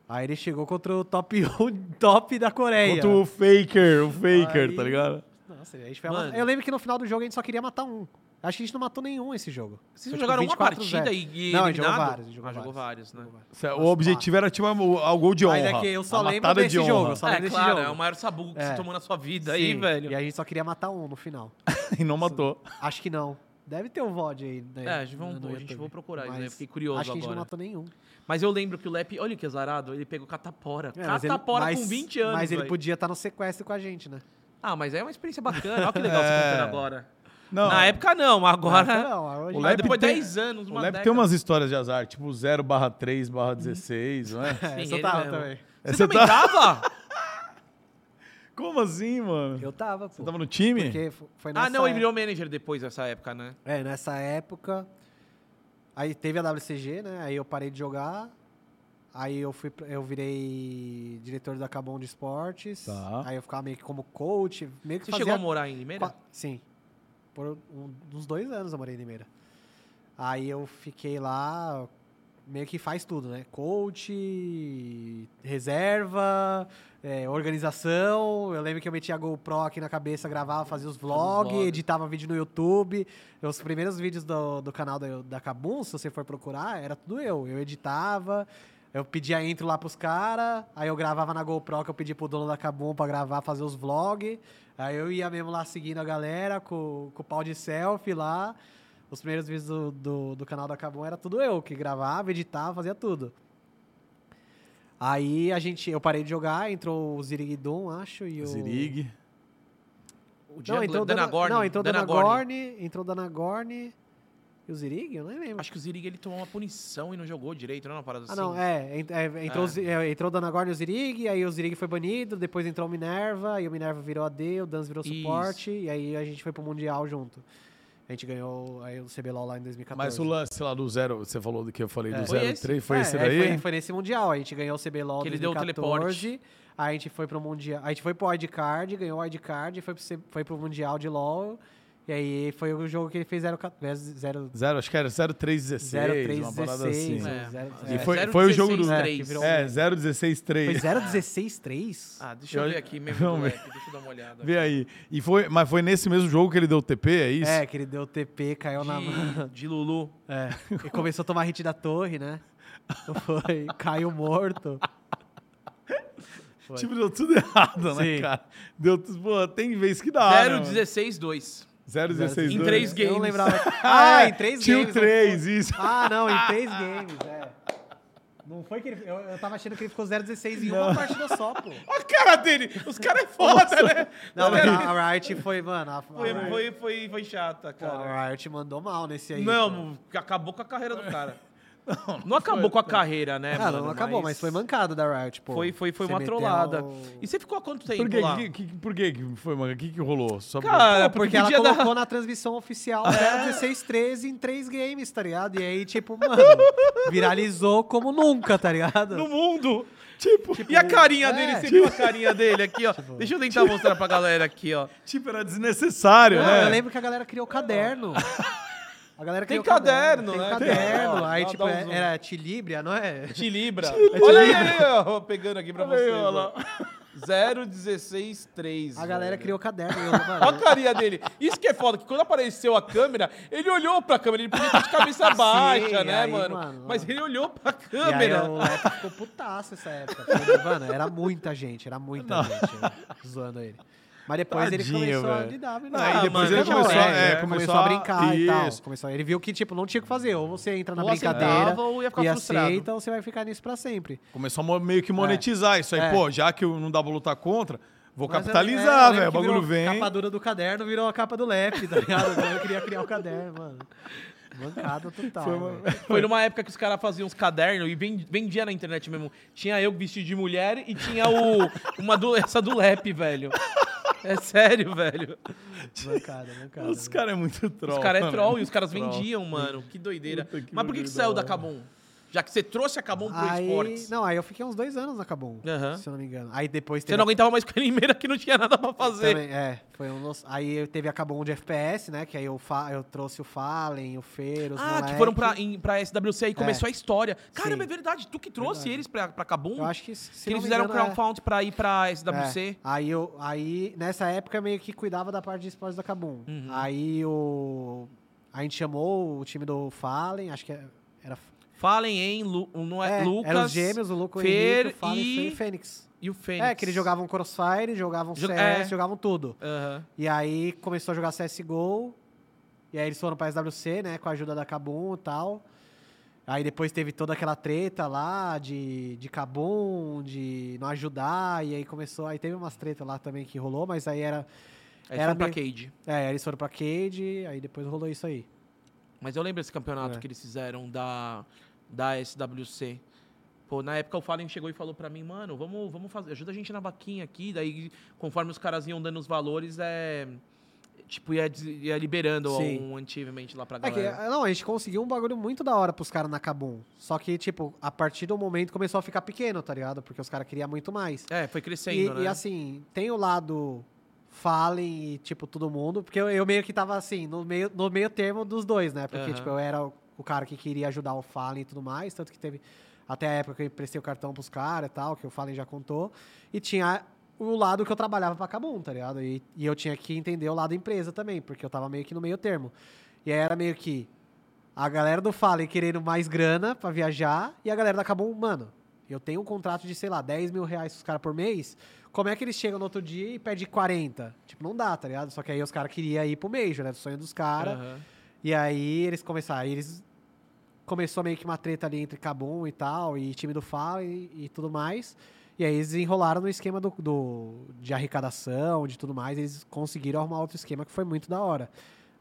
Aí ele chegou contra o top 1 <laughs> top da Coreia. Contra o Faker, o Faker, Aí- tá ligado? Nossa, a gente foi Mano. Eu lembro que no final do jogo a gente só queria matar um. Acho que a gente não matou nenhum esse jogo. Vocês Foi, tipo, jogaram uma 24-0. partida e, e Não, a gente jogou eliminado? vários, a gente jogou ah, jogou vários. vários, né? Cê- O objetivo era tipo o, gol de honra. Mas é que eu só lembro desse de jogo, só É, lembro claro, jogo. é o maior sabugo que É. você tomou na sua vida aí, Sim, velho. E a gente só queria matar um no final. <laughs> E não matou. Acho que não. Deve ter um VOD aí. Né, É, a gente, vamos, no a gente vai procurar isso aí, Mas fiquei curioso Acho que a gente não agora. matou nenhum. Mas eu lembro que o Lep, olha que azarado, ele pegou catapora. É, mas ele- catapora mas- com 20 anos, Mas ele velho. podia estar no sequestro com a gente, né? Ah, mas é uma experiência bacana. Olha que legal você <laughs> É. contando agora. Não, Na época não, agora. Não, hoje O Lep depois de tem- 10 anos, o uma Lep década. tem umas histórias de azar, tipo 0 barra 3 barra 16, não é? <laughs> É, Sim, você ele tava também. Você, Você também tá- tava? <laughs> Como assim, mano? Eu tava, pô. Você tava no time? Porque foi nessa Ah, não, ele virou manager depois dessa época, né? É, nessa época. Aí teve a WCG, né? Aí eu parei de jogar. Aí eu fui, eu virei diretor da Cabon de Esportes. Tá. Aí eu ficava meio que como coach, meio que Você fazia chegou a morar em Limeira? Sim. Por um- uns dois anos eu morei em Limeira. Aí eu fiquei lá, meio que faz tudo, né? Coach, reserva, é, organização. Eu lembro que eu metia a GoPro aqui na cabeça, gravava, fazia os vlogs, vlogs. editava vídeo no YouTube. Os primeiros vídeos do, do canal da, da Kabum, se você for procurar, era tudo eu. Eu editava, eu pedia intro lá pros caras, aí eu gravava na GoPro que eu pedi pro dono da Kabum pra gravar, fazer os vlogs. Aí eu ia mesmo lá seguindo a galera com, com o pau de selfie lá. Os primeiros vídeos do, do, do canal da Kabum era tudo eu, que gravava, editava, fazia tudo. Aí a gente, eu parei de jogar, entrou o Ziriguidum, acho, e o... Zirig. O Não, entrou Dana Dana, Gorn. não, entrou Dana Dana Gorn. Gorn, entrou Dana Gorn e o Zirig, eu nem lembro. Acho que o Zirig ele tomou uma punição e não jogou direito, não é uma parada Ah, assim? não, é, ent- é, entrou, É. o é, entrou o Dana Gorn e o Zirig, aí o Zirig foi banido, depois entrou o Minerva, e o Minerva virou AD, o Dans virou Isso. suporte, e aí a gente foi pro Mundial junto. A gente ganhou aí o CBLOL lá em 2014. Mas o lance lá do zero, você falou do que eu falei É. do Foi 03, foi É, esse aí daí? Foi, foi nesse Mundial, a gente ganhou o CBLOL Que em ele deu o 2014, aí a gente foi pro Mundial, a gente foi pro Wildcard, ganhou o Wildcard, foi pro, foi pro Mundial de LoL, e aí foi o jogo que ele fez 0 0 Zero, acho que era 0316, uma parada assim. 0316. É. zero- E é. foi- foi o jogo do- 016-3. É, É, Foi 0163. 016-3? Ah, deixa eu Eu- ver aqui mesmo, <laughs> moleque. Deixa eu dar uma olhada. Vê aí. E foi, mas foi nesse mesmo jogo que ele deu o TP, é isso? É, que ele deu TP, caiu na mão. De, <laughs> de Lulu. É. E começou a tomar hit da torre, né? Foi, caiu morto. Foi. <laughs> Tipo, deu tudo errado, né, Sim. cara? Deu tudo. Pô, tem vez que dá. né, 016-2. 016 Em três Eu não games. lembrava. <laughs> Ah, em três Tinha games. o 3, isso. Ah, não, em três <laughs> games, é. Não foi que ele. Eu, eu tava achando que ele ficou 016 em uma partida só, pô. Olha <laughs> a cara dele. Os caras é foda, né? Não, mas a, Riot foi, mano. A, a Foi, Riot, foi, foi, foi chata, pô, cara. a Riot mandou mal nesse aí. pô. Não, acabou com a carreira do cara. Não, acabou com a carreira, né, Ah, mano? não acabou, mas foi mancada da Riot, pô. Foi, foi, foi Você uma trollada. o- E você ficou há quanto tempo Por quê? lá? Que, que, por que que foi, mano? O que, que rolou? Só Cara, Pô, porque ela dar- colocou na transmissão oficial <laughs> 16-13 em três games, tá ligado? E aí, tipo, mano, <laughs> viralizou como nunca, tá ligado? No mundo! Tipo, E a carinha é, dele, você tipo- viu a carinha dele aqui, ó? Deixa eu tentar mostrar pra galera aqui, ó. <laughs> tipo, era desnecessário, Não, né? Eu lembro que a galera criou caderno. A galera Tem caderno, tem né? caderno. Ó, Aí, tipo, um é- zoom. era Tilibria, não é? Te libra. <laughs> Olha aí, ó, pegando aqui pra vocês. olha lá. 0163. A galera velho. criou caderno. Eu, <laughs> Olha a carinha dele. Isso que é foda, que quando apareceu a câmera, ele olhou pra câmera. Ele podia estar de cabeça <laughs> baixa, né, aí, mano? mano, Mas ele olhou pra e aí câmera. o ficou putaço essa época. Mano, era muita gente, era muita gente né, zoando ele. Mas depois ele Tadinho, começou a velho. lidar. Aí Ah, depois mano, ele não, começou, é, a- é, é, começou, começou a brincar e tal. Isso. Começou, ele viu que, tipo, não tinha o que fazer. Ou você entra na Ou brincadeira aceitava ou ia ficar e frustrado. aceita, ou você vai ficar nisso pra sempre. Começou a meio que monetizar isso aí. É. Pô, já que eu não dá pra lutar contra, vou Mas é, capitalizar, velho. O bagulho vem. capa dura do caderno virou a capa do Lep, tá ligado? Eu queria criar o caderno, mano. Mancada total. Foi uma-. <laughs> Foi numa época que os caras faziam uns cadernos e ven- vendia na internet mesmo. Tinha eu vestido de mulher e tinha o, uma do, essa do Lep, velho. É sério, velho. Mancada, mancada. Os caras é muito troll. Os caras é mano. troll e os caras vendiam, mano. Que doideira. Que Mas por que, que saiu da. Kabum? Já que você trouxe a Kabum pro Aí, esportes. não, aí eu fiquei uns dois anos na Cabum, Aham. se eu não me engano. Aí depois Você teve não a- aguentava mais com a Limeira que não tinha nada pra fazer. Também, é, foi um Aí teve a Cabum de FPS, né? Que aí eu, fa... eu trouxe o Fallen, o Feiro, os Ah, que moleque. foram pra, em, pra SWC e começou a história. Caramba, Sim. é verdade. Tu que trouxe Verdade. eles pra, pra Kabum? Eu acho que se que não eles fizeram engano, é. crowdfund pra ir pra SWC. É. Aí eu, aí nessa época meio que cuidava da parte de esportes da Kabum. Uhum. Aí o a gente chamou o time do Fallen, acho que era Falem em Lu, não é, é, Lucas eram os gêmeos, o Lucas, o Fer Henrique, o Fallen e- e o Fênix. e o Fênix. É, que eles jogavam Crossfire, jogavam Jo- CS, é. jogavam tudo. Aham. E aí começou a jogar CSGO. E aí eles foram pra SWC, né? Com a ajuda da Kabum e tal. Aí depois teve toda aquela treta lá de, de Cabum, de não ajudar, e aí começou. Aí teve umas tretas lá também que rolou, mas aí era. Aí Era foi pra meio- Cade. É, eles foram pra Cade, aí depois rolou isso aí. Mas eu lembro esse campeonato É. que eles fizeram da, da SWC. Pô, na época o Fallen chegou e falou pra mim, mano, vamos, vamos fazer, ajuda a gente na vaquinha aqui. Daí, conforme os caras iam dando os valores, é. Tipo, ia, ia liberando Sim. um achievement lá pra É que, galera. não, a gente conseguiu um bagulho muito da hora pros caras na Kabum. Só que, tipo, a partir do momento começou a ficar pequeno, tá ligado? Porque os caras queriam muito mais. É, foi E, crescendo, né? e, assim, tem o lado Fallen e, tipo, todo mundo, porque eu, eu meio que tava assim, no meio, no meio termo dos dois, né? Porque, Aham. tipo, eu era o, o cara que queria ajudar o Fallen e tudo mais, tanto que teve até a época que eu emprestei o cartão pros caras e tal, que o Fallen já contou. E tinha o lado que eu trabalhava pra Kabum, tá ligado? E, e eu tinha que entender o lado empresa também, porque eu tava meio que no meio termo. E aí era meio que a galera do Fallen querendo mais grana pra viajar e a galera da Kabum, mano, eu tenho um contrato de, sei lá, 10 mil reais pros caras por mês. Como é que eles chegam no outro dia e pedem 40? Tipo, não dá, tá ligado? Só que aí os caras queriam ir pro Major, né? Do sonho dos caras. Aham. E aí eles começaram. aí eles começou meio que uma treta ali entre Cabum e tal, e time do Fallen e, e tudo mais. E aí eles enrolaram no esquema do, do- de arrecadação, de tudo mais. Eles conseguiram arrumar outro esquema que foi muito da hora.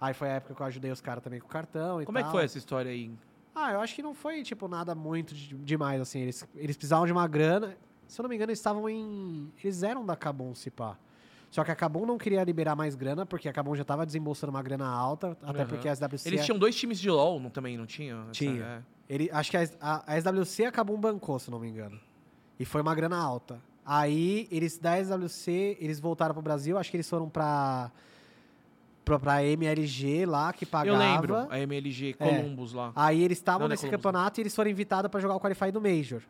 Aí foi a época que eu ajudei os caras também com o cartão e Como é que tal. foi essa história aí? Ah, eu acho que não foi, tipo, nada muito de- demais, assim. Eles, eles precisavam de uma grana. Se eu não me engano, eles estavam em. Eles eram da Cabum, se pá. Só que a Cabum não queria liberar mais grana, porque a Cabum já tava desembolsando uma grana alta, até Aham. porque a SWC. Eles tinham dois times de LoL não, também, não tinham? Essa- Tinha. é. Ele, acho que a, a, a SWC a Cabum bancou, se não me engano. E foi uma grana alta. Aí, eles da SWC, eles voltaram pro Brasil, acho que eles foram pra. pra, pra MLG lá, que pagava. Eu lembro, a MLG É. Columbus lá. Aí eles estavam Não, não é nesse Columbus, campeonato e eles foram invitados pra jogar o Qualify do Major.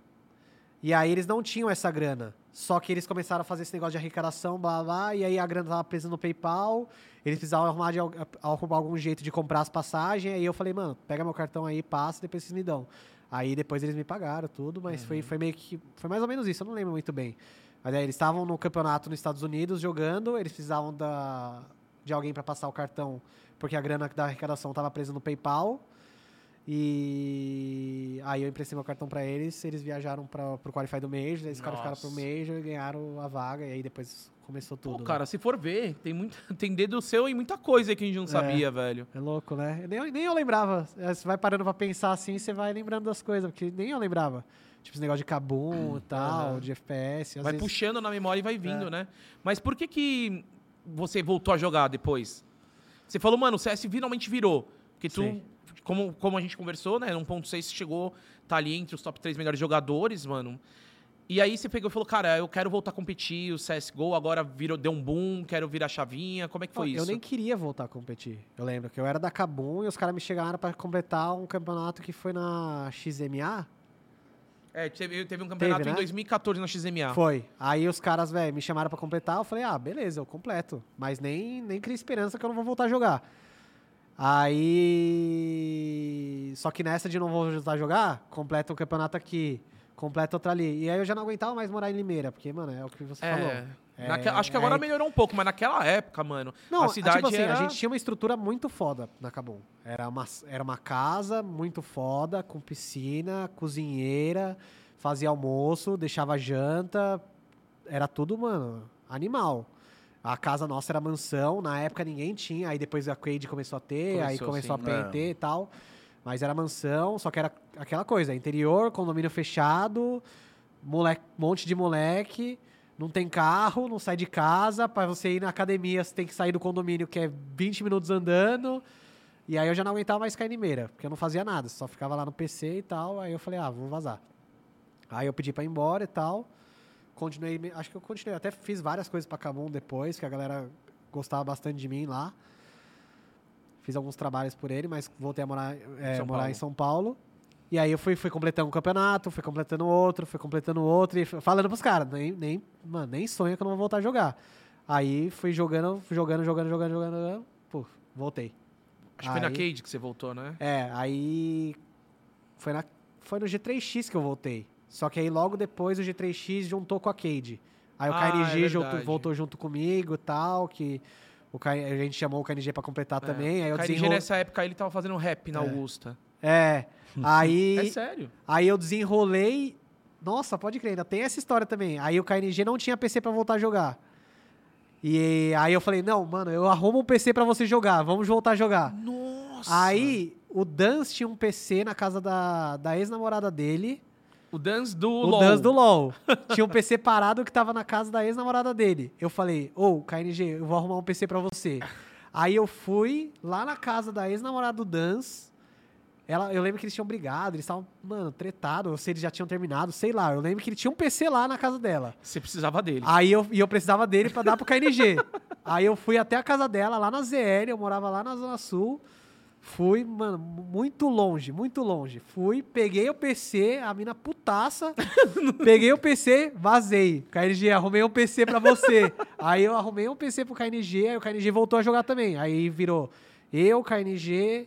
E aí eles não tinham essa grana. Só que eles começaram a fazer esse negócio de arrecadação, blá blá, e aí a grana tava presa no PayPal. Eles precisavam arrumar, de, arrumar algum jeito de comprar as passagens. Aí eu falei, mano, pega meu cartão aí, passa, depois vocês me dão. Aí depois eles me pagaram tudo, mas foi, foi meio que. Foi mais ou menos isso, eu não lembro muito bem. Mas aí eles estavam no campeonato nos Estados Unidos jogando, eles precisavam da, de alguém pra passar o cartão, porque a grana da arrecadação tava presa no PayPal. E aí eu emprestei meu cartão pra eles, eles viajaram para pro Qualify do Major, eles ficaram ficaram pro. Major e ganharam a vaga, e aí depois começou tudo. Pô, né? cara, se for ver, tem, muito, <laughs> tem dedo seu e muita coisa aí que a gente não sabia, velho. É louco, né? Nem, nem eu lembrava. É, Você vai parando pra pensar assim, você vai lembrando das coisas, porque nem eu lembrava. Tipo, esse negócio de Kabum e tal, Aham. de FPS. Vai vezes... puxando na memória e vai É. vindo, né? Mas por que que você voltou a jogar depois? Você falou, mano, o CS finalmente virou. Porque tu, Sim. Como, como a gente conversou, né? No 1.6 você chegou, tá ali entre os top 3 melhores jogadores, mano. E aí você pegou e falou, cara, eu quero voltar a competir, o CSGO agora virou, deu um boom, quero virar chavinha. Como é que foi eu isso? nem queria voltar a competir. Eu lembro que eu era da Kabum e os caras me chegaram pra completar um campeonato que foi na XMA. É, teve, teve um campeonato Teve, em né? 2014 na XMA. Foi. Aí os caras, velho, me chamaram pra completar. Eu falei, ah, beleza, eu completo. Mas nem, nem cria esperança que eu não vou voltar a jogar. Aí. Só que nessa de não vou voltar a jogar, completa um campeonato aqui, completa outro ali. E aí eu já não aguentava mais morar em Limeira, porque, mano, é o que você falou. É. É, Naque- acho que agora é- melhorou um pouco, mas naquela época, mano, Não, a cidade tipo assim, era... a gente tinha uma estrutura muito foda na Cabum. Era uma, era uma casa muito foda, com piscina, cozinheira, fazia almoço, deixava janta. Era tudo, mano, animal. A casa nossa era mansão, na época ninguém tinha, aí depois a Quaid começou a ter, aí Começou, começou sim. a PNT e tal. Mas era mansão, só que era aquela coisa, interior, condomínio fechado, moleque, monte de moleque, não tem carro, não sai de casa, para você ir na academia você tem que sair do condomínio que é 20 minutos andando. E aí eu já não aguentava mais ficar em Limeira, porque eu não fazia nada, só ficava lá no PC e tal, aí eu falei, ah, vou vazar. Aí eu pedi pra ir embora e tal. Continuei, acho que eu continuei, até fiz várias coisas pra Cabum depois, que a galera gostava bastante de mim lá. Fiz alguns trabalhos por ele, mas voltei a morar, é, São morar Paulo. em São Paulo. E aí eu fui, fui completando um campeonato, fui completando outro, fui completando outro, e falando pros caras, nem, nem, mano, nem sonho que eu não vou voltar a jogar. Aí fui jogando, jogando, jogando, jogando, jogando, jogando, pô, voltei. Acho que foi na Cade que você voltou, né? É, aí foi, na, foi no G3X que eu voltei. Só que aí logo depois o G3X juntou com a Cade. Aí o Ah, KNG é junto- voltou junto comigo e tal, que o K- a gente chamou o KNG pra completar também. Aí eu o KNG desenrolei... nessa época ele tava fazendo rap na É. Augusta. É. Aí, <laughs> É sério. aí eu desenrolei. Nossa, pode crer, ainda tem essa história também. Aí o KNG não tinha PC pra voltar a jogar. E aí eu falei, não, mano, eu arrumo um PC pra você jogar, vamos voltar a jogar. Nossa. Aí o Dance tinha um PC na casa da, da ex-namorada dele. O dance do O LoL. Dance do LoL. <laughs> Tinha um PC parado que tava na casa da ex-namorada dele. Eu falei, ô, KNG, eu vou arrumar um PC pra você. Aí eu fui lá na casa da ex-namorada do Dance. Ela, eu lembro que eles tinham brigado, eles estavam, mano, tretados, ou se eles já tinham terminado, sei lá. Eu lembro que ele tinha um PC lá na casa dela. Você precisava dele. Aí eu, e eu precisava dele pra dar pro KNG. Aí eu fui até a casa dela, lá na ZL, eu morava lá na Zona Sul. Fui, mano, muito longe, muito longe. Fui, peguei o PC, a mina putaça. <laughs> peguei o PC, vazei. KNG, arrumei um PC pra você. aí eu arrumei um PC pro KNG, aí o KNG voltou a jogar também. Aí virou eu, KNG.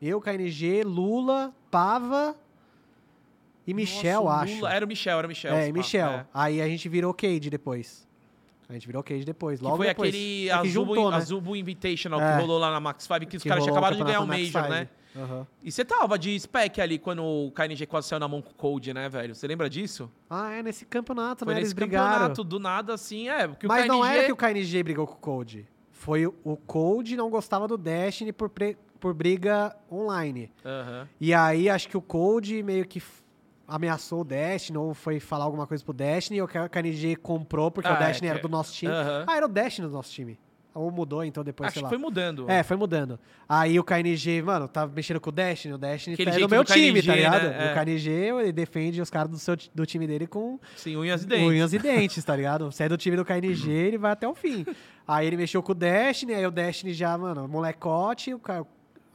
Eu, KNG, Lula, Pava e Michel, Nossa, acho. Lula- Era o Michel, era o Michel. É, e Michel. é. Aí a gente virou Cade depois. A gente virou Cade depois. Que Logo foi depois. aquele É que Azubo, juntou, né? Azubo Invitational É. que rolou lá na Max 5, que os Que caras acabado de ganhar o Major, né? Aham. E você tava de spec ali quando o KNG quase saiu na mão com o Code, né, velho? Você lembra disso? Ah, é nesse campeonato, Foi né? nesse Eles brigaram. campeonato, do nada, assim, é. Porque Mas o KNG... não era que o KNG brigou com o Code. Foi o- Code não gostava do Destiny por, pre- por briga online. Aham. E aí acho que o Code meio que ameaçou o Destiny ou foi falar alguma coisa pro Destiny e o KNG comprou porque Ah, o é, Destiny era que- do nosso time. Aham. Ah, era o Destiny do nosso time. Ou mudou então depois, Acho sei que lá. foi mudando. É, foi mudando. Aí o KNG, mano, tava mexendo com o Destiny, o Destiny Aquele tá no jeito meu time, KNG, tá ligado? né? É. O KNG, ele defende os caras do, seu, do time dele com Sim, unhas e dentes. unhas e dentes, tá <laughs> ligado? Você é do time do KNG, ele vai até o fim. Aí ele mexeu com o Destiny, aí o Destiny já, mano, molecote, o cara...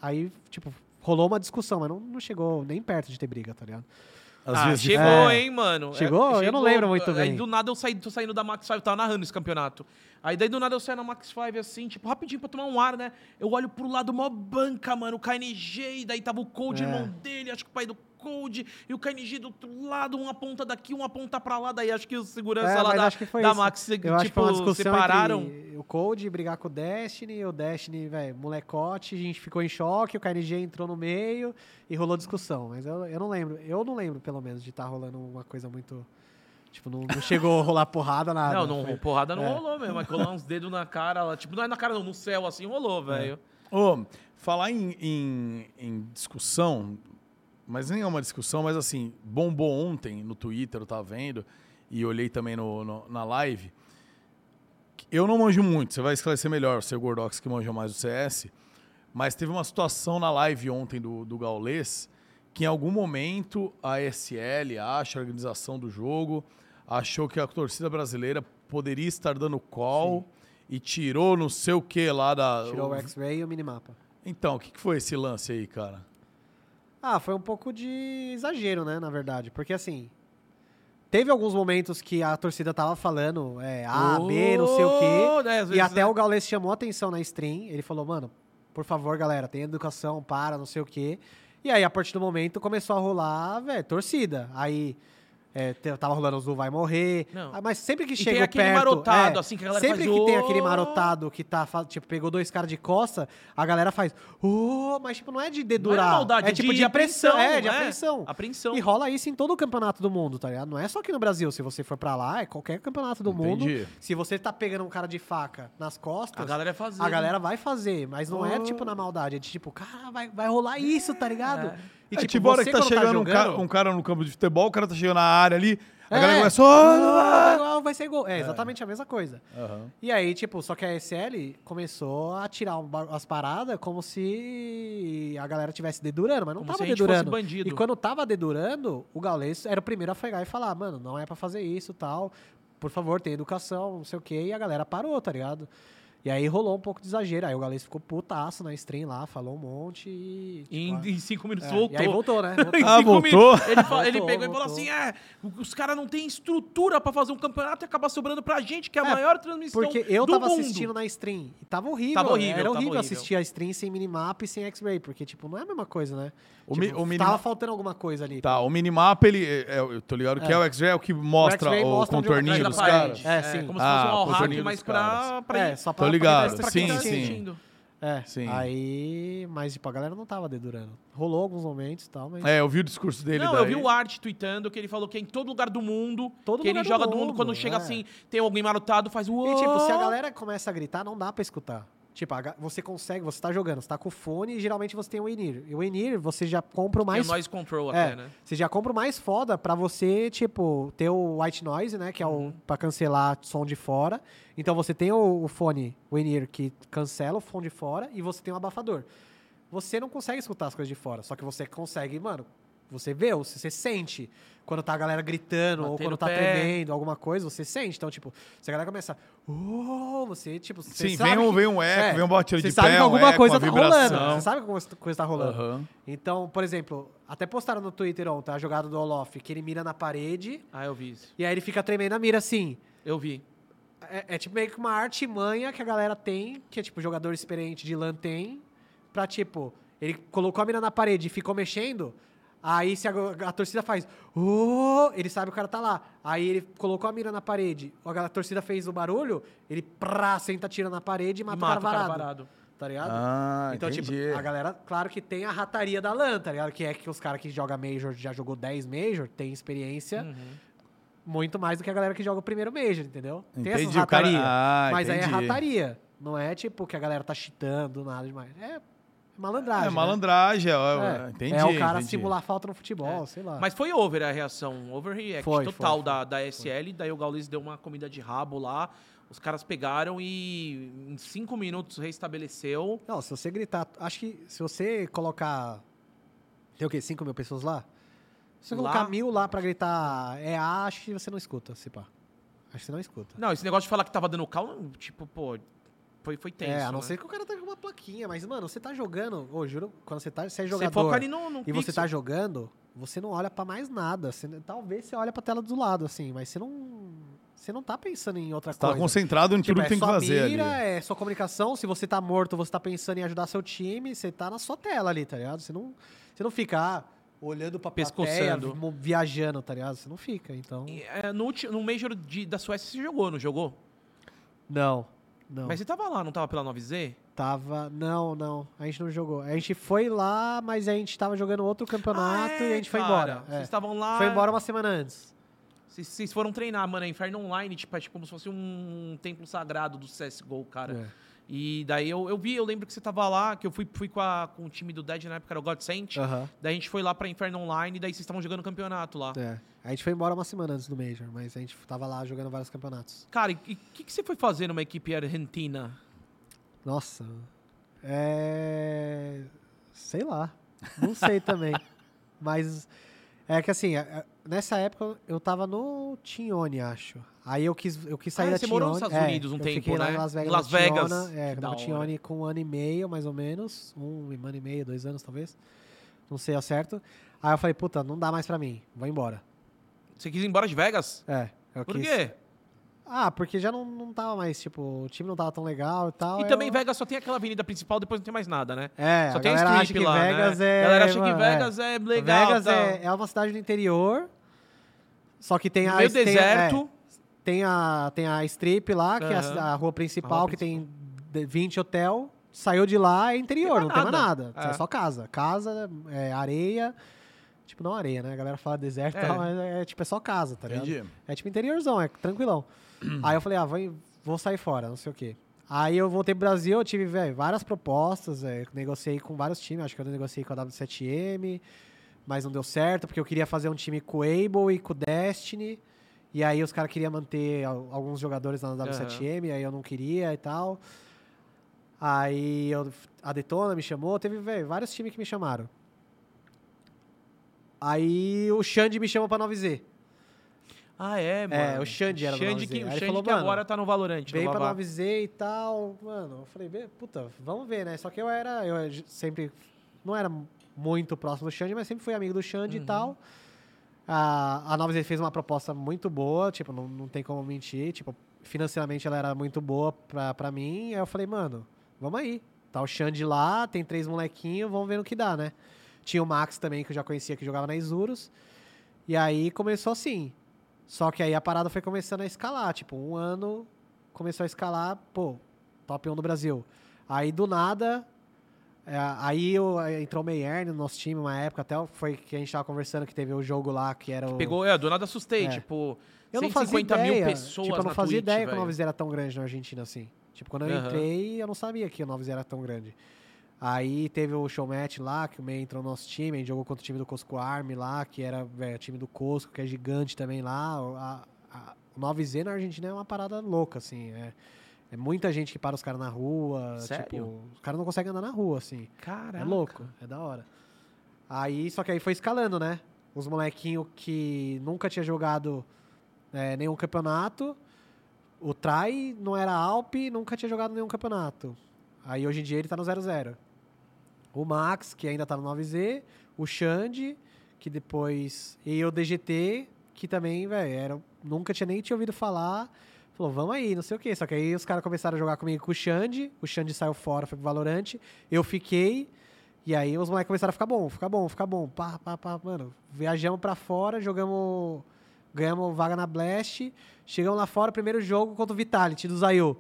aí, tipo, rolou uma discussão, mas não, não chegou nem perto de ter briga, tá ligado? Às ah, vezes chegou, É. hein, mano. Chegou? É, Eu não lembro muito Aí bem. do nada eu saí, tô saindo da Max 5, eu tava narrando esse campeonato. Aí daí do nada eu saio na Max 5 assim, tipo, rapidinho pra tomar um ar, né? Eu olho pro lado, mó banca, mano, o KNG, e daí tava o Code, É. irmão dele, acho que o pai do Code, e o KNG do outro lado, uma ponta daqui, uma ponta pra lá, daí acho que os segurança É, lá da, acho que foi da. Max, Eu acho que foi tipo, separaram. o Code brigar com o Destiny, o Destiny, velho, molecote, a gente ficou em choque, o KNG entrou no meio e rolou discussão. Mas eu, eu não lembro, eu não lembro, pelo menos, de estar rolando uma coisa muito... Tipo, não, não chegou a rolar porrada, nada. Não, não, Foi- porrada não é. rolou mesmo, mas colar uns dedos na cara, lá, tipo, não é na cara não, no céu, assim, rolou, É. velho. Ô, falar em, em- em discussão, mas nem é uma discussão, mas assim, bombou ontem no Twitter, eu tava vendo, e olhei também no, no- na live. Eu não manjo muito, você vai esclarecer melhor, o seu Gordox que manja mais do CS, mas teve uma situação na live ontem do, do Gaulês, que em algum momento a SL, acha a organização do jogo, achou que a torcida brasileira poderia estar dando call e tirou não sei o que lá da. Tirou o X-Ray e o minimapa. Então, o que, que foi esse lance aí, cara? Ah, foi um pouco de exagero, né, na verdade. Porque assim. Teve alguns momentos que a torcida tava falando é, A, B, não sei o quê. Oh, né, às E vezes, até né? o Gaules chamou atenção na stream. Ele falou, mano, por favor, galera, tenha educação, para, não sei o quê. E aí, a partir do momento, começou a rolar, velho, torcida. Aí. É, tava rolando o Zul vai morrer. Não. Ah, Mas sempre que E chega tem aquele perto, marotado, é, assim, que a galera Sempre faz, que tem aquele marotado que tá, tipo, pegou dois caras de costa, a galera faz, ô, mas tipo, não é de Não é dedurar. maldade, é tipo de, apreensão. É, de apreensão. Apreensão. E rola isso em todo o campeonato do mundo, tá ligado? Não é só aqui no Brasil. Se você for pra lá, é qualquer campeonato do mundo. Entendi. Se você tá pegando um cara de faca nas costas, A galera é fazer. a galera vai fazer. Mas não é Oh. tipo na maldade. É de tipo, cara, vai, vai rolar isso, tá ligado? É. E é tipo, a hora que tá quando chegando um, cara, jogando- um cara no campo de futebol, o cara tá chegando na área ali, a É. galera começa. "Oh, Ah, vai ser gol. É exatamente a mesma coisa. Aham. E aí, tipo, só que a SL começou a tirar as paradas como se a galera tivesse dedurando, mas não Como tava se a gente fosse dedurando. bandido. E quando tava dedurando, o Gaules era o primeiro a pegar e falar, mano, não é pra fazer isso tal. Por favor, tem educação, não sei o quê. E a galera parou, tá ligado? E aí rolou um pouco de exagero. Aí o Gaules ficou putaço na stream lá, falou um monte e. Em, tipo, em cinco minutos é, voltou. E aí voltou, né? <laughs> Em Voltou. Ah, voltou? Ele, ele Voltou, pegou e falou voltou. assim: é, os caras não têm estrutura pra fazer um campeonato e acabar sobrando pra gente, que é a É, maior transmissão. Porque eu do tava mundo. assistindo na stream e tava horrível. Tava horrível, Era tava horrível, horrível. assistir a stream sem minimap e sem X-Ray, porque, tipo, não é a mesma coisa, né? O Tipo, mi- o Tava faltando alguma coisa ali. Tá, o minimapa, ele. é- é- eu tô ligado que é, É. o X-Ray, é o que mostra o, o contorninho dos caras. É, sim. Como se Ah, fosse um all hack, contorninho mas pra, É, só pra ligado, sim, tá sim. assistindo. É, Sim. aí... Mas, tipo, a galera não tava dedurando. Rolou alguns momentos e tal, mas... É, eu vi o discurso dele Não, daí. eu vi o Art tweetando que ele falou que é em todo lugar do mundo, Todo que ele lugar do joga do mundo, mundo, quando chega é. assim, tem alguém marotado, faz o E, tipo, se a galera começa a gritar, não dá pra escutar. Tipo, você consegue, você tá jogando, você tá com o fone e geralmente você tem o in-ear. E o in-ear, você já compra o mais mais... noise control É, até, né? Você já compra o mais foda pra você, tipo, ter o white noise, né? Que é o pra cancelar som de fora. Então você tem o, o fone, o in-ear, que cancela o som de fora e você tem um abafador. Você não consegue escutar as coisas de fora, só que você consegue, mano, você vê, você, você sente quando tá a galera gritando ou quando tá pé. tremendo, alguma coisa, você sente. Então, tipo, se a galera começa, oh, você, tipo, você Sim, sabe vem um, que- vem um eco, é, vem um batida você de sabe pé, que um alguma eco, coisa tá rolando. Você sabe que alguma coisa tá rolando. Aham. Então, por exemplo, até postaram no Twitter ontem a jogada do Olof, que ele mira na parede Ah, eu vi isso. e aí ele fica tremendo a mira assim. Eu vi. É, é tipo meio que uma artimanha que a galera tem, que é tipo jogador experiente de LAN tem, pra tipo, ele colocou a mira na parede e ficou mexendo, aí se a, a torcida faz, oh, ele sabe que o cara tá lá. Aí ele colocou a mira na parede, a, a torcida fez o barulho, ele prá, senta, tira na parede e mata, Mata o cara varado. Tá ligado? Ah, Então, entendi. tipo, a galera, claro que tem a rataria da LAN, tá ligado? Que é que os caras que jogam Major, já jogou 10 Major, tem experiência Uhum. muito mais do que a galera que joga o primeiro Major, entendeu? Tem essas Entendi, o cara- rataria. Ah, mas aí é entendi. rataria. Não é tipo que a galera tá cheatando, nada demais. É malandragem. É né? malandragem, ó, É, entendi. é o cara entendi. simular falta no futebol, sei lá. Mas foi over a reação, overreact Foi, total foi, da, da SL. Daí o Gaules deu uma comida de rabo lá. Os caras pegaram e em cinco minutos restabeleceu. Não, se você gritar. Acho que se você colocar. Tem o quê? 5 mil pessoas lá? Se você Lá? colocar mil lá pra gritar é A, acho que você não escuta, se pá. Acho que você não escuta. Não, esse negócio de falar que tava dando cal, tipo, pô, foi, foi tenso. é, a não né? ser que o cara tá com uma plaquinha, mas, mano, você tá jogando. Ô, juro, quando você tá. Você é Você jogador. foca ali no, no e você pixel. tá jogando, você não olha pra mais nada. Você- talvez você olha pra tela do lado, assim, mas você não. Você não tá pensando em outra Você tá coisa. concentrado em Tipo, tudo que é tem que sua fazer mira, ali. é sua comunicação. Se você tá morto, você tá pensando em ajudar seu time, você tá na sua tela ali, tá ligado? Você não, você não fica ah, olhando pra plateia, Pescoçando. vi- viajando, tá ligado? Você não fica, então... E, é, no, no Major de- da Suécia você jogou, não jogou? Não, não. Mas você tava lá, não tava pela 9Z? Tava... Não, não. A gente não jogou. A gente foi lá, mas a gente tava jogando outro campeonato Ah, é, e a gente foi cara. embora. Vocês É. estavam lá. Foi embora uma semana antes. Vocês, vocês foram treinar, mano. É Inferno Online, tipo, é tipo como se fosse um templo sagrado do CSGO, cara. É. E daí eu, eu vi, eu lembro que você tava lá, que eu fui, fui com, a- com o time do Dead na época, era o Godsent. Aham. Daí a gente foi lá pra Inferno Online, daí vocês estavam jogando campeonato lá. É. A gente foi embora uma semana antes do Major, mas a gente tava lá jogando vários campeonatos. Cara, e o que, que você foi fazer numa equipe argentina? Nossa. É. Sei lá. Não sei também. <laughs> Mas é que assim, nessa época eu tava no Tione, acho. Aí eu quis, eu quis sair Ah, da você Tione. morou nos Estados é, Unidos um eu tempo, né? em Las Vegas. Las no Tiona, Vegas. É, no Tione com um ano e meio, mais ou menos. Um ano e meio, dois anos talvez. Não sei ao certo. Aí eu falei, puta, não dá mais pra mim. Vou embora. Você quis ir embora de Vegas? É. Eu Por quis- quê? Ah, porque já não, não tava mais, tipo, o time não tava tão legal e tal. E aí também eu... Vegas só tem aquela avenida principal, depois não tem mais nada, né? É, Só a tem galera strip acha que lá, Vegas né? é... A galera acha que é. Vegas é, legal. Vegas tal. é, é uma cidade do interior, só que tem No a... meio tem, deserto. é, tem, a, tem a Strip lá, que é a, a rua principal, rua que tem de- 20 hotel. Saiu de lá, é interior, Tem não mais tem mais nada. nada. É. É. só casa. Casa, é, areia... Tipo, não areia, né? A galera fala deserto, e É. tal, mas é, tipo, é só casa, tá ligado? Entendi. É tipo interiorzão, é tranquilão. <clears throat> Aí eu falei, ah, vou, vou sair fora, não sei o quê. Aí eu voltei pro Brasil, eu tive, velho, várias propostas, é, negociei com vários times, acho que eu negociei com a W7M, mas não deu certo, porque eu queria fazer um time com o Able e com o Destiny, e aí os caras queriam manter al- alguns jogadores na W7M, aí eu não queria e tal. Aí eu, a Detona me chamou, teve, velho, vários times que me chamaram. Aí o Xande me chamou pra 9Z. Ah, é, mano. É, o Xande era Xande 9Z. que, o Xande falou, que agora tá no Valorant. Veio pra Vavá. 9Z e tal, mano. Eu falei, "Bê, puta, vamos ver, né? Só que eu era, eu sempre, não era muito próximo do Xande, mas sempre fui amigo do Xande Uhum. e tal. A, a 9Z fez uma proposta muito boa, tipo, não, não tem como mentir, tipo, financeiramente ela era muito boa pra, pra mim. Aí eu falei, mano, vamos aí. Tá o Xande lá, tem três molequinhos, vamos ver no que dá, né? Tinha o Max também, que eu já conhecia, que jogava na Isurus. E aí começou assim. Só que aí a parada foi começando a escalar. Tipo, um ano começou a escalar, pô, top 1 do Brasil. Aí do nada, é, aí eu, entrou o Meyer no nosso time uma época, até foi que a gente tava conversando que teve o jogo lá que era o. Pegou, é, do nada assustei, É. tipo, eu não fazia 150 ideia, mil pessoas Tipo, eu não fazia Twitch, ideia que o. Novis era tão grande na Argentina assim. Tipo, quando eu Aham. entrei, eu não sabia que o Novis era tão grande. Aí teve o showmatch lá, que o Meyer entrou no nosso time, a gente jogou contra o time do Cosco Army lá, que era o time do Cosco, que é gigante também lá. O- A, a, o 9Z na Argentina é uma parada louca, assim. É, é muita gente que para os caras na rua. Sério? Tipo, os caras não conseguem andar na rua, assim. Caraca. É louco, é da hora. Aí, só que aí foi escalando, né? Os molequinhos que nunca tinha jogado é, nenhum campeonato. O Trai não era Alp, nunca tinha jogado nenhum campeonato. Aí hoje em dia ele tá no 0-0. O Max, que ainda tá no 9Z. O Xande, que depois. E o DGT, que também, velho. Nunca tinha nem tinha ouvido falar. Falou, vamos aí, não sei o quê. Só que aí os caras começaram a jogar comigo com o Xande. O Xande saiu fora, foi pro Valorante. Eu fiquei. E aí os moleques começaram a ficar bom, ficar bom, ficar bom. Pá, pá, pá, mano. Viajamos pra fora, jogamos. Ganhamos vaga na Blast. Chegamos lá fora, primeiro jogo contra o Vitality do Zayu.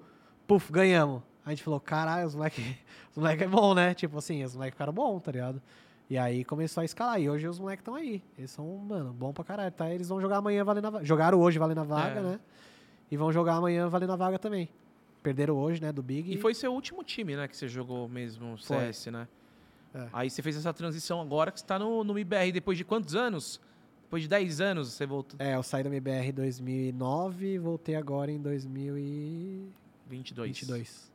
Puf, ganhamos. A gente falou, caralho, os moleques <laughs> os moleque é bom, né? Tipo assim, os moleques ficaram bom, tá ligado? E aí começou a escalar. E hoje os moleques estão aí. Eles são, mano, bom pra caralho, tá? Eles vão jogar amanhã valendo a vaga. Jogaram hoje valendo a vaga, É. né? E vão jogar amanhã valendo a vaga também. Perderam hoje, né? Do Big. E foi seu último time, né, que você jogou mesmo, Foi. CS, né? É. Aí você fez essa transição agora que você tá no, no MIBR. Depois de quantos anos? Depois de 10 anos você voltou. É, eu saí da MBR em 2009 e voltei agora em 2022. 22. É,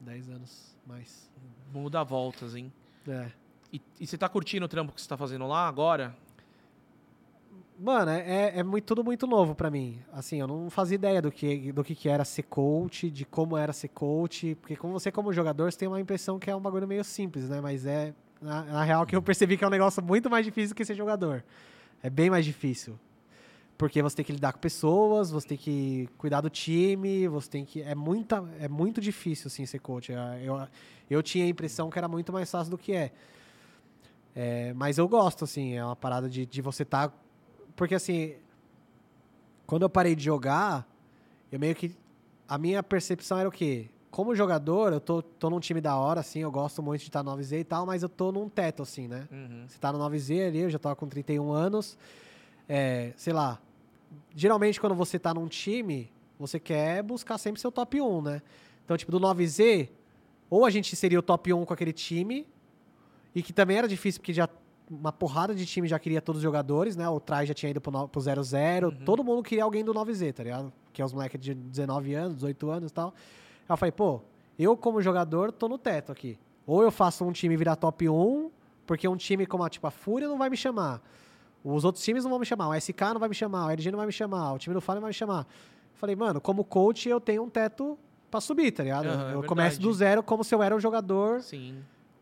10 anos mais. Muda voltas, hein? É. E, e você tá curtindo o trampo que você tá fazendo lá agora? Mano, é, é muito, tudo muito novo pra mim. Assim, eu não fazia ideia do que, do que, que era ser coach, de como era ser coach. Porque como você, como jogador, você tem uma impressão que é um bagulho meio simples, né? Mas é, na, na real, que eu percebi que é um negócio muito mais difícil que ser jogador. É bem mais difícil. Porque você tem que lidar com pessoas, você tem que cuidar do time, você tem que... É, muita, é muito difícil, assim, ser coach. Eu, eu, tinha a impressão que era muito mais fácil do que é. É, mas eu gosto, assim, é uma parada de, de você estar... Porque, assim, quando eu parei de jogar, eu meio que... A minha percepção era o quê? Como jogador, eu tô, tô num time da hora, assim, eu gosto muito de estar no 9Z e tal, mas eu tô num teto, assim, né? Uhum. Você tá no 9Z ali, eu já tava com 31 anos. É, sei lá. Geralmente, quando você tá num time, você quer buscar sempre seu top 1, né? Então, tipo, do 9Z, ou a gente seria o top 1 com aquele time, e que também era difícil, porque já uma porrada de time já queria todos os jogadores, né? O Trai já tinha ido pro no- pro 0-0, todo mundo queria alguém do 9Z, tá ligado? Que é os moleques de 19 anos, 18 anos e tal. Aí eu falei, pô, eu como jogador tô no teto aqui. Ou eu faço um time virar top 1, porque um time como a, tipo, a Fúria não vai me chamar. Os outros times não vão me chamar. O SK não vai me chamar, o LG não vai me chamar, o time do Fallen não vai me chamar. Falei, mano, como coach eu tenho um teto pra subir, tá ligado? É eu começo verdade. do zero como se eu era um jogador, Sim.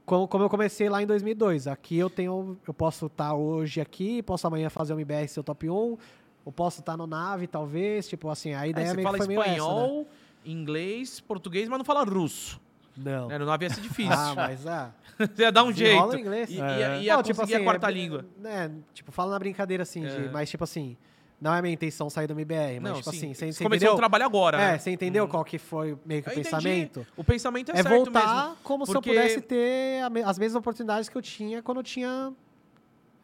como, como eu comecei lá em 2002. Aqui eu tenho, eu posso estar hoje aqui, posso amanhã fazer um MBR ser o top 1, eu posso estar no nave, talvez, tipo assim, a É, ideia você meio fala que foi meio essa, né? espanhol, inglês, português, mas não fala russo. Não. Né? No navio ia ser difícil. Ah, mas ah, <laughs> Você ia dar um jeito. o inglês. E, É. ia, ia Não, tipo assim, a quarta é- língua. né, tipo, fala na brincadeira assim, de- É. mas tipo assim, não é minha intenção sair do MBR, mas Não, tipo sim. assim, você, Você você começou entendeu? o trabalho agora, É, né? você entendeu Hum. qual que foi meio que o Eu entendi. pensamento? O pensamento é, É certo voltar mesmo. como se eu porque- pudesse ter as mesmas oportunidades que eu tinha quando eu tinha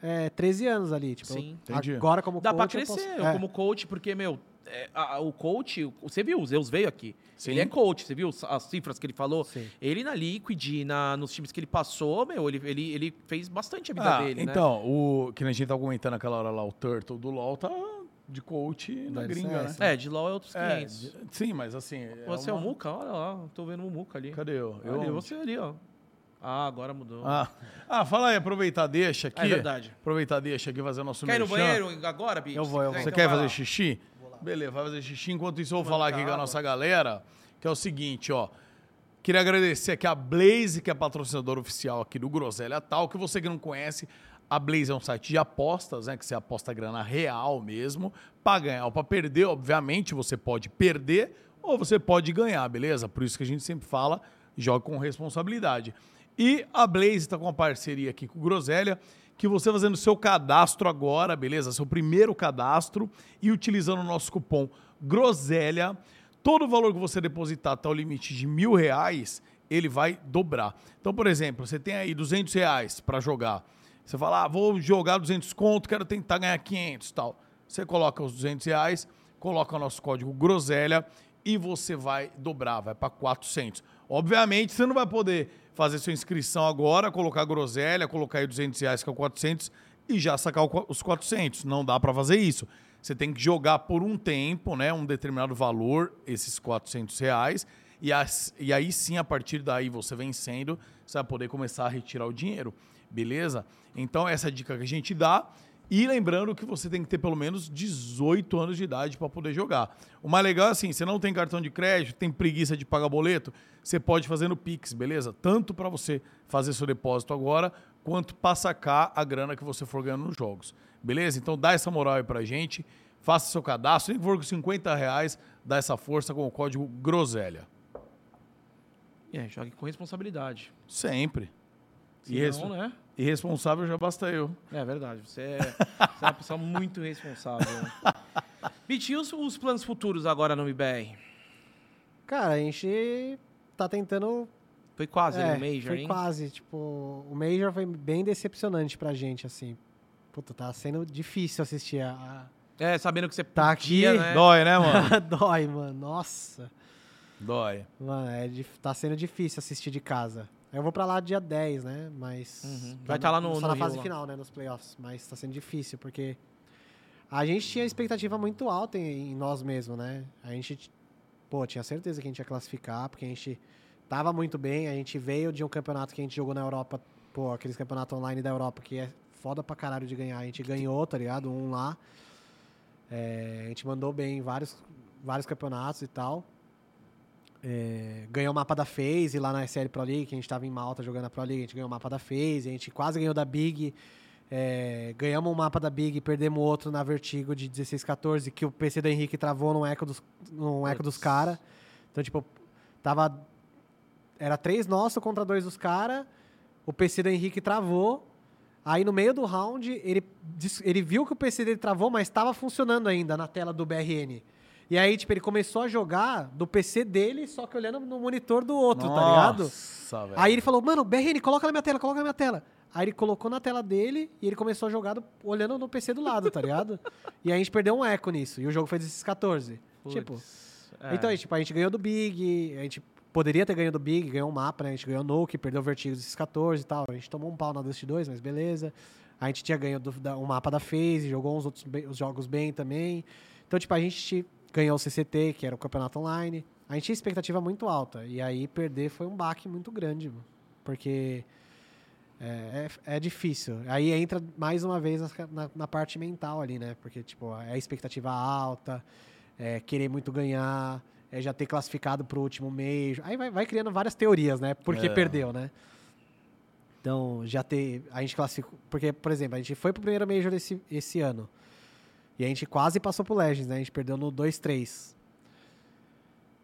é, 13 anos ali. Tipo, Sim. Entendi. agora como Dá pra coach eu crescer posso- é. como coach, porque, meu, é, a- o coach, o- você viu, o Zeus veio aqui. Sim. Ele é coach, você viu as- as cifras que ele falou? Sim. Ele na Liquid, na, nos times que ele passou, meu, ele, ele, ele fez bastante a vida Ah, dele, né? então, o que a gente tava comentando aquela hora lá, o Turtle do LoL tá de coach na Do gringa, né? É, de LoL é outros É, 500. de- sim, mas assim... é Você é o uma- Muca? Olha lá, tô vendo o Muca ali. Cadê eu? eu Ali, você ali, ó. Ah, agora mudou. Ah. ah, fala aí, aproveitar, deixa aqui. é verdade. Aproveitar, deixa aqui fazer nosso Quer ir no banheiro agora, Bi? Eu vou, eu vou. Você quiser, quer então fazer lá. xixi? Beleza, vai fazer xixi. Enquanto isso, eu vou falar aqui com a nossa galera, que é o seguinte, ó. Queria agradecer aqui a Blaze, que é patrocinadora oficial aqui do Groselha Tal, que você que não conhece, a Blaze é um site de apostas, né? Que você aposta grana real mesmo, pra ganhar ou pra perder. Obviamente, você pode perder ou você pode ganhar, beleza? Por isso que a gente sempre fala, joga com responsabilidade. E a Blaze está com uma parceria aqui com o Groselha, que você fazendo seu cadastro agora, beleza? Seu primeiro cadastro e utilizando o nosso cupom Groselha, todo o valor que você depositar até o limite de mil reais, ele vai dobrar. Então, por exemplo, você tem aí 200 reais para jogar. Você fala, ah, vou jogar 200 conto, quero tentar ganhar 500 e tal. Você coloca os 200 reais, coloca o nosso código groselha e você vai dobrar, vai para 400. Obviamente, você não vai poder fazer sua inscrição agora, colocar groselha, colocar aí 200 reais, que é o 400, e já sacar os 400. Não dá para fazer isso. Você tem que jogar por um tempo, né, um determinado valor, esses 400 reais, e, as, e aí sim, a partir daí, você vencendo, você vai poder começar a retirar o dinheiro, beleza? Então, essa é dica que a gente dá. E lembrando que você tem que ter pelo menos 18 anos de idade para poder jogar. O mais legal é assim, você não tem cartão de crédito, tem preguiça de pagar boleto, você pode fazer no Pix, beleza? Tanto para você fazer seu depósito agora, quanto para sacar a grana que você for ganhando nos jogos. Beleza? Então dá essa moral aí pra gente, faça seu cadastro, nem que for com 50 reais, dá essa força com o código GROSELHA. É, jogue com responsabilidade. Sempre. Senão, Irrespo- né? Irresponsável já basta eu. É verdade. Você é, você é uma pessoa muito responsável. Bitch, e os, os planos futuros agora no MBR? Cara, a gente tá tentando. Foi quase é, no Major, foi hein? quase. Tipo, o Major foi bem decepcionante pra gente, assim. Puta, tá sendo difícil assistir a. É, sabendo que você Tá podia, aqui, né? Dói, né, mano? <laughs> Dói, mano. Nossa. Dói. Mano, é, tá sendo difícil assistir de casa. Eu vou pra lá dia 10, né? Mas. Uhum. Vai tá lá no- Só no na Rio fase lá. final, né? Nos playoffs. Mas tá sendo difícil, porque. A gente tinha expectativa muito alta em, em nós mesmos, né? A gente. Pô, tinha certeza que a gente ia classificar, porque a gente tava muito bem. A gente veio de um campeonato que a gente jogou na Europa. Pô, aqueles campeonatos online da Europa que é foda pra caralho de ganhar. A gente ganhou, tá ligado? Um lá. É, a gente mandou bem em vários, vários campeonatos e tal. É, ganhou o mapa da FaZe lá na SL Pro League, que a gente tava em Malta jogando a Pro League, a gente ganhou o mapa da FaZe, a gente quase ganhou da Big. é, ganhamos um mapa da Big, perdemos outro na Vertigo de 16-14, que o PC do Henrique travou no eco dos, no eco dos caras. Então, tipo, tava. Era três nossos contra dois dos caras. O PC do Henrique travou. Aí no meio do round, ele, ele viu que o PC dele travou, mas estava funcionando ainda na tela do BRN. E aí, tipo, ele começou a jogar do PC dele, só que olhando no monitor do outro, tá ligado? Nossa, velho. Aí ele falou, mano, BRN, coloca na minha tela, coloca na minha tela. Aí ele colocou na tela dele e ele começou a jogar do- olhando no PC do lado, tá ligado? e aí a gente perdeu um eco nisso. E o jogo foi 16-14. Tipo, Putz, é. então, tipo, a gente ganhou do Big, a gente poderia ter ganho do Big, ganhou um mapa, né? A gente ganhou Nuke, perdeu o Vertigo dos 14 e tal. A gente tomou um pau na Dust 2, mas beleza. A gente tinha ganho do, da, um mapa da FaZe, jogou uns outros bem- os jogos bem também. Então, tipo, a gente ganhou o CCT, que era o campeonato online. A gente tinha expectativa muito alta. E aí perder foi um baque muito grande. Porque é, é, é difícil. Aí entra mais uma vez ca- na, na parte mental ali, né? Porque, tipo, é a expectativa alta, é querer muito ganhar, é já ter classificado pro último mês. Aí vai, vai criando várias teorias, né? Porque É. perdeu, né? Então, já ter. A gente classificou. Porque, por exemplo, a gente foi pro primeiro Major esse, esse ano. E a gente quase passou pro Legends, né? A gente perdeu no 2-3.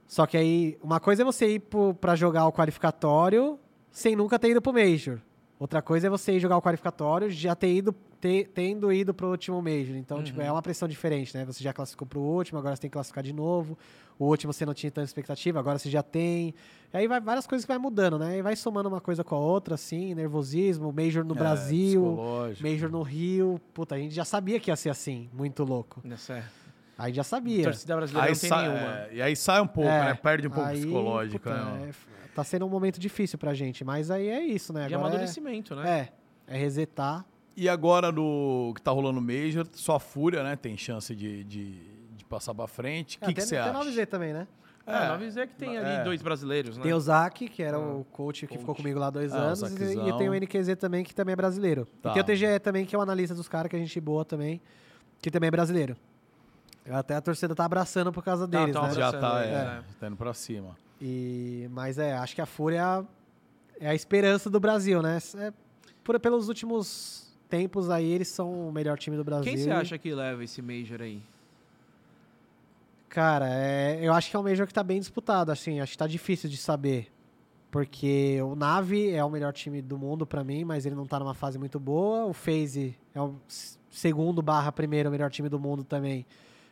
Só que aí, uma coisa é você ir pro, pra jogar o qualificatório sem nunca ter ido pro Major. Outra coisa é você ir jogar o qualificatório já ter ido, ter- tendo ido pro último Major. Então, tipo, é uma pressão diferente, né? Você já classificou pro último, agora você tem que classificar de novo. O último você não tinha tanta expectativa, agora você já tem. E aí vai várias coisas que vai mudando, né? E vai somando uma coisa com a outra, assim, nervosismo, Major no É, Brasil, psicológico. Major no Rio. Puta, a gente já sabia que ia ser assim, muito louco. É. A gente já sabia. torcida brasileira Aí não tem sai, nenhuma. é, e aí sai um pouco, É, né? Perde um pouco aí, psicológico, puta, né? é- tá sendo um momento difícil pra gente, mas aí é isso, né? De Agora amadurecimento, né? é, é, é resetar. E agora no que tá rolando no Major, só a Fúria, né? Tem chance de, de, de passar pra frente. O É, que que tem, você tem acha? 9Z também, né? É, É. não avisei que tem ali É. dois brasileiros, né? Tem o Zac, que era Ah, o coach que coach. ficou comigo lá há dois Ah, o anos, e, e tem o NQZ também, que também é brasileiro. Tá. E tem o TGE também, que é o analista dos caras, que a gente boa também, que também é brasileiro. Até a torcida tá abracando por causa deles, tá né? abraçando. Já tá, é, né? tá indo pra cima. E, mas é, acho que a Fúria é a, é a esperança do Brasil, né? É, por, pelos últimos tempos aí, eles são o melhor time do Brasil. Quem você acha que leva esse Major aí? Cara, é, eu acho que é um Major que tá bem disputado, assim, acho que tá difícil de saber. Porque o Nave é o melhor time do mundo pra mim, mas ele não tá numa fase muito boa. O FaZe é o segundo barra primeiro melhor time do mundo também.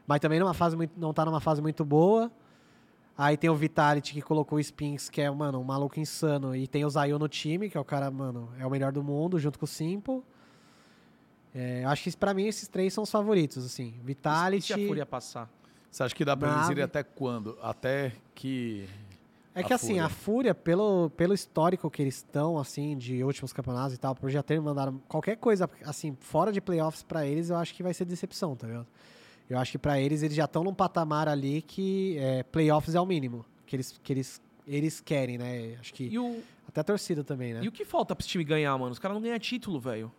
Mas também numa fase muito, não tá numa fase muito boa. Aí tem o Vitality que colocou o Spinks, que é, mano, um maluco insano. E tem o Zayu no time, que é o cara, mano, é o melhor do mundo, junto com o Simple. É, acho que pra mim esses três são os favoritos, assim. E Vitality. se a Fúria passar? Você acha que dá pra eles irem até quando? Até que. É a que assim, Fúria. a Fúria, pelo, pelo histórico que eles estão, assim, de últimos campeonatos e tal, por já ter mandado qualquer coisa, assim, fora de playoffs pra eles, eu acho que vai ser decepção, tá ligado? Eu acho que pra eles, eles já estão num patamar ali que é, playoffs é o mínimo, que eles, que eles, eles querem, né? Acho que E o, até a torcida também, né? e o que falta pra esse time ganhar, mano? Os caras não ganham título, velho.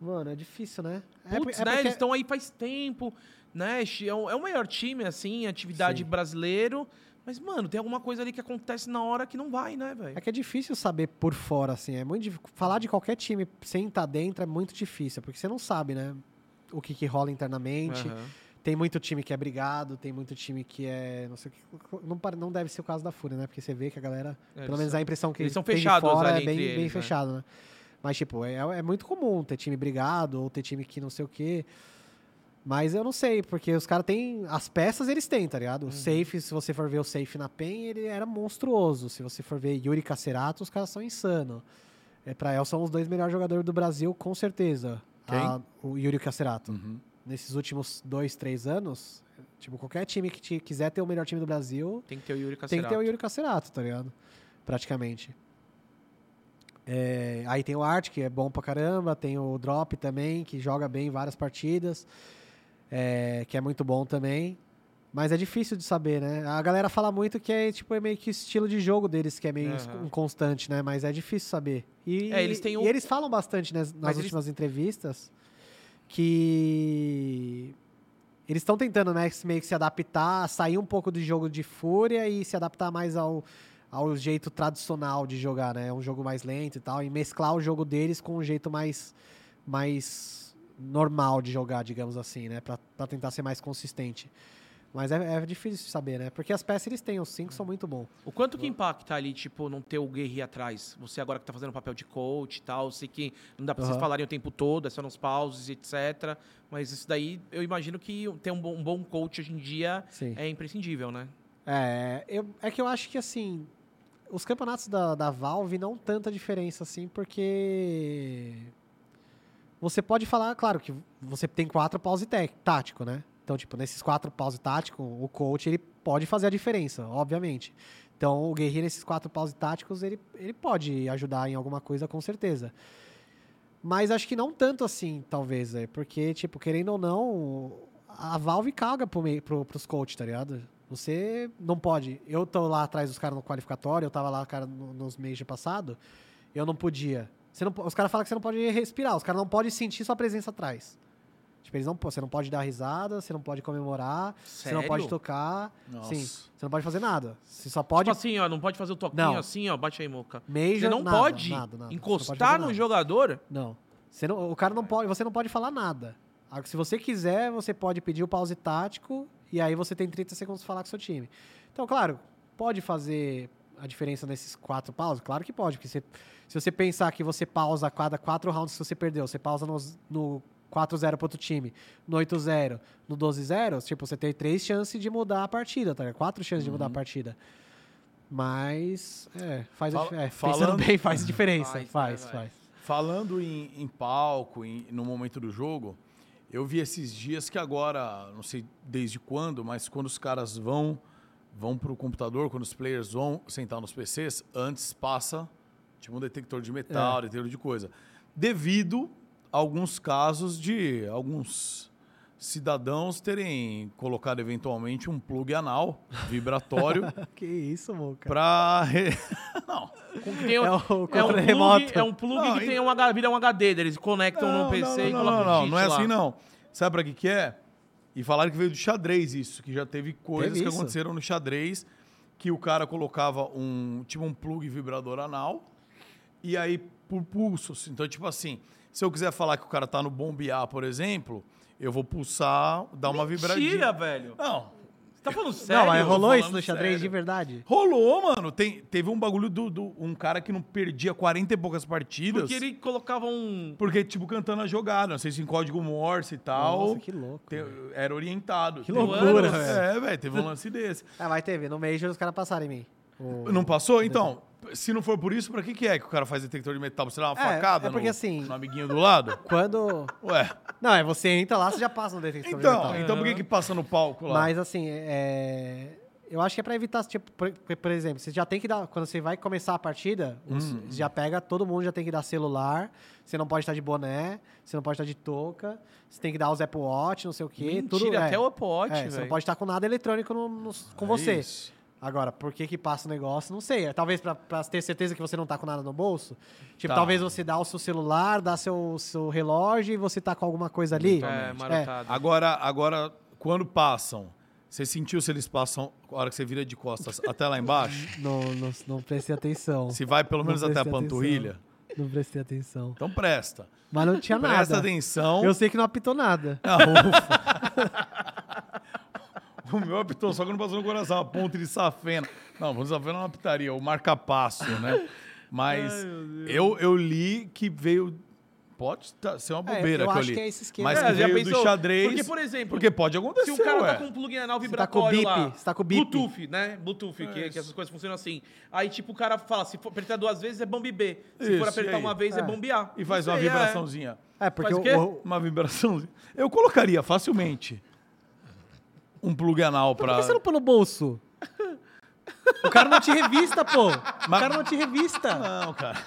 Mano, é difícil, né? É, Putz, por- é né? porque- Eles estão aí faz tempo, né? É o, é o maior time, assim, atividade Sim. brasileiro. Mas, mano, tem alguma coisa ali que acontece na hora que não vai, né, velho? É que é difícil saber por fora, assim. É muito dif- Falar de qualquer time sem estar dentro é muito difícil, porque você não sabe, né? O que, que rola internamente. Aham. Tem muito time que é brigado, tem muito time que é. Não sei o que. Não, não deve ser o caso da Fúria, né? Porque você vê que a galera. É, pelo menos a impressão que eles são fechados fora é bem, bem eles, né? fechado, né? Mas, tipo, é, é muito comum ter time brigado ou ter time que não sei o quê. Mas eu não sei, porque os caras têm. As peças eles têm, tá ligado? Uhum. O safe, se você for ver o safe na PEN, ele era monstruoso. Se você for ver Yuri Cacerato, os caras são insanos. É, pra El são os dois melhores jogadores do Brasil, com certeza. Quem? A- o Yuri Cacerato Uhum. nesses últimos dois, três anos, tipo, qualquer time que te- quiser ter o melhor time do Brasil, Tem que ter o Yuri tem Cacerato. que ter o Yuri Cacerato, tá ligado? Praticamente. É, aí tem o Art, que é bom pra caramba, tem o Drop também, que joga bem em várias partidas, é, que é muito bom também. Mas é difícil de saber, né? A galera fala muito que é tipo é meio que o estilo de jogo deles, que é meio inconstante, né? Mas é difícil saber. E, É, eles têm o- e eles falam bastante nas, nas Mas eles- últimas entrevistas que eles estão tentando, né, se- meio que se adaptar, sair um pouco do jogo de fúria e se adaptar mais ao, ao jeito tradicional de jogar, né? É um jogo mais lento e tal, e mesclar o jogo deles com um jeito mais, mais normal de jogar, digamos assim, né? Pra, pra tentar ser mais consistente. Mas é, é difícil de saber, né? Porque as peças eles têm, os cinco são muito bons. O quanto que impacta ali, tipo, não ter o Guerri atrás? Você agora que tá fazendo papel de coach e tal, eu sei que não dá pra vocês Aham. falarem o tempo todo, é só nos pauses, etc. Mas isso daí, eu imagino que ter um bom, um bom coach hoje em dia Sim. é imprescindível, né? É, eu, é que eu acho que assim, os campeonatos da, da Valve não tanta diferença assim, porque você pode falar, claro que você tem quatro pause tático, né? Então, tipo, nesses quatro pause tático, o coach ele pode fazer a diferença, obviamente. Então, o guerreiro nesses quatro pause táticos, ele, ele pode ajudar em alguma coisa, com certeza. Mas acho que não tanto assim, talvez, é, porque, tipo, querendo ou não, a Valve caga pro pro, pros coaches, tá ligado? Você não pode. Eu tô lá atrás dos caras no qualificatório, eu tava lá, cara, no- nos meses de passado, eu não podia. Você não, os caras falam que você não pode respirar, os caras não podem sentir sua presença atrás. Tipo, eles não, você não pode dar risada, você não pode comemorar, você não pode Sério? tocar. Nossa. Sim, você não pode fazer nada. Você só pode. Tipo assim, ó, não pode fazer o toquinho Não. assim, ó, bate aí, moca. Major, Você não nada, pode nada, nada. Pode encostar fazer no jogador? Não. Você não. O cara não pode. Você não pode falar nada. Agora, Se você quiser, você pode pedir o pause tático e aí você tem 30 segundos pra falar com o seu time. Então, claro, pode fazer a diferença nesses quatro pausos? Claro que pode, porque você- se você pensar que você pausa a cada quatro rounds que você perdeu, você pausa nos- no 4-0 pro outro time, no 8-0, no 12-0, tipo, você tem três chances de mudar a partida, tá? ligado? Quatro chances de mudar a partida. Mas, é, faz dif- é, falando- pensando bem, faz <laughs> diferença. Faz, Faz, né, faz. Falando em, em palco, em- no momento do jogo, eu vi esses dias que agora, não sei desde quando, mas quando os caras vão vão pro computador, quando os players vão sentar nos PCs, antes passa tipo um detector de metal, É. detector de coisa. Devido a alguns casos de alguns cidadãos terem colocado eventualmente um plug anal vibratório <laughs> Que isso, Moca. para <laughs> não, Tem um- É o é um plug, remoto. é um plug Não, que e- tem um, H- vira um HD, eles conectam no PC e não, colocam não, não, não é lá. assim não. Sabe pra que que é? E falaram que veio do xadrez isso, que já teve coisas Teve que isso? aconteceram no xadrez, que o cara colocava um, tipo um plug vibrador anal, e aí por pulsos. Então, tipo assim, se eu quiser falar que o cara tá no bombear, por exemplo, eu vou pulsar, dar uma vibradinha. Mentira, velho. Não, Você tá falando sério? Não, mas rolou isso no xadrez sério. de verdade? Rolou, mano. Tem, teve um bagulho do, do- um cara que não perdia 40 e poucas partidas. Porque ele colocava um... Porque, tipo, cantando a jogada. Não sei se em código Morse e tal. Nossa, que louco. te- era orientado. Que Teve- loucura, velho. É, velho, teve um lance desse. Ah, vai ter, no Major os caras passaram em mim. O- Não passou? Então, se não for por isso, pra que, que é que o cara faz detector de metal? Pra você dar uma É, facada é porque no, assim- no amiguinho do lado? <laughs> Quando... Ué. Não, é você entra lá, você já passa no detector de Então, metal. então por que que passa no palco lá? Mas assim, é... Eu acho que é pra evitar, tipo, por, por exemplo, você já tem que dar. Quando você vai começar a partida, os- Hum. já pega, todo mundo já tem que dar celular. Você não pode estar de boné, você não pode estar de touca, você tem que dar os Apple Watch, não sei o quê. Mentira, tudo, é. até o Apple Watch, É, você não velho. pode estar com nada eletrônico no- no- com É você. isso. Agora, por que que passa o negócio? Não sei. Talvez pra, pra ter certeza que você não tá com nada no bolso. Tipo, Tá. talvez você dá o seu celular, dá seu, seu relógio e você tá com alguma coisa ali. É, marotado. Agora, agora, quando passam, você sentiu se eles passam, a hora que você vira de costas, <laughs> até lá embaixo? Não, não, não prestei atenção. Se vai pelo menos até a prestei atenção. panturrilha? Não prestei atenção. Então presta. Mas não tinha Presta nada. atenção. Eu sei que não apitou nada. Ah, ufa. <laughs> <laughs> o meu apitou, só que não passou no coração, a ponte de safena. Não, ponte de safena é uma pitaria, o marca-passo, né? Mas eu, eu li que veio... Pode tá- ser uma É, bobeira eu que eu acho li. que é esse esquema. Mas É, já do xadrez... Porque, por exemplo, Porque pode acontecer, Se um cara ué. tá com um plugin anal Você tá com o vibratório bip, lá, você tá com o bip. Bluetooth, né? Bluetooth, que, que essas coisas funcionam assim. Aí, tipo, o cara fala, se for apertar duas vezes é bombe B. Se Isso, for apertar uma vez é, É. bombe A. E faz Não uma é. vibraçãozinha. É, porque Faz o, o quê? o- Uma vibraçãozinha. Eu colocaria facilmente um plug anal Por pra... que você não põe no bolso? O cara não te revista, pô. O cara não te revista. Não, cara.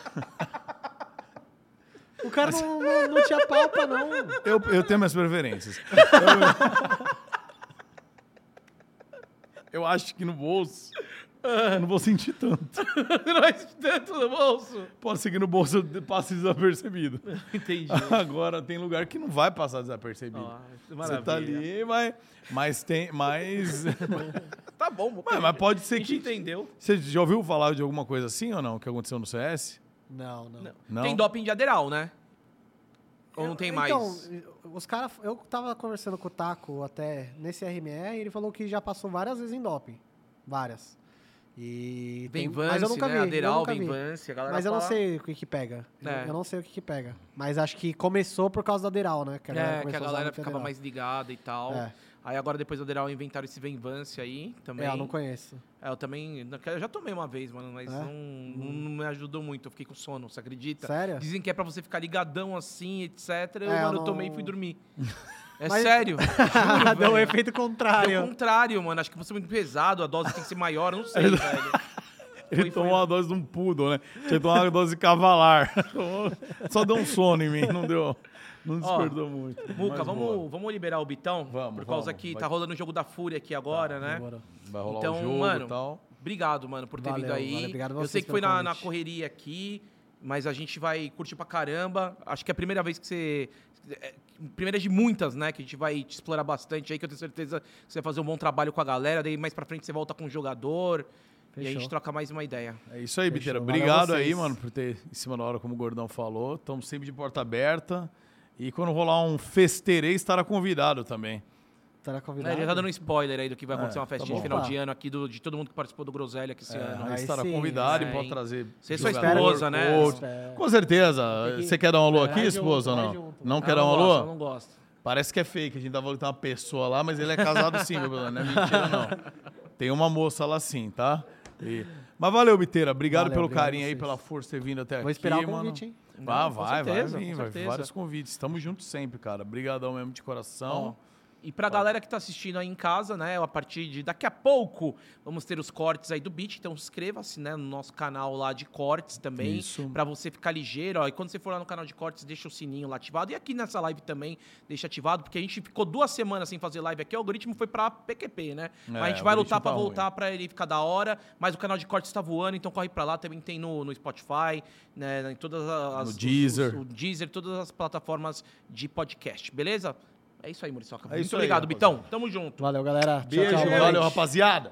O cara não, não, não te apalpa, não. Eu, eu tenho minhas preferências. Eu, eu acho que no bolso eu não vou sentir tanto. <laughs> Não é tanto no bolso. Pode ser que no bolso passe desapercebido. Entendi. <laughs> Agora tem lugar que não vai passar desapercebido. Ó, Você tá ali, mas, mas tem. Mas, <laughs> Tá bom, vou mas, mas pode A ser gente que. entendeu. Você já ouviu falar de alguma coisa assim ou não? Que aconteceu no CS? Não, não. Não. Tem doping de aderal, né? Ou não Eu- tem mais? Então, os caras. Eu tava conversando com o Taco até nesse RMR e ele falou que já passou várias vezes em doping. Várias. E. tem- Venvance, mas eu nunca né? vi. eu Aderal, nunca vi. A galera Mas eu não sei o que que pega. Eu- É. Eu não sei o que que pega. Mas acho que começou por causa do Aderal, né? Que É, que a galera muito ficava Aderal. mais ligada e tal. É. Aí agora depois do Aderal inventaram esse Venvance aí também. É, eu não conheço. É, eu também. Eu já tomei uma vez, mano, mas É? não, não, não me ajudou muito. Eu fiquei com sono, você acredita? Sério? Dizem que é pra você ficar ligadão assim, etc. Eu, É, eu mano, eu não- tomei e fui dormir. <laughs> É Mas- sério. <laughs> Juro, Deu o velho. efeito Deu contrário. o contrário, mano. Acho que você é muito pesado, a dose tem que ser maior, não sei, velho. <laughs> Ele Foi- tomou foi- uma dose de um poodle, né? Tinha tomar uma dose de cavalar. <laughs> Só deu um sono em mim, não deu. Não despertou muito. Muca, vamos, boa. vamos liberar o Bitão? Vamos, Por causa vamos. que Vai. tá rolando o jogo da Fúria aqui agora, né? Demorou. Vai rolar Então, o jogo mano, e tal. Obrigado, mano, por ter Valeu, vindo aí. valeu. Obrigado Eu sei que foi na, na correria aqui, mas a gente vai curtir pra caramba. Acho que é a primeira vez que você. É, Primeira de muitas, né? Que a gente vai te explorar bastante aí, que eu tenho certeza que você vai fazer um bom trabalho com a galera. Daí mais pra frente você volta com o jogador. E a Fechou. gente troca mais uma ideia. É isso aí, Fechou. Biteira. Obrigado aí, mano, por ter em cima da hora, como o Gordão falou. Estamos sempre de porta aberta. E quando rolar um festerei, estará convidado também. Estará É, convidado. ele já tá dando um spoiler aí do que vai acontecer É, uma festinha tá de final bom. de ano aqui, do- de todo mundo que participou do Groselha aqui esse ano. aí estará sim, convidado é, e pode hein? trazer. Você sua esposa, né? Com certeza. Você quer dar um alô Vai aqui, junto, esposa, ou vai não? junto. Não Ah, quer dar um alô? eu não gosto. Parece que é fake. A gente tava tem uma pessoa lá, mas ele é casado sim, meu brother. Não é mentira, não. Tem uma moça lá sim, tá? E- Mas valeu, Biteira. Obrigado Valeu, pelo obrigado carinho aí, pela força de ter vindo até Vou aqui, esperar o mano. convite, hein? Vá, Não, com vai, certeza, vai vir, vai. Vários convites. Tamo juntos sempre, cara. Obrigadão mesmo de coração. E pra galera que tá assistindo aí em casa, né, a partir de daqui a pouco, vamos ter os cortes aí do beat, então inscreva-se, né, no nosso canal lá de cortes também, Isso. Pra você ficar ligeiro, ó, e quando você for lá no canal de cortes, deixa o sininho lá ativado, e aqui nessa live também, deixa ativado, porque a gente ficou duas semanas sem fazer live aqui, o algoritmo foi pra PQP, né, mas a gente vai lutar pra tá voltar pra ele ficar da hora, mas o canal de cortes tá voando, então corre pra lá, também tem no, no Spotify, né, em todas as... No Deezer. os- o Deezer, todas as plataformas de podcast, beleza? É isso aí, Muriçoca. É Muito isso aí, obrigado. Bitão. Tamo junto. Valeu, galera. Tchau, Beijo, tchau, boa valeu, rapaziada.